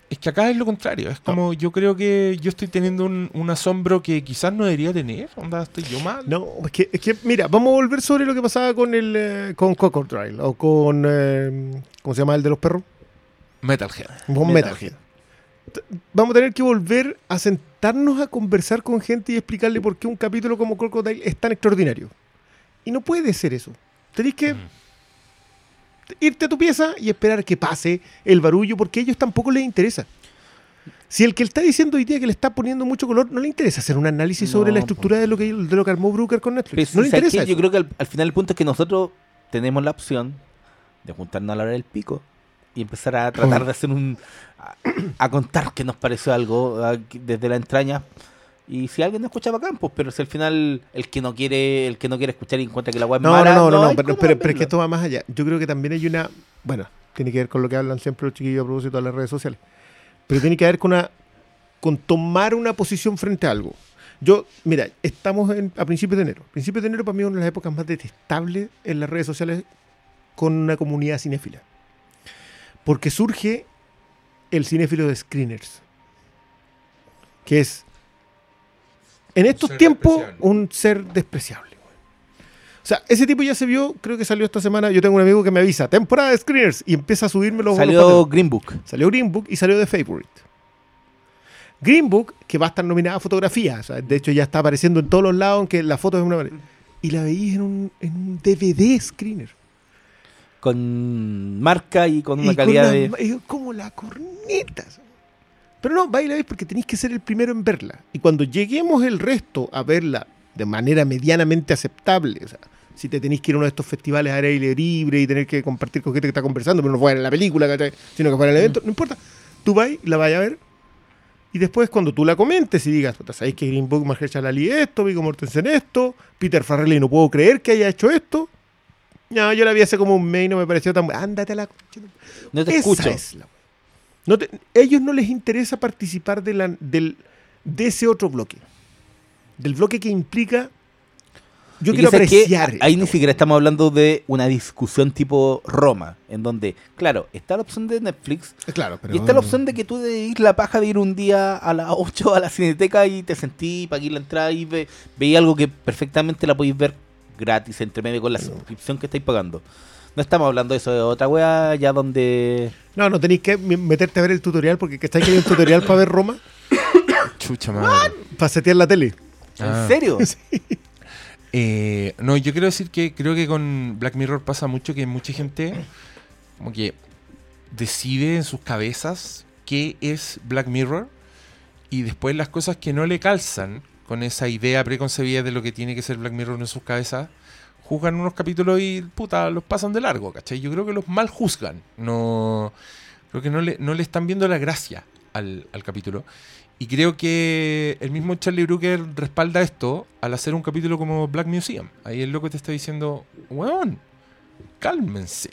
Es que acá es lo contrario. Es como yo creo que yo estoy teniendo un, un asombro que quizás no debería tener. Onda, estoy yo mal. No, es que, es que, mira, vamos a volver sobre lo que pasaba con el eh, con Cocodrile o con eh, ¿cómo se llama el de los perros? Metalhead. Con Metalhead. Metalhead. Vamos a tener que volver a sentarnos a conversar con gente y explicarle por qué un capítulo como Crocodile es tan extraordinario. Y no puede ser eso. Tenés que Mm. irte a tu pieza y esperar que pase el barullo porque a ellos tampoco les interesa. Si el que está diciendo hoy día que le está poniendo mucho color, no le interesa hacer un análisis sobre la estructura de lo que de lo que armó Brooker con Netflix. Pero, no le ¿sabes interesa. Yo creo que al, al final el punto es que nosotros tenemos la opción de juntarnos a la hora del pico y empezar a tratar de hacer un... a, a contar qué nos pareció algo a- desde la entraña. Y si alguien no escucha bacán, pues, pero si al final el que no quiere el que no quiere escuchar y encuentra que la web es No, mala, no, no, no, hay pero, pero- pero es que esto va más allá. Yo creo que también hay una. Bueno, tiene que ver con lo que hablan siempre los chiquillos a propósito de las redes sociales. Pero tiene que ver con una. con tomar una posición frente a algo. Yo, mira, estamos en- a principios de enero. Principios de enero para mí es una de las épocas más detestables en las redes sociales con una comunidad cinéfila. Porque surge el cinéfilo de screeners. Que es, en estos tiempos, un ser despreciable. O sea, ese tipo ya se vio, creo que salió esta semana. Yo tengo un amigo que me avisa, temporada de screeners, y empieza a subirme los Salió paneles. Green Book. Salió Green Book y salió The Favorite. Green Book, que va a estar nominada a fotografía. o sea, de hecho, ya está apareciendo en todos los lados, aunque la foto es una manera. Y la veís en un, en un DVD screener. Con marca y con una Y calidad la- de. como la corneta. Pero no, va y la ves porque tenéis que ser el primero en verla. Y cuando lleguemos el resto a verla de manera medianamente aceptable, o sea, si te tenéis que ir a uno de estos festivales a aire libre y tener que compartir con gente que está conversando, pero no fuera en la película, ¿cachai? sino que fuera en el evento, no importa. Tú vas y la vas a ver. Y después, cuando tú la comentes y digas, "Puta, ¿sabéis que Green Book Mahershala Ali esto, Viggo Mortensen esto, Peter Farrelly no puedo creer que haya hecho esto? No, yo la vi hace como un mes y no me pareció tan... Ándate a la... No te esa escucho. es la- No te- ellos no les interesa participar de, la, del, de ese otro bloque. Del bloque que implica. Yo Y quiero apreciar. ahí ni siquiera estamos hablando de una discusión tipo Roma, en donde, claro, está la opción de Netflix Claro, pero. y está la opción de que tú de ir la paja de ir un día a las 8 a la cineteca y te sentí, pagué la entrada y ve, veí algo que perfectamente la podéis ver gratis entre medio con la suscripción que estáis pagando. No estamos hablando de eso, de otra wea ya donde... No, no tenéis que me- meterte a ver el tutorial porque que estáis queriendo un tutorial para ver Roma, Chucha madre. para setear la tele. Ah. ¿En serio? Eh, no, yo quiero decir que creo que con Black Mirror pasa mucho que mucha gente como que decide en sus cabezas qué es Black Mirror y después las cosas que no le calzan con esa idea preconcebida de lo que tiene que ser Black Mirror en sus cabezas, juzgan unos capítulos y puta, los pasan de largo, ¿cachai? Yo creo que los mal juzgan, no creo que no le, no están viendo la gracia al, al capítulo. Y creo que el mismo Charlie Brooker respalda esto al hacer un capítulo como Black Museum. Ahí el loco te está diciendo, weón, cálmense.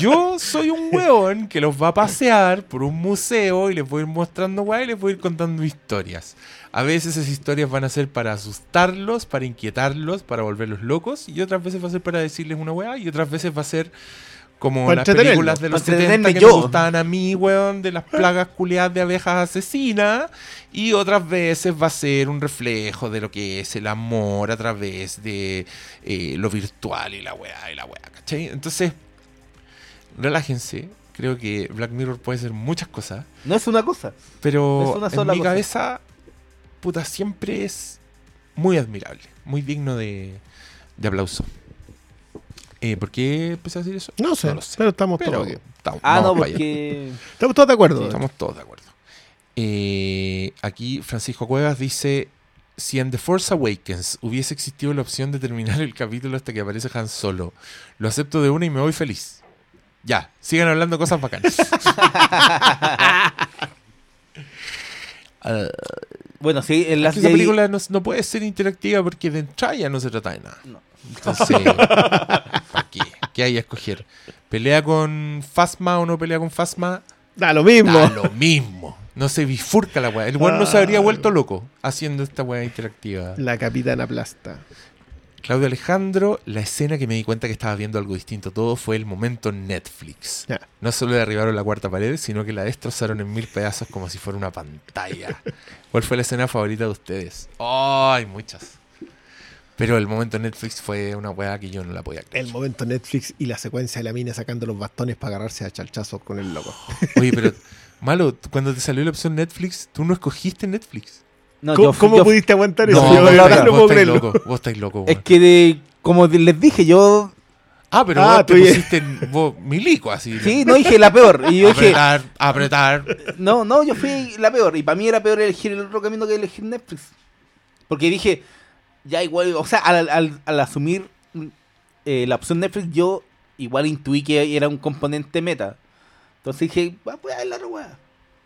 Yo soy un weón que los va a pasear por un museo y les voy a ir mostrando weá y les voy a ir contando historias. A veces esas historias van a ser para asustarlos, para inquietarlos, para volverlos locos, y otras veces va a ser para decirles una weá, y otras veces va a ser como Para las películas de los Para 70 entretenerme que yo. me gustaban a mí, weón, de las plagas culiadas de abejas asesinas, y otras veces va a ser un reflejo de lo que es el amor a través de eh, lo virtual y la weá y la weá, ¿cachai? Entonces, relájense. Creo que Black Mirror puede ser muchas cosas, No es una cosa. pero Es una en mi cosa. cabeza, puta, siempre es muy admirable, muy digno de, de aplauso. Eh, ¿Por qué empecé a decir eso? No sé, lo sé. pero estamos Pero todos estamos, Ah, no, porque... Estamos todos de acuerdo. Estamos todos de acuerdo. Eh, aquí Francisco Cuevas dice: Si en The Force Awakens hubiese existido la opción de terminar el capítulo hasta que aparece Han Solo, lo acepto de una y me voy feliz. Ya, sigan hablando cosas bacanas. Ah, Bueno, sí, en es las que esa película no, no puede ser interactiva porque de entrada ya no se trata de nada. No. Entonces, ¿para qué? ¿Qué hay a escoger? ¿Pelea con Fasma o no pelea con Fasma? Da lo mismo. Da lo mismo. No se bifurca la weá. El weón no se habría vuelto loco haciendo esta weá interactiva. La capitana plasta. Claudio Alejandro, la escena que me di cuenta que estaba viendo algo distinto todo fue el momento Netflix. No solo derribaron la cuarta pared, sino que la destrozaron en mil pedazos como si fuera una pantalla. ¿Cuál fue la escena favorita de ustedes? Oh, hay muchas. Pero el momento Netflix fue una weá que yo no la podía creer. El momento Netflix y la secuencia de la mina sacando los bastones para agarrarse a chalchazos con el loco. Oye, pero, malo, cuando te salió la opción Netflix, tú no escogiste Netflix. No, ¿Cómo, yo cómo yo- pudiste aguantar No, eso? vos no vos estáis loco, vos estáis loco, Es que, de, como les dije, yo... Ah, pero Ah, vos te pusiste vos, milico así. Sí, no dije la peor. Y yo dije, apretar, apretar. no, no, yo fui la peor. Y para mí era peor elegir el otro camino que elegir Netflix. Porque dije, ya igual, o sea, al, al- al asumir eh, la opción Netflix, yo igual intuí que era un componente meta. Entonces dije, va, pues a ver la weá.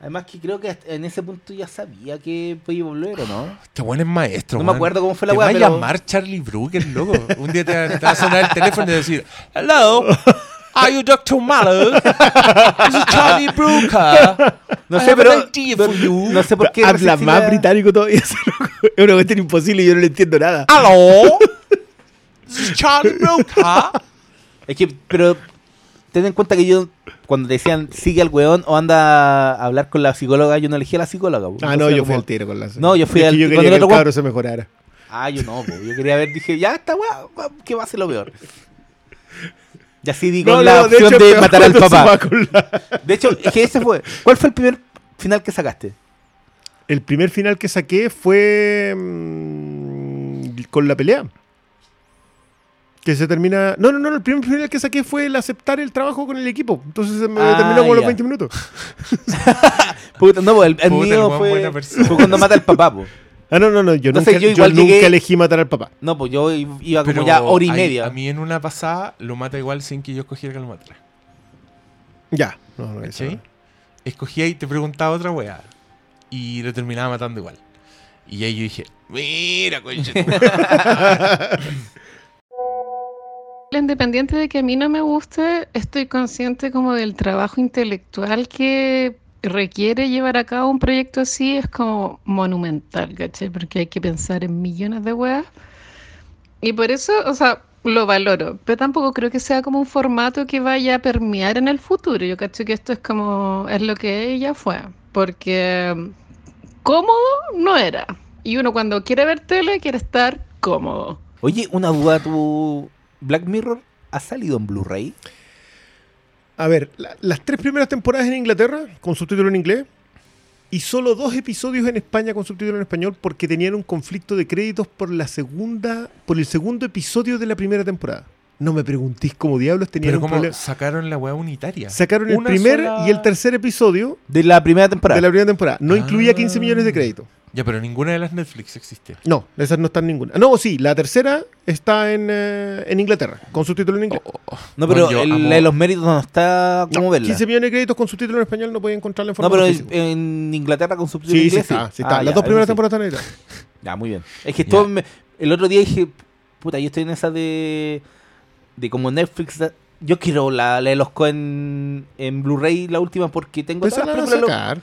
Además que creo que en ese punto ya sabía que podía volver, ¿o no? Este weón es maestro, No me acuerdo cómo fue la te weá, va a pero- llamar Charlie Brooker, loco. Un día te, va- te va a sonar el teléfono y decir, Hello, are you Dr. Mallow? This is Charlie Brooker. No sé, pero you. no sé por qué. Habla más británico todavía. ese loco. Es una cuestión imposible y yo no le entiendo nada. Hello, this is Charlie Brooker. Es que, pero ten en cuenta que yo, cuando decían sigue al weón o anda a hablar con la psicóloga, yo no elegí a la psicóloga. po. Ah, no, yo fui al tiro con la No, yo fui Es al- yo con quería que el otro cabro se mejorara. Ah, yo no, po. yo quería ver, dije, ya está va, que va a ser lo peor. Y así digo No, la no, de opción hecho, de, matar al papá. con la- De hecho, es que ese fue. ¿Cuál fue el primer final que sacaste? El primer final que saqué fue mm, con la pelea. Que se termina. No, no, no, el primer final que saqué fue el aceptar el trabajo con el equipo. Entonces se me Ah, terminó como los ya. 20 minutos. Puta, no, pues, el, el Puta, mío fue, fue cuando mata al papá, po. Ah, no, no, no. Yo, No nunca, yo nunca elegí matar al papá. No, pues yo iba como Pero ya hora y media. A mí en una pasada lo mata igual sin que yo escogiera que lo matara. Ya. No, no, eso. Escogía y te preguntaba otra weá. Y lo terminaba matando igual. Y ahí yo dije, mira, concha. tu madre". Independiente de que a mí no me guste, estoy consciente como del trabajo intelectual que requiere llevar a cabo un proyecto así, es como monumental, ¿cachai? Porque hay que pensar en millones de weas. Y por eso, o sea, lo valoro, pero tampoco creo que sea como un formato que vaya a permear en el futuro. Yo cacho que esto es como, es lo que ella fue, porque mm, cómodo no era. Y uno cuando quiere ver tele quiere estar cómodo. Oye, una duda, tu Black Mirror ha salido en Blu-ray. A ver, la- las tres primeras temporadas en Inglaterra, con subtítulo en inglés, y solo dos episodios en España con subtítulo en español porque tenían un conflicto de créditos por la segunda, por el segundo episodio de la primera temporada. No me preguntéis cómo diablos tenían Pero un como problema. sacaron la weá unitaria. Sacaron el Una primer sola- y el tercer episodio De la primera temporada. de la primera temporada. No incluía Ah. 15 millones de créditos. Ya, pero ninguna de las Netflix existe. No, esas no están ninguna. No, sí, la tercera está en, eh, en Inglaterra, con subtítulo en inglés. Oh, oh. No, pero Bueno, yo el- amo- la de los méritos no está como No, verla. 15 millones de créditos con subtítulo en español no pueden encontrarla en No, formato pero en Inglaterra con subtítulos Sí, sí inglés, está, sí está. Ah, Las ya, dos primeras sí. temporadas están ahí. Ya, muy bien. Es que esto me- el otro día dije, puta, yo estoy en esa de de como Netflix. da- Yo quiero la, la de los Coen en Blu-ray, la última, porque tengo Pues todas las películas.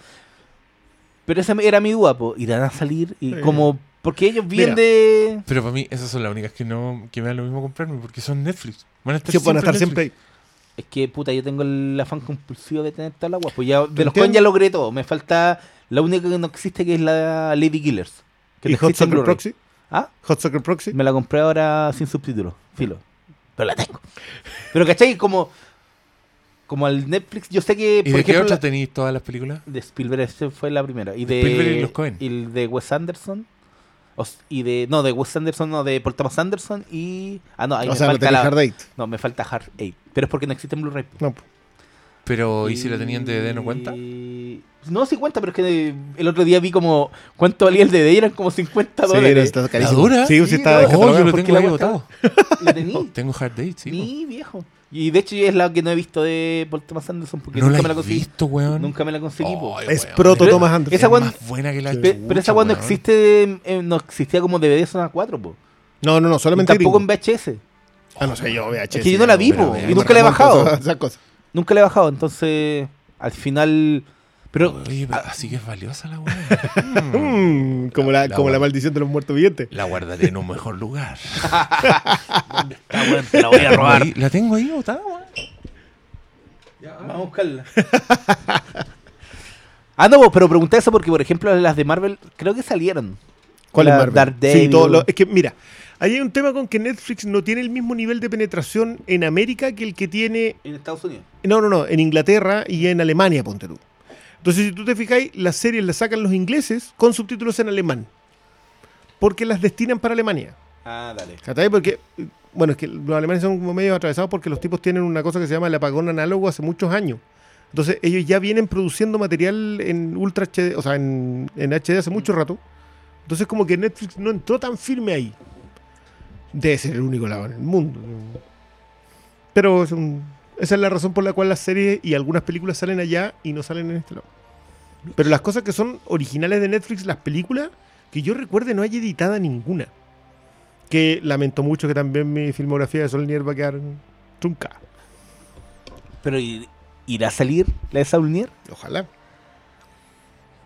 Pero esa era mi duda, po. irán a salir y Sí. como porque ellos vienen de Pero para mí esas son las únicas que no que me da lo mismo comprarme porque son Netflix. Van a estar Sí, van a estar siempre ahí. Es que, puta, yo tengo el afán compulsivo de tener toda la guapa. Pues ya, de los. Coen ya logré todo. Me falta la única que no existe, que es la Lady Killers. Que ¿Y Hot Soccer. Proxy? ¿Ah? Hot Soccer Proxy. Me la compré ahora sin subtítulos. Filo. Pero la tengo. Pero, ¿cachai? Como, como al Netflix, yo sé que, ¿Y por de qué ejemplo, otra la- tenéis todas las películas? de Spielberg esa fue la primera. Y de, Spielberg y los Coen. y el de Wes Anderson. O y de, no, de Wes Anderson, no, de Paul Thomas Anderson y... Ah, no, ahí o me sea, no falta la... Hard Eight. No, me falta Hard Eight. Pero es porque no existe en Blu-ray. No. Pero ¿y si la tenían de DVD no cuenta? No, sí cuenta, pero es que el otro día vi como cuánto valía el DVD eran como 50 Sí, no, dólares. está carísimo. dura? Sí, sí, Sí, está no. Oh, yo lo tengo ahí botado. ¿La tení? Tengo Hard Date, sí. Sí, viejo. Y de hecho es la que no he visto de Paul Thomas Anderson porque no nunca la me la he conseguí. visto, weón. Nunca me la conseguí. po. Ay, Es proto Pero Thomas Anderson. esa Es cuando- más buena que la Pe- pero esa cuando weón. existe, eh, no existía como DVD zona 4, po. No, no, no, Y solamente tampoco gringo. en VHS. Ah, no sé, yo VHS. Es que yo no la vi, po, y nunca la he bajado. esas- esas cosas. Nunca la he bajado, entonces al final... Pero Oye, pero así que es valiosa la weá. Mm, como la, La como la maldición de los muertos vivientes. La guardaré en un mejor lugar. Ah, te la voy a robar. La tengo ahí botada, weón. Vamos a buscarla. ah, no, pero pregunté eso porque, por ejemplo, las de Marvel creo que salieron. ¿Cuál La es Marvel? Daredevil. Sí, todo lo- es que, mira, ahí hay un tema con que Netflix no tiene el mismo nivel de penetración en América que el que tiene En Estados Unidos. No, no, no, en Inglaterra y en Alemania, ponte tú. Entonces, si tú te fijáis, las series las sacan los ingleses con subtítulos en alemán. Porque las destinan para Alemania. Ah, dale. Porque, bueno, es que los alemanes son como medio atravesados porque los tipos tienen una cosa que se llama el apagón análogo hace muchos años. Entonces, ellos ya vienen produciendo material en Ultra HD, o sea, en, en HD hace mucho rato. Entonces, como que Netflix no entró tan firme ahí. Debe ser el único lado en el mundo. Pero es un- esa es la razón por la cual las series y algunas películas salen allá y no salen en este lado. Pero las cosas que son originales de Netflix, las películas, que yo recuerde no hay editada ninguna. Que lamento mucho que también mi filmografía de Solnier va a quedar trunca. Pero ¿ir- ¿irá a salir la de Saulnier? Ojalá.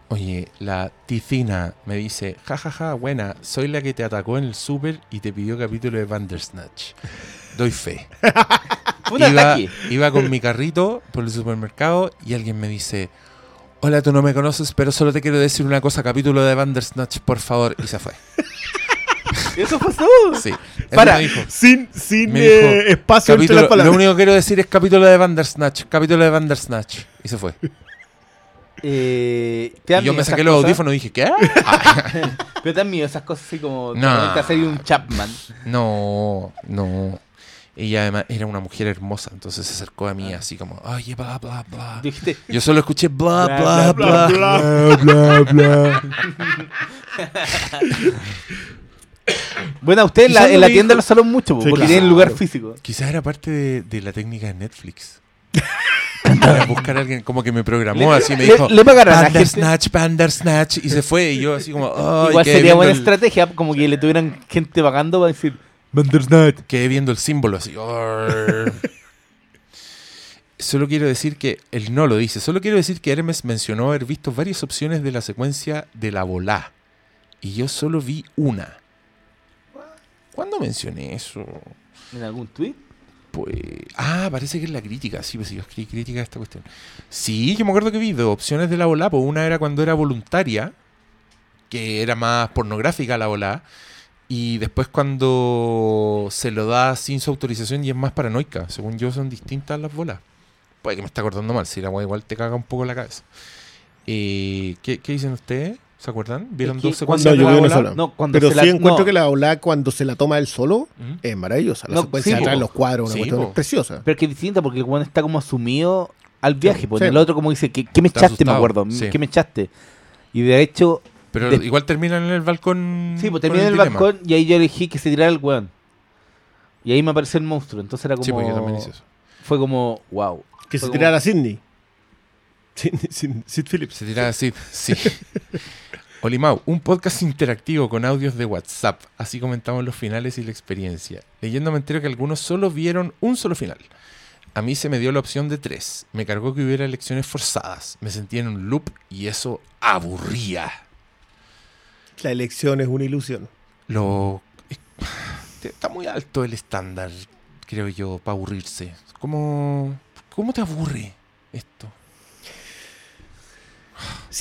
Oye, la Ticina me dice, jajaja, buena, soy la que te atacó en el súper y te pidió capítulo de Bandersnatch. Doy fe. Iba, con mi carrito por el supermercado y alguien me dice, hola, tú no me conoces, pero solo te quiero decir una cosa, capítulo de Bandersnatch, por favor, y se fue. Eso pasó. Sí. Para. dijo. Sin, sin eh, espacio entre las palabras. lo único que quiero decir es capítulo de Bandersnatch, capítulo de Bandersnatch. Y se fue. Eh, ¿te Y yo me saqué los cosas? audífonos y dije, ¿qué? Pero te dan miedo esas cosas así como No. no. hacer un Chapman. No, no. Ella además era una mujer hermosa, entonces se acercó a mí así como, oye, bla, bla, bla. Dijiste, Yo solo escuché bla, Bla, bla, bla, bla, bla, bla. bueno, a usted en la, en la tienda lo saludan mucho, Sí, porque claro. tienen lugar físico. Quizás era parte de, de la técnica de Netflix. Para buscar a alguien como que me programó Le- así, me le- dijo, le gente. Bandersnatch, Bandersnatch, y se fue, y yo así como, Igual sería buena el- estrategia, como que le tuvieran gente pagando para decir Bandersnatch. quedé viendo el símbolo así. Solo quiero decir que él no lo dice. Solo quiero decir que Hermes mencionó haber visto varias opciones de la secuencia de la volá. Y yo solo vi una. ¿Cuándo mencioné eso? ¿En algún tweet? Pues. Ah, parece que es la crítica. Sí, pues sí, yo escribí crítica a esta cuestión. Sí, yo me acuerdo que vi dos opciones de la volá. Pues una era cuando era voluntaria, que era más pornográfica la volá. Y después cuando se lo da sin su autorización y es más paranoica. Según yo, son distintas las bolas. Puede que me está acordando mal. Si la weá igual te caga un poco la cabeza. Eh, ¿qué, qué dicen ustedes? ¿Se acuerdan? ¿Vieron Es que dos cuando secuencias de yo la sola. No, cuando Pero se sí la- encuentro no. que la ola cuando se la toma él solo ¿Mm? es maravillosa. La No, secuencia sí, atrás los cuadros, una Sí, cuestión preciosa. Pero es que es distinta porque el weón está como asumido al viaje. Pues sí. en el otro como dice, ¿qué, qué me Está echaste? Me acuerdo. sí. ¿Qué me echaste? Y de hecho, Pero De- igual terminan en el balcón. sí, pues con terminé en el dilema. balcón y ahí yo elegí que se tirara el weón. Y ahí me apareció el monstruo. Entonces era como... Sí, pues yo también hice eso. Fue como, wow. Que se como- tirara a Sidney. Sid, Sid Phillips. Se tiraba así, sí. Olimau, un podcast interactivo con audios de WhatsApp. Así comentamos los finales y la experiencia. Leyendo me entero que algunos solo vieron un solo final. A mí se me dio la opción de tres. Me cargó que hubiera elecciones forzadas. Me sentía en un loop y eso aburría. La elección es una ilusión. Lo está muy alto el estándar, creo yo, para aburrirse. ¿Cómo, ¿Cómo te aburre esto?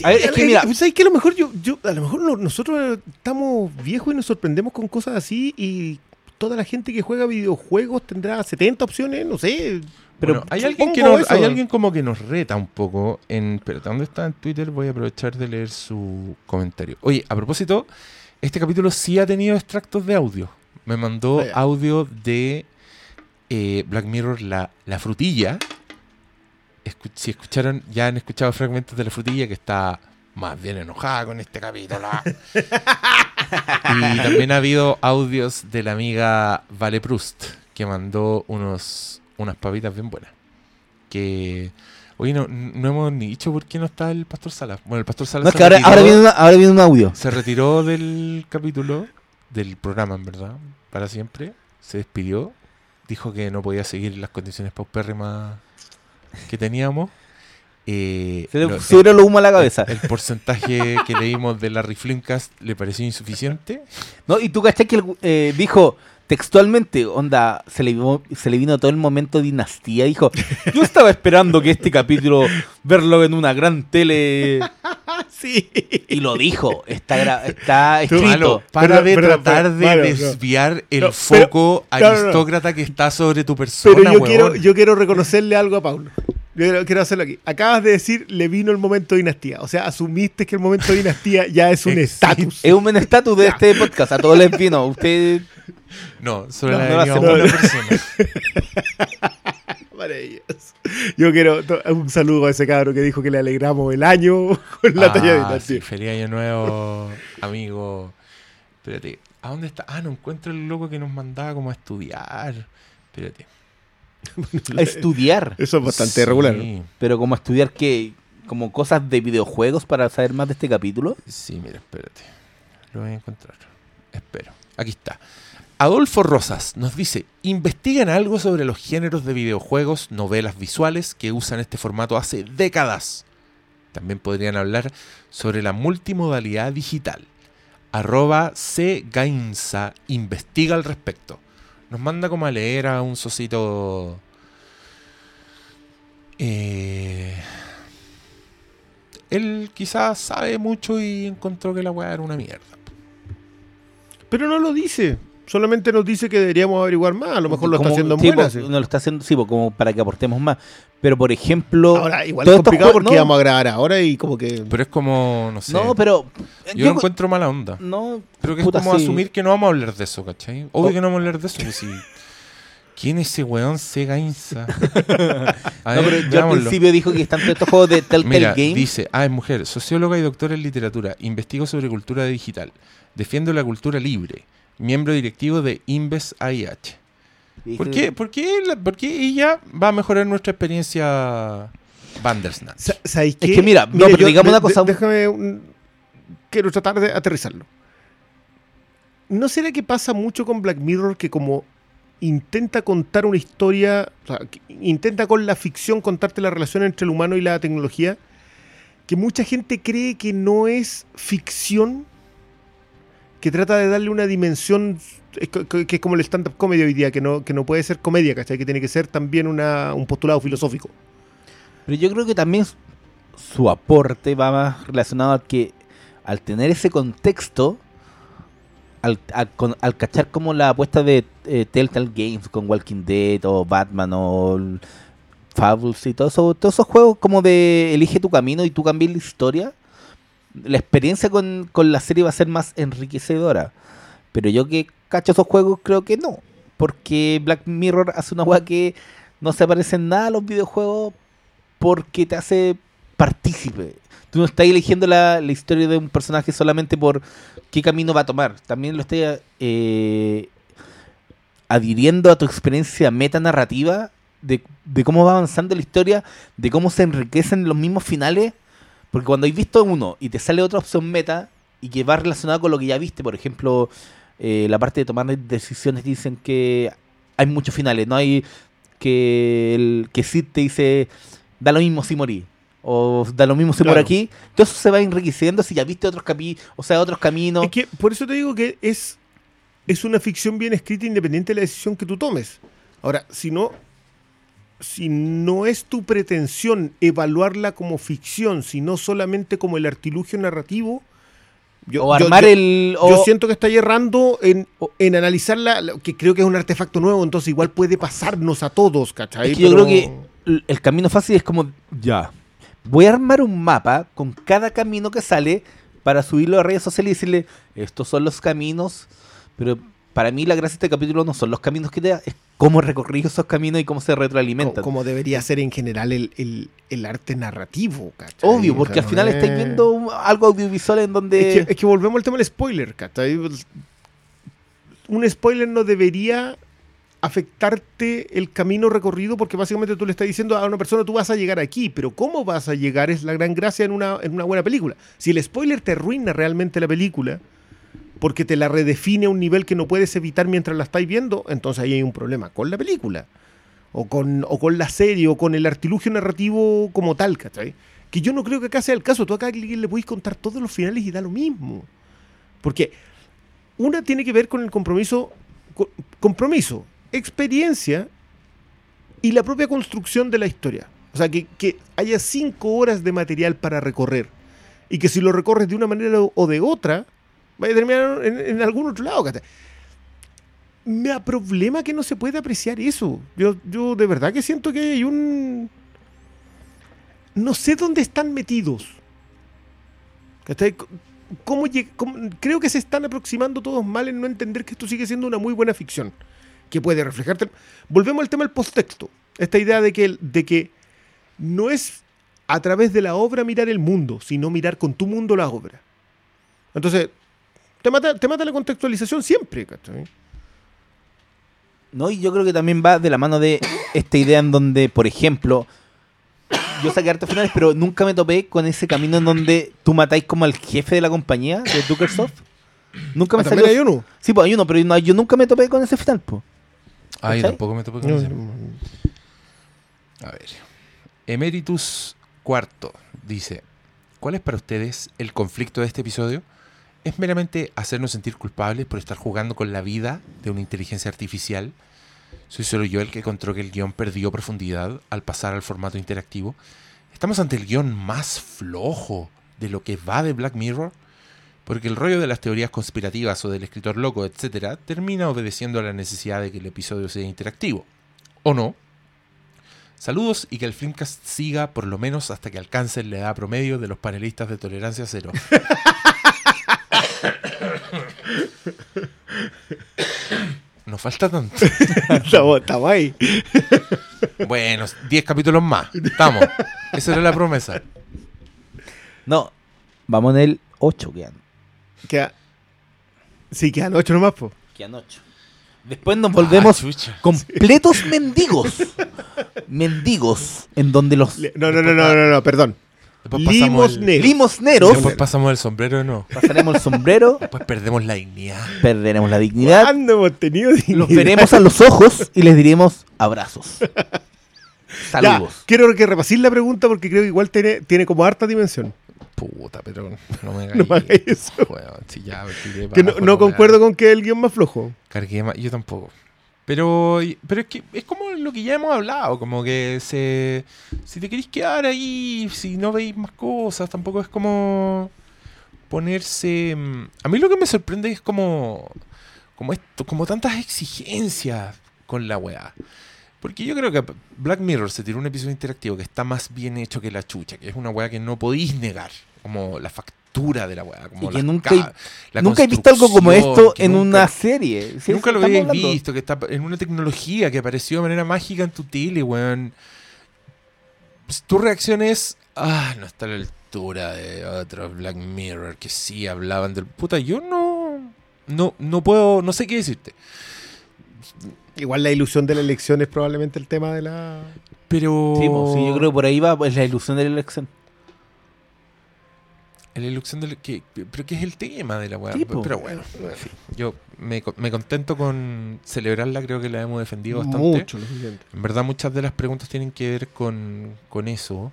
A ver, es que mira- ¿Sabes que a lo mejor yo, yo a lo mejor no- nosotros estamos viejos y nos sorprendemos con cosas así y toda la gente que juega videojuegos tendrá 70 opciones, no sé. Pero Pero hay alguien que nos- eso. hay alguien como que nos reta un poco en espérate, ¿dónde está en Twitter? Voy a aprovechar de leer su comentario. Oye, a propósito, este capítulo sí ha tenido extractos de audio. Me mandó Ah, audio de eh, Black Mirror la, la frutilla. Escu- si escucharon, ya han escuchado fragmentos de la frutilla que está más bien enojada con este capítulo. y también ha habido audios de la amiga Vale Proust, que mandó unos, unas papitas bien buenas. Que. Oye, no, no hemos ni dicho por qué no está el Pastor Salas. Bueno, el Pastor Salas No, se, que ahora, retiró, ahora, viene una- ahora viene un audio. se retiró del capítulo, del programa, en verdad, para siempre. Se despidió. Dijo que no podía seguir las condiciones paupérrimas que teníamos. Eh, Se le lo- humo a la cabeza. el porcentaje que leímos de Larry Flimcast le pareció insuficiente. ¿No? Y tú caché que él, eh, dijo textualmente, onda, se le, vino, se le vino todo el momento dinastía. Dijo, yo estaba esperando que este capítulo, verlo en una gran tele. Sí. Y lo dijo, está, está Tú, escrito. Malo, para Pero- de pero- tratar pero, de Malo, no. desviar el No, foco no, no, no. aristócrata que está sobre tu persona, Pero yo huevón. quiero, yo quiero reconocerle algo a Paulo. Yo quiero, hacerlo aquí. Acabas de decir, le vino el momento de dinastía. O sea, asumiste que el momento de dinastía ya es un estatus. Es un estatus de este podcast. A todos les vino. Usted. No, solo No, la no hacemos. una persona. Maravilloso. Yo quiero un saludo a ese cabro que dijo que le alegramos el año con la Ah, talla de sí, feliz año nuevo, amigo. Espérate, ¿a dónde está? Ah, no encuentro el loco que nos mandaba como a estudiar. Espérate. A estudiar. Eso es bastante Sí, regular. Pero como estudiar que. Como cosas de videojuegos para saber más de este capítulo. Sí, mira, espérate. Lo voy a encontrar. Espero. Aquí está. Adolfo Rosas nos dice, investigan algo sobre los géneros de videojuegos, novelas visuales que usan este formato hace décadas. También podrían hablar sobre la multimodalidad digital. Arroba cgainsa investiga al respecto. Nos manda como a leer a un socito... Eh, él quizás sabe mucho y encontró que la weá era una mierda. Pero no lo dice. Solamente nos dice que deberíamos averiguar más. A lo mejor lo está haciendo en sí, buena. po, sí. No lo está haciendo, sí, po, como para que aportemos más. Pero por ejemplo. Ahora, igual todos es estos complicado porque no, vamos a grabar ahora y como que. Pero es como, no sé. No, pero. yo, lo encuentro mala onda. No, Creo que es como sí. asumir que no vamos a hablar de eso, ¿cachai? Obvio Oh. que no vamos a hablar de eso. pues sí. ¿Quién es ese weón Sega Insa? No, pero yo al principio dijo que están todos estos juegos de Telltale Games. dice, ah, es mujer, socióloga y doctora en literatura, investigo sobre cultura digital, defiendo la cultura libre, miembro directivo de Inves AIH. ¿Por qué, por, qué la- por qué ella va a mejorar nuestra experiencia Bandersnatch? Sa- ¿Sabéis Es qué? que mira, no, pero digamos una cosa- déjame. un- quiero tratar de aterrizarlo. ¿No será que pasa mucho con Black Mirror que como intenta contar una historia, o sea, intenta con la ficción contarte la relación entre el humano y la tecnología, que mucha gente cree que no es ficción, que trata de darle una dimensión que es como el stand-up comedy hoy día, que no, que no puede ser comedia, ¿cachai? Que tiene que ser también un postulado filosófico. Pero yo creo que también su- aporte va más relacionado a que al tener ese contexto, al, al cachar como la apuesta de eh, Telltale Games con Walking Dead o Batman o Fables y todo eso, todos esos juegos como de elige tu camino y tú cambias la historia, la experiencia con, con la serie va a ser más enriquecedora. Pero yo que cacho esos juegos creo que no. Porque Black Mirror hace una weá que no se parece en nada a los videojuegos porque te hace partícipe. Tú no estás eligiendo la, la historia de un personaje solamente por qué camino va a tomar. También lo estás eh, adhiriendo a tu experiencia metanarrativa de, de cómo va avanzando la historia, de cómo se enriquecen los mismos finales. Porque cuando has visto uno y te sale otra opción meta y que va relacionada con lo que ya viste, por ejemplo, eh, la parte de tomar decisiones dicen que hay muchos finales, no hay que el que Sid te dice da lo mismo si morí o da lo mismo si por Claro. aquí, todo eso se va enriqueciendo si ya viste otros cami o sea, otros caminos. Es que por eso te digo que es, es una ficción bien escrita independiente de la decisión que tú tomes. Ahora, si no, si no es tu pretensión evaluarla como ficción, sino solamente como el artilugio narrativo, yo, o armar yo- el yo siento que está errando en, en analizarla, que creo que es un artefacto nuevo, entonces igual puede pasarnos a todos, ¿cachai? Es que yo creo que el camino fácil es como, ya, voy a armar un mapa con cada camino que sale para subirlo a redes sociales y decirle, estos son los caminos, pero para mí la gracia de este capítulo no son los caminos que te da, es cómo recorrer esos caminos y cómo se retroalimentan. como debería ser en general el, el- el arte narrativo, ¿cachai? Obvio, porque al final no estáis es- viendo un- algo audiovisual en donde... Es que, es que volvemos al tema del spoiler, ¿cachai? Un spoiler no debería afectarte el camino recorrido porque básicamente tú le estás diciendo a una persona tú vas a llegar aquí, pero cómo vas a llegar es la gran gracia en una, en una buena película. Si el spoiler te arruina realmente la película porque te la redefine a un nivel que no puedes evitar mientras la estáis viendo, entonces ahí hay un problema con la película. O con, o con la serie, o con el artilugio narrativo como tal, ¿cachai? Que yo no creo que acá sea el caso. Tú acá le podéis contar todos los finales y da lo mismo. Porque una tiene que ver con el compromiso, co- compromiso, experiencia y la propia construcción de la historia. O sea, que, que haya cinco horas de material para recorrer. Y que si lo recorres de una manera o de otra, vaya a terminar en, algún otro lado. ¿cachai? Me da problema que no se pueda apreciar eso. Yo, yo de verdad que siento que hay un... No sé dónde están metidos. ¿Cómo creo que se están aproximando todos mal en no entender que esto sigue siendo una muy buena ficción. Que puede reflejarte. Volvemos al tema del posttexto. Esta idea de que, de que no es a través de la obra mirar el mundo, sino mirar con tu mundo la obra. Entonces, te mata, te mata la contextualización siempre, ¿cachai? No, y yo creo que también va de la mano de esta idea en donde, por ejemplo, yo saqué hartos finales, pero nunca me topé con ese camino en donde tú matáis como al jefe de la compañía, de Dukersoft. Nunca me Ah, salió. hay uno. Sí, pues hay uno, pero no- yo nunca me topé con ese final, pues. Ah, yo tampoco me topé con No, ese. no, A ver. Emeritus Cuarto dice: ¿Cuál es para ustedes el conflicto de este episodio? ¿Es meramente hacernos sentir culpables por estar jugando con la vida de una inteligencia artificial? ¿Soy solo yo el que encontró que el guion perdió profundidad al pasar al formato interactivo? ¿Estamos ante el guion más flojo de lo que va de Black Mirror? Porque el rollo de las teorías conspirativas o del escritor loco, etcétera, termina obedeciendo a la necesidad de que el episodio sea interactivo. ¿O no? Saludos y que el Filmcast siga por lo menos hasta que alcance la edad promedio de los panelistas de tolerancia cero. nos falta tanto. estamos, estamos ahí. bueno, 10 capítulos más. Estamos. Esa era la promesa. No, vamos en el 8 quedan. Queda... Sí, quedan ocho nomás, po. Quedan 8. Después nos volvemos Ah, completos mendigos. mendigos. En donde los No, no, no, no, no, no, perdón. El, Limosneros. limosneros después pasamos el sombrero de nuevo. pasaremos el sombrero, Después perdemos la dignidad. perderemos la dignidad, ¿Cuándo hemos tenido los dignidad? veremos a los ojos y les diremos abrazos. Ya, Saludos. quiero que repasís la pregunta porque creo que igual tiene, tiene como harta dimensión. Puta, pero no me hagas No me hagáis eso. Si ya Que no, no concuerdo con que es el guion más flojo. Cargué más, yo tampoco. Pero, pero es que es como lo que ya hemos hablado, como que se, si te queréis quedar ahí, si no veis más cosas, tampoco es como ponerse... mm, A mí lo que me sorprende es como, como, esto, como tantas exigencias con la weá. Porque yo creo que Black Mirror se tiró un episodio interactivo que está más bien hecho que la chucha, que es una weá que no podéis negar, como la factura de la weá. Como Y que nunca ca- he- la Nunca he visto algo como esto en nunca- una serie. Nunca lo hablando. visto, que está en una tecnología que apareció de manera mágica en tu tele, weón. Pues, tu reacción es, ah, no está a la altura de otros Black Mirror que sí hablaban del... Puta, yo no... No, no puedo, no sé qué decirte. Igual la ilusión de la elección es probablemente el tema de la... Pero... Sí, pues, sí, yo creo que por ahí va pues, la ilusión de la elección. La ilusión del... Que, pero ¿qué es el tema de la weá? Sí, po. pero bueno, en fin, yo me, me contento con celebrarla, creo que la hemos defendido bastante. Mucho, lo suficiente. En verdad muchas de las preguntas tienen que ver con, con eso.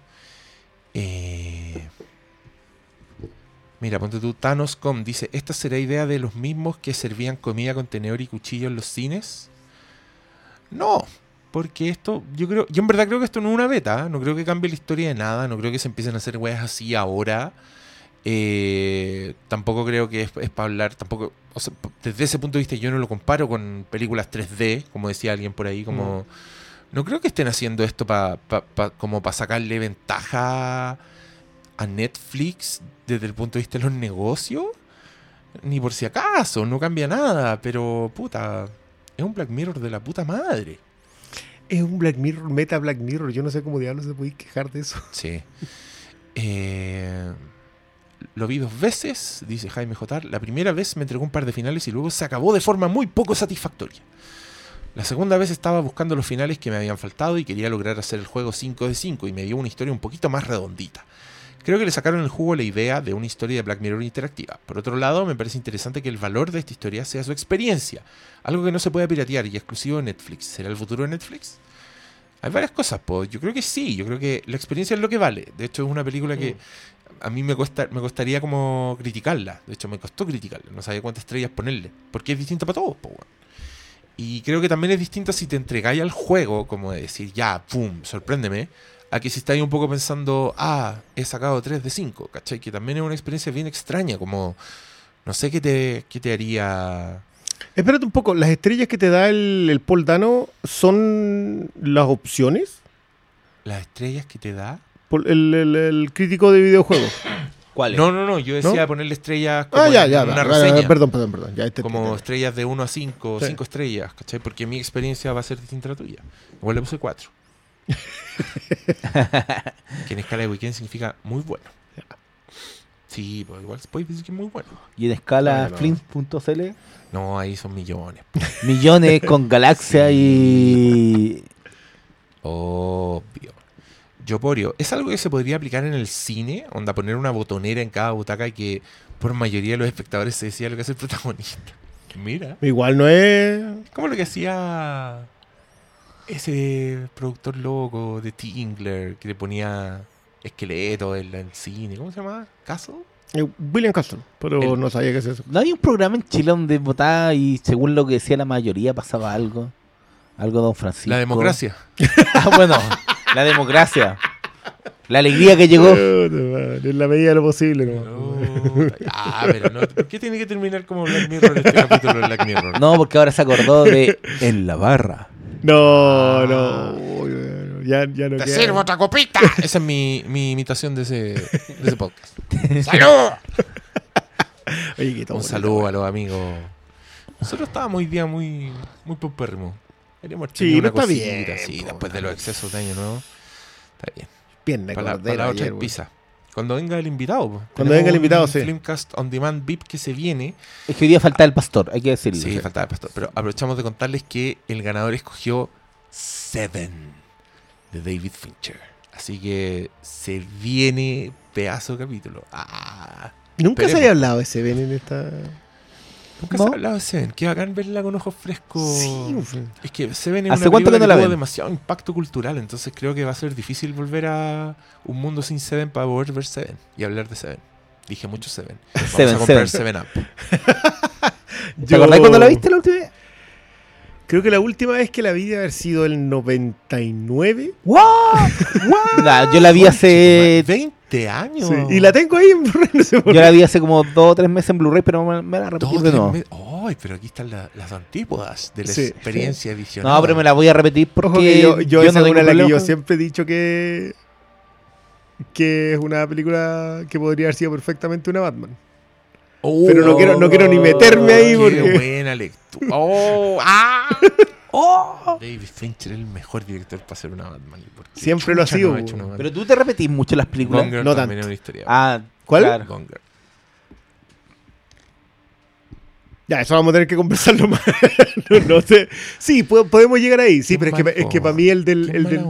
Eh, mira, ponte tú, Thanos.com dice, ¿esta será idea de los mismos que servían comida con tenedor y cuchillo en los cines? No, porque esto, yo creo, yo en verdad creo que esto no es una beta, ¿eh? no creo que cambie la historia de nada, no creo que se empiecen a hacer weas así ahora. Eh, tampoco creo que es, para hablar, tampoco, o sea, p- desde ese punto de vista yo no lo comparo con películas 3D, como decía alguien por ahí, como... No creo que estén haciendo esto pa, pa- pa- como para sacarle ventaja a Netflix desde el punto de vista de los negocios. Ni por si acaso, no cambia nada, pero puta, es un Black Mirror de la puta madre. Es un Black Mirror, meta Black Mirror. Yo no sé cómo diablos se puede quejar de eso. Sí. Eh, lo vi dos veces, dice Jaime Jotar. La primera vez me entregó un par de finales y luego se acabó de forma muy poco satisfactoria. La segunda vez estaba buscando los finales que me habían faltado y quería lograr hacer el juego 5 de 5 y me dio una historia un poquito más redondita. Creo que le sacaron el jugo la idea de una historia de Black Mirror interactiva. Por otro lado, me parece interesante que el valor de esta historia sea su experiencia, algo que no se puede piratear y exclusivo de Netflix. ¿Será el futuro de Netflix? Hay varias cosas, pues. Yo creo que sí. Yo creo que la experiencia es lo que vale. De hecho, es una película que a mí me, cuesta, me costaría como criticarla. De hecho, me costó criticarla. No sabía cuántas estrellas ponerle. Porque es distinta para todos, po. Y creo que también es distinto si te entregáis al juego, como de decir, ya, pum, sorpréndeme, a que si estáis un poco pensando, ah, he sacado 3 de 5, ¿cachai? Que también es una experiencia bien extraña, como, no sé qué te, qué te haría... Espérate un poco, ¿las estrellas que te da el, el Paul Dano son las opciones? Las estrellas que te da. Por el, el- el crítico de videojuegos. ¿Cuál es? No, no, no, yo decía ¿No? ponerle estrellas como Ah, ya, ya. una reseña. Perdón, perdón, perdón. Ya, este- como este- estrellas de 1 a 5, Sí. 5 estrellas, ¿cachai? Porque mi experiencia va a ser distinta a la tuya. Igual le puse 4. que en escala de weekend significa muy bueno. Sí, pues igual puedes decir que es muy bueno. Y en escala No, flint.cl, No, ahí son millones. millones con galaxia y. Obvio. Yoporio, ¿es algo que se podría aplicar en el cine? Onda, poner una botonera en cada butaca y que por mayoría de los espectadores se decía lo que hace el protagonista. Mira. Igual no es. Como lo que hacía ese productor loco de Tingler que le ponía esqueletos en, el cine. ¿Cómo se llama? ¿Castle? eh, William Castle, pero El- no sabía qué es eso. ¿No había un programa en Chile donde votaba y según lo que decía la mayoría pasaba algo? Algo de Don Francisco. La democracia. Ah, bueno, la democracia. La alegría que llegó. En la medida de lo posible, ¿no? No, ah, pero no. ¿Por qué tiene que terminar como Black Mirror este capítulo de Black Mirror? No, porque ahora se acordó de En la barra. No, no. Ya, ya no ¡Te queda. sirvo otra copita! Esa es mi, mi imitación de ese, de ese podcast. ¡Salud! Oye, qué Un saludo a los amigos Nosotros estábamos hoy día muy, muy paupérrimos. Queríamos Sí, una pero está cosita, bien, sí, po, después de los excesos de año nuevo. Está bien. Pierna Para cordero para la otra ayer, pizza. Cuando venga el invitado. po. Cuando Tenemos venga el invitado, sí. Filmcast on demand VIP que se viene. Es que hoy día falta el pastor, hay que decirlo. Sí, faltaba el pastor. Pero aprovechamos de contarles que el ganador escogió Seven de David Fincher. Así que se viene pedazo de capítulo. Ah, Nunca se había hablado de ese Ben en esta. Nunca ¿No? se ha hablado de Seven. Qué bacán verla con ojos frescos. Sí, uf. Es que Seven es ¿Hace una cuánto película que no la tuvo ven? demasiado impacto cultural. Entonces creo que va a ser difícil volver a un mundo sin Seven para poder ver Seven y hablar de Seven. Dije mucho Seven. Vamos Seven, a comprar Seven. Seven Up. ¿Te acordás cuando la viste la última vez? Creo que la última vez que la vi debe haber sido el 99. Nah, yo la vi hace. 20 años. Sí, Y la tengo ahí en Blu-ray, no sé por Yo la vi hace como dos o tres meses en Blu-ray, pero me, me la repetí de nuevo. Ay, pero aquí están la- las antípodas de la Sí. experiencia visionada. No, pero me la voy a repetir porque Ojo yo, yo esa no es tengo una de las que yo siempre he dicho que que es una película que podría haber sido perfectamente una Batman. Oh, Pero no quiero, no quiero ni meterme ahí Qué porque buena lectura. Oh, ah. David Fincher es el mejor director para hacer una Batman. porque Siempre lo ha sido, no Batman. Pero tú te repetís mucho las películas. Gone Girl No también tanto. es una historia. Ah, ¿Cuál? claro. Gone Girl. ya, eso vamos a tener que conversarlo más. no, no sé. Sí, po- podemos llegar ahí. Sí, pero es que, es para mí el del, el del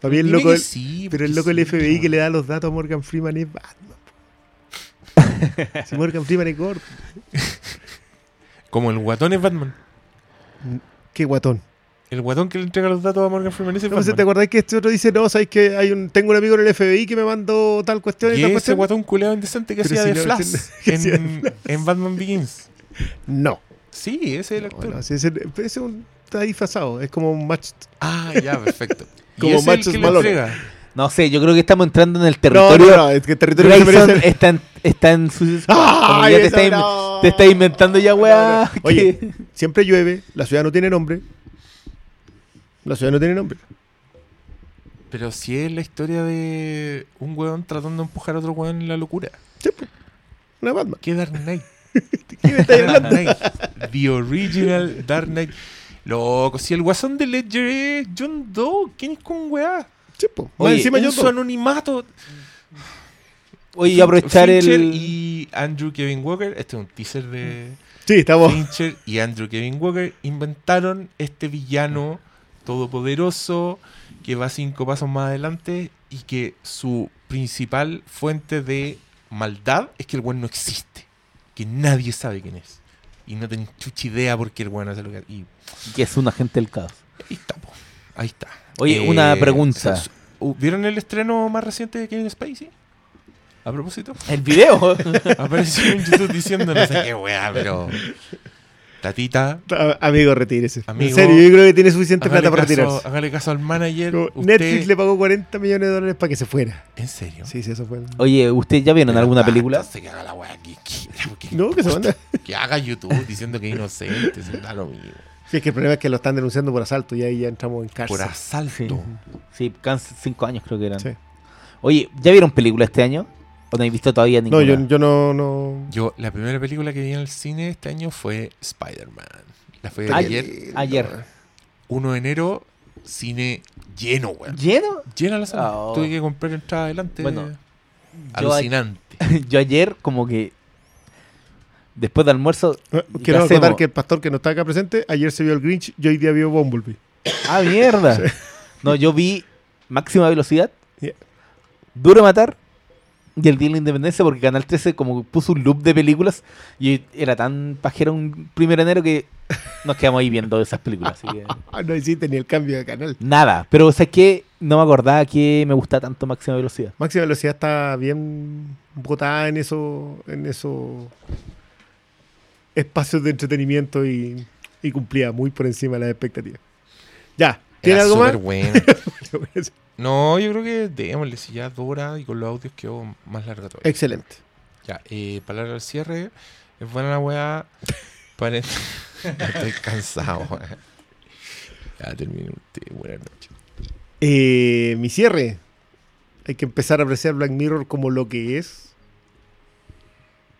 para mí el loco que del- sí, pero el loco del sí, FBI que le da los datos a Morgan Freeman es Batman. si Morgan Freeman es gordo. Como el guatón es Batman. Qué guatón. El guatón que le entrega los datos a Morgan Freeman ese es No sé, ¿te acordás que este otro dice, no, sabes que hay un, tengo un amigo en el FBI que me mandó tal cuestión y, Y tal ese cuestión? guatón culeado indecente que Pero hacía si de no- Flash en, en Batman Begins. No. Sí, ese es el actor. Sí, ese, ese es un, está disfrazado. Es como un match. Ah, ya, perfecto. Y Como ese es el Machos que le Malone. entrega. No sé, yo creo que estamos entrando en el territorio. no, no, es que el territorio que merece. está en, está en su. ¡Ay, como ya te está, no! in- te está inventando ya, weá. No, no. Oye, que- siempre llueve, la ciudad no tiene nombre. La ciudad no tiene nombre. Pero si es la historia de un weón tratando de empujar a otro weón en la locura. Sí, pues, una Batman. ¿Qué Dark Knight? ¿Qué me estáis Dark hablando? Knight. The original Dark Knight. Loco, si el guasón de Ledger es John Doe, ¿quién es con weá? Sí, pues. Oye, encima en yo su anonimato. Oye, y aprovechar Fincher el. y Andrew Kevin Walker, este es un teaser de Sí, estamos. Fincher y Andrew Kevin Walker inventaron este villano todopoderoso que va cinco pasos más adelante y que su principal fuente de maldad es que el weón no existe, que nadie sabe quién es. Y no tenéis chucha idea por qué el weón hace lo que hace. Y Que es un agente del caos. ahí está, po. ahí está. Oye, una pregunta. se- uh, ¿Vieron el estreno más reciente de Kevin Spacey? A propósito. El video. Apareció en YouTube diciendo no sé qué weá, pero. Tatita. Amigo, retírese. Amigo, en serio, yo creo que tiene suficiente plata para caso, retirarse. hágale caso al manager. Usted- Netflix le pagó 40 millones de dólares para que se fuera. ¿En serio? Sí, sí, eso fue. Oye, ¿ustedes ya vieron Pero, alguna ah, película? entonces que haga la weá que quiera, porque No, que se manda. que haga YouTube diciendo que es inocente. da lo mismo. Sí, es que el problema es que lo están denunciando por asalto y ahí ya entramos en cárcel. Por asalto. Sí, cáncer, cinco años creo que eran. Sí. Oye, ¿ya vieron película este año? ¿O no habéis visto todavía No, ninguna? yo, yo no, no. Yo, la primera película que vi en el cine este año fue Spider-Man. La fue Ay, ayer, Ayer. 1 de enero, cine lleno, weón. ¿Lleno? Llena la sala. Oh. Tuve que comprar entrada adelante. Bueno, yo a- alucinante. yo ayer como que después de almuerzo ¿Y Quiero hacemos? que el pastor que no está acá presente, ayer se vio el Grinch y hoy día vio Bumblebee. ah mierda no yo vi máxima velocidad Yeah. duro de matar y el día de la independencia porque Canal 13 como puso un loop de películas y era tan pajero un primer enero que nos quedamos ahí viendo esas películas así que Ah, no hiciste ni el cambio de canal. nada pero o sea que no me acordaba que me gustaba tanto máxima velocidad Máxima velocidad está bien botada en eso, en esos espacios de entretenimiento y, y cumplía muy por encima de las expectativas. Ya, ¿tiene Era algo más? buena. No, yo creo que démosle, si ya horas y con los audios quedó más larga todavía. Excelente. Ya, eh, palabra al cierre. Es buena la weá. Para... Estoy cansado, weá. Ya terminé. Buenas noches. Eh, mi cierre. Hay que empezar a apreciar Black Mirror como lo que es.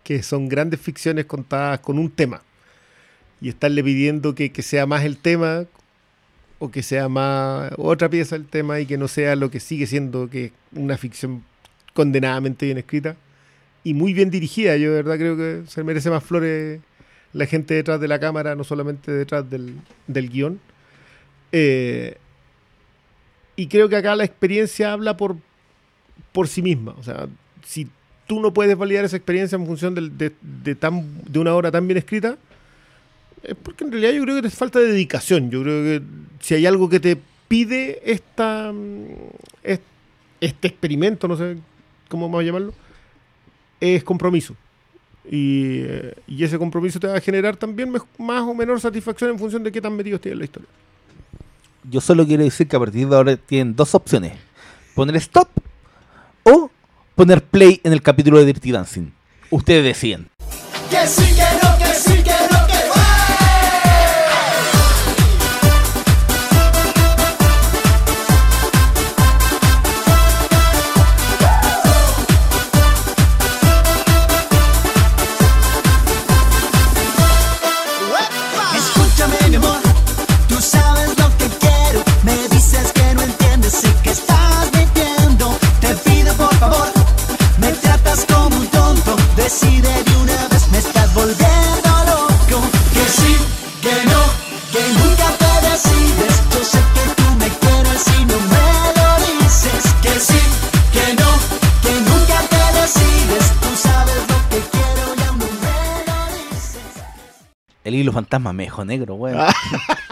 Que son grandes ficciones contadas con un tema. y estarle pidiendo que, que sea más el tema o que sea más otra pieza del tema y que no sea lo que sigue siendo que una ficción condenadamente bien escrita y muy bien dirigida. Yo de verdad creo que se merece más flores la gente detrás de la cámara, no solamente detrás del, del guion. Eh, y creo que acá la experiencia habla por, por sí misma. O sea, si tú no puedes validar esa experiencia en función de, tan, de una obra tan bien escrita, es porque en realidad yo creo que te falta dedicación. Yo creo que si hay algo que te pide esta, mm, es- este experimento, no sé cómo vamos a llamarlo, es compromiso. Y, eh, y ese compromiso te va a generar también más o menor satisfacción en función de qué tan metido estés en la historia. Yo solo quiero decir que a partir de ahora tienen dos opciones. Poner stop o poner play en el capítulo de Dirty Dancing. Ustedes deciden. El hilo fantasma me negro, weón.